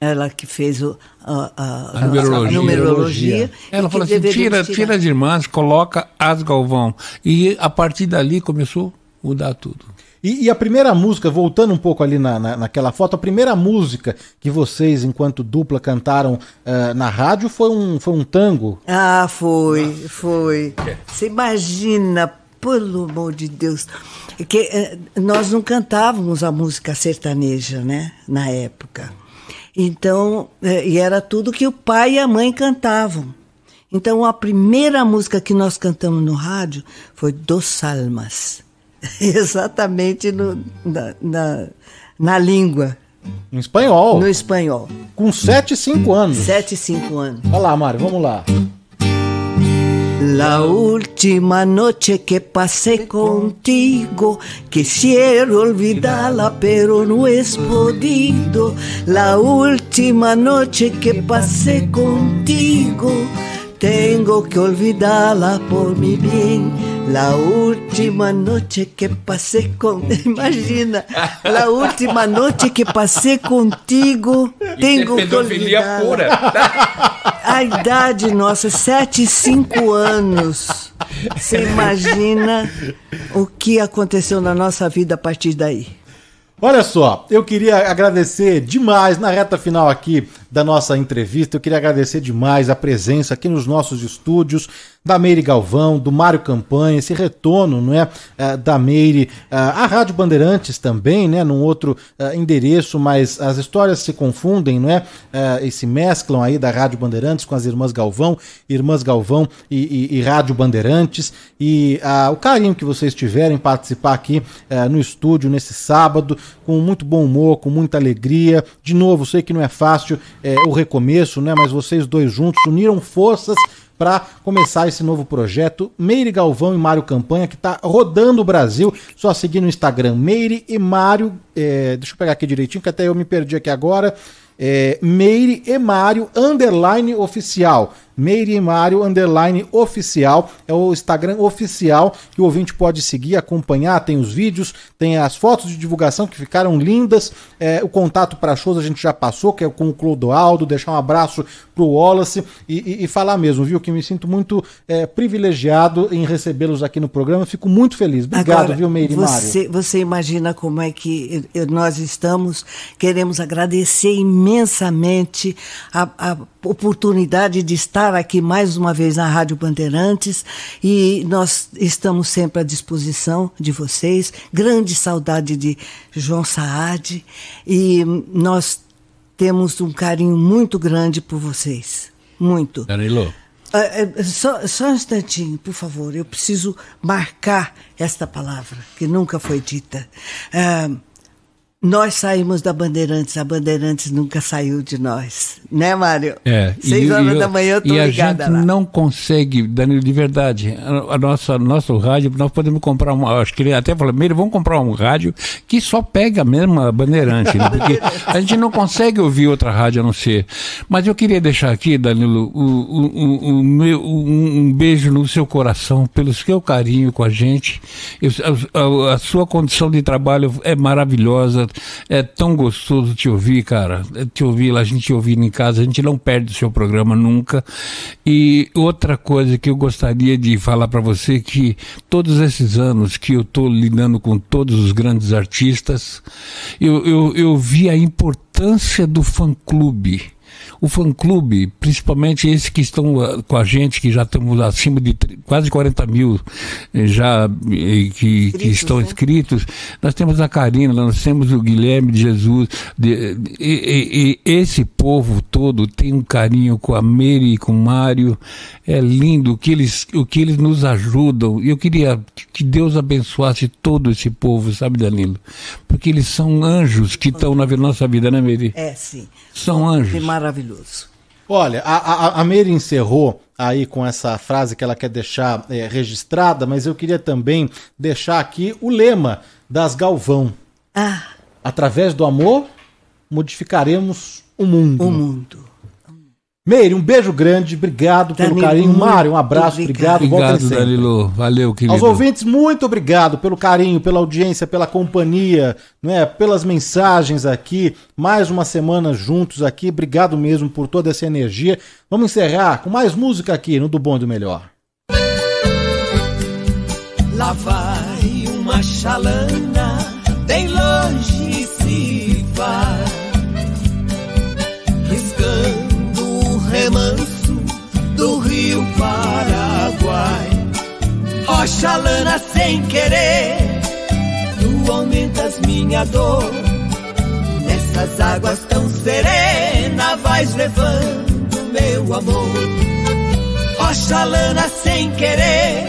Ela que fez o, a, a, a, numerologia. a numerologia. Ela falou assim: tira, tira as irmãs, coloca as Galvão. E a partir dali começou a mudar tudo. E, e, a primeira música, voltando um pouco ali na, na, naquela foto, a primeira música que vocês, enquanto dupla, cantaram uh, na rádio foi um, foi um tango? Ah, foi, foi. Você imagina, pelo amor de Deus, que uh, nós não cantávamos a música sertaneja, né, na época. Então, uh, e era tudo que o pai e a mãe cantavam. Então, a primeira música que nós cantamos no rádio foi Dos Salmas. Exatamente no, na, na, na língua. No espanhol? No espanhol. Com 7 e 5 anos. 7 e 5 anos. Olha lá, Mário, vamos lá. La última noche que pasé contigo, quisiera olvidarla, pero no es podido. La última noche que pasé contigo, tengo que olvidarla por mi bien. La última noche que pasé con. Imagina, la última noche que pasé contigo, tengo que olvidarla. pura. A idade nossa, 7 e 5 anos. Você imagina o que aconteceu na nossa vida a partir daí. Olha só, eu queria agradecer demais na reta final aqui da nossa entrevista. Eu queria agradecer demais a presença aqui nos nossos estúdios da Meire Galvão, do Mário Campanha, esse retorno, não é, uh, da Meire, uh, a Rádio Bandeirantes também, né, num outro uh, endereço, mas as histórias se confundem, não é, e se mesclam aí da Rádio Bandeirantes com as Irmãs Galvão, Irmãs Galvão e, e, e Rádio Bandeirantes e o carinho que vocês tiverem participar aqui no estúdio nesse sábado, com muito bom humor, com muita alegria. De novo, sei que não é fácil é, o recomeço, né? Mas vocês dois juntos uniram forças para começar esse novo projeto. Meire Galvão e Mário Campanha, que está rodando o Brasil. Só seguir no Instagram, Meire e Mário. É, deixa eu pegar aqui direitinho, que até eu me perdi aqui agora. É, Meire e Mário, underline oficial. Meire Mário underline oficial, é o Instagram oficial que o ouvinte pode seguir, acompanhar, tem os vídeos, tem as fotos de divulgação que ficaram lindas, é, o contato para shows a gente já passou, que é com o Clodoaldo, deixar um abraço pro Wallace e, e, e falar mesmo, viu, que me sinto muito é, privilegiado em recebê-los aqui no programa, fico muito feliz. Obrigado, Agora, viu, Meire você, Mário. Você imagina como é que nós estamos, queremos agradecer imensamente a, a oportunidade de estar aqui mais uma vez na Rádio Bandeirantes e nós estamos sempre à disposição de vocês. Grande saudade de João Saad e nós temos um carinho muito grande por vocês. Muito. Danilo. Uh, só, só um instantinho, por favor. Eu preciso marcar esta palavra que nunca foi dita. Uh, nós saímos da Bandeirantes, a Bandeirantes nunca saiu de nós. Né, Mário? É. Seis e, horas e, da manhã eu tô e ligada a gente lá. não consegue, Danilo, de verdade, a, a nossa, nosso rádio, nós podemos comprar uma, acho que ele até falou, Meire, vamos comprar um rádio que só pega mesmo a Bandeirante, né? Porque a gente não consegue ouvir outra rádio a não ser. Mas eu queria deixar aqui, Danilo, o, o, o, o meu, um, um, beijo no seu coração, pelo seu carinho com a gente. Eu, a, a, a sua condição de trabalho é maravilhosa é tão gostoso te ouvir, cara. É te ouvir, a gente ouvir em casa, a gente não perde o seu programa nunca. E outra coisa que eu gostaria de falar para você que todos esses anos que eu estou lidando com todos os grandes artistas, eu, eu, eu vi a importância do fã-clube o fã-clube, principalmente esses que estão uh, com a gente, que já estamos acima de quase 40 mil eh, já eh, que, que estão né? inscritos, nós temos a Karina, nós temos o Guilherme de Jesus, de, de, e, e, esse povo todo tem um carinho com a Mary e com o Mário, é lindo o que eles, o que eles nos ajudam, eu queria que Deus abençoasse todo esse povo, sabe Danilo? Porque eles são anjos que estão na nossa vida, né Mary? É, sim. São anjos. Que maravilhoso. Olha, a, a, a Meire encerrou aí com essa frase que ela quer deixar é, registrada, mas eu queria também deixar aqui o lema das Galvão. Ah. Através do amor, modificaremos o mundo. O mundo. Meire, um beijo grande, obrigado Danilo, pelo carinho. Mário, um abraço, obrigado. Obrigado, obrigado Danilo. Valeu, querido. Aos ouvintes, muito obrigado pelo carinho, pela audiência, pela companhia, não é? pelas mensagens aqui. Mais uma semana juntos aqui. Obrigado mesmo por toda essa energia. Vamos encerrar com mais música aqui no Do Bom e do Melhor. Lá vai uma chalana hoje se vai, remanso do rio Paraguai. Oxalana sem querer, tu aumentas minha dor. Nessas águas tão serenas, vais levando meu amor. Oxalana sem querer,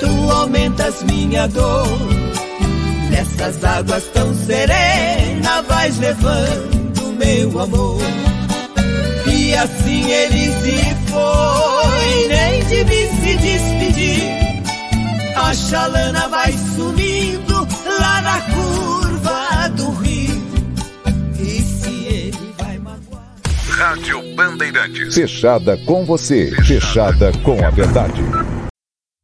tu aumentas minha dor. Nessas águas tão serenas, vais levando meu amor. E assim ele se foi, nem de mim se despedir. A chalana vai sumindo lá na curva do rio. E se ele vai magoar. Rádio Bandeirantes. Fechada com você. Fechada com a verdade.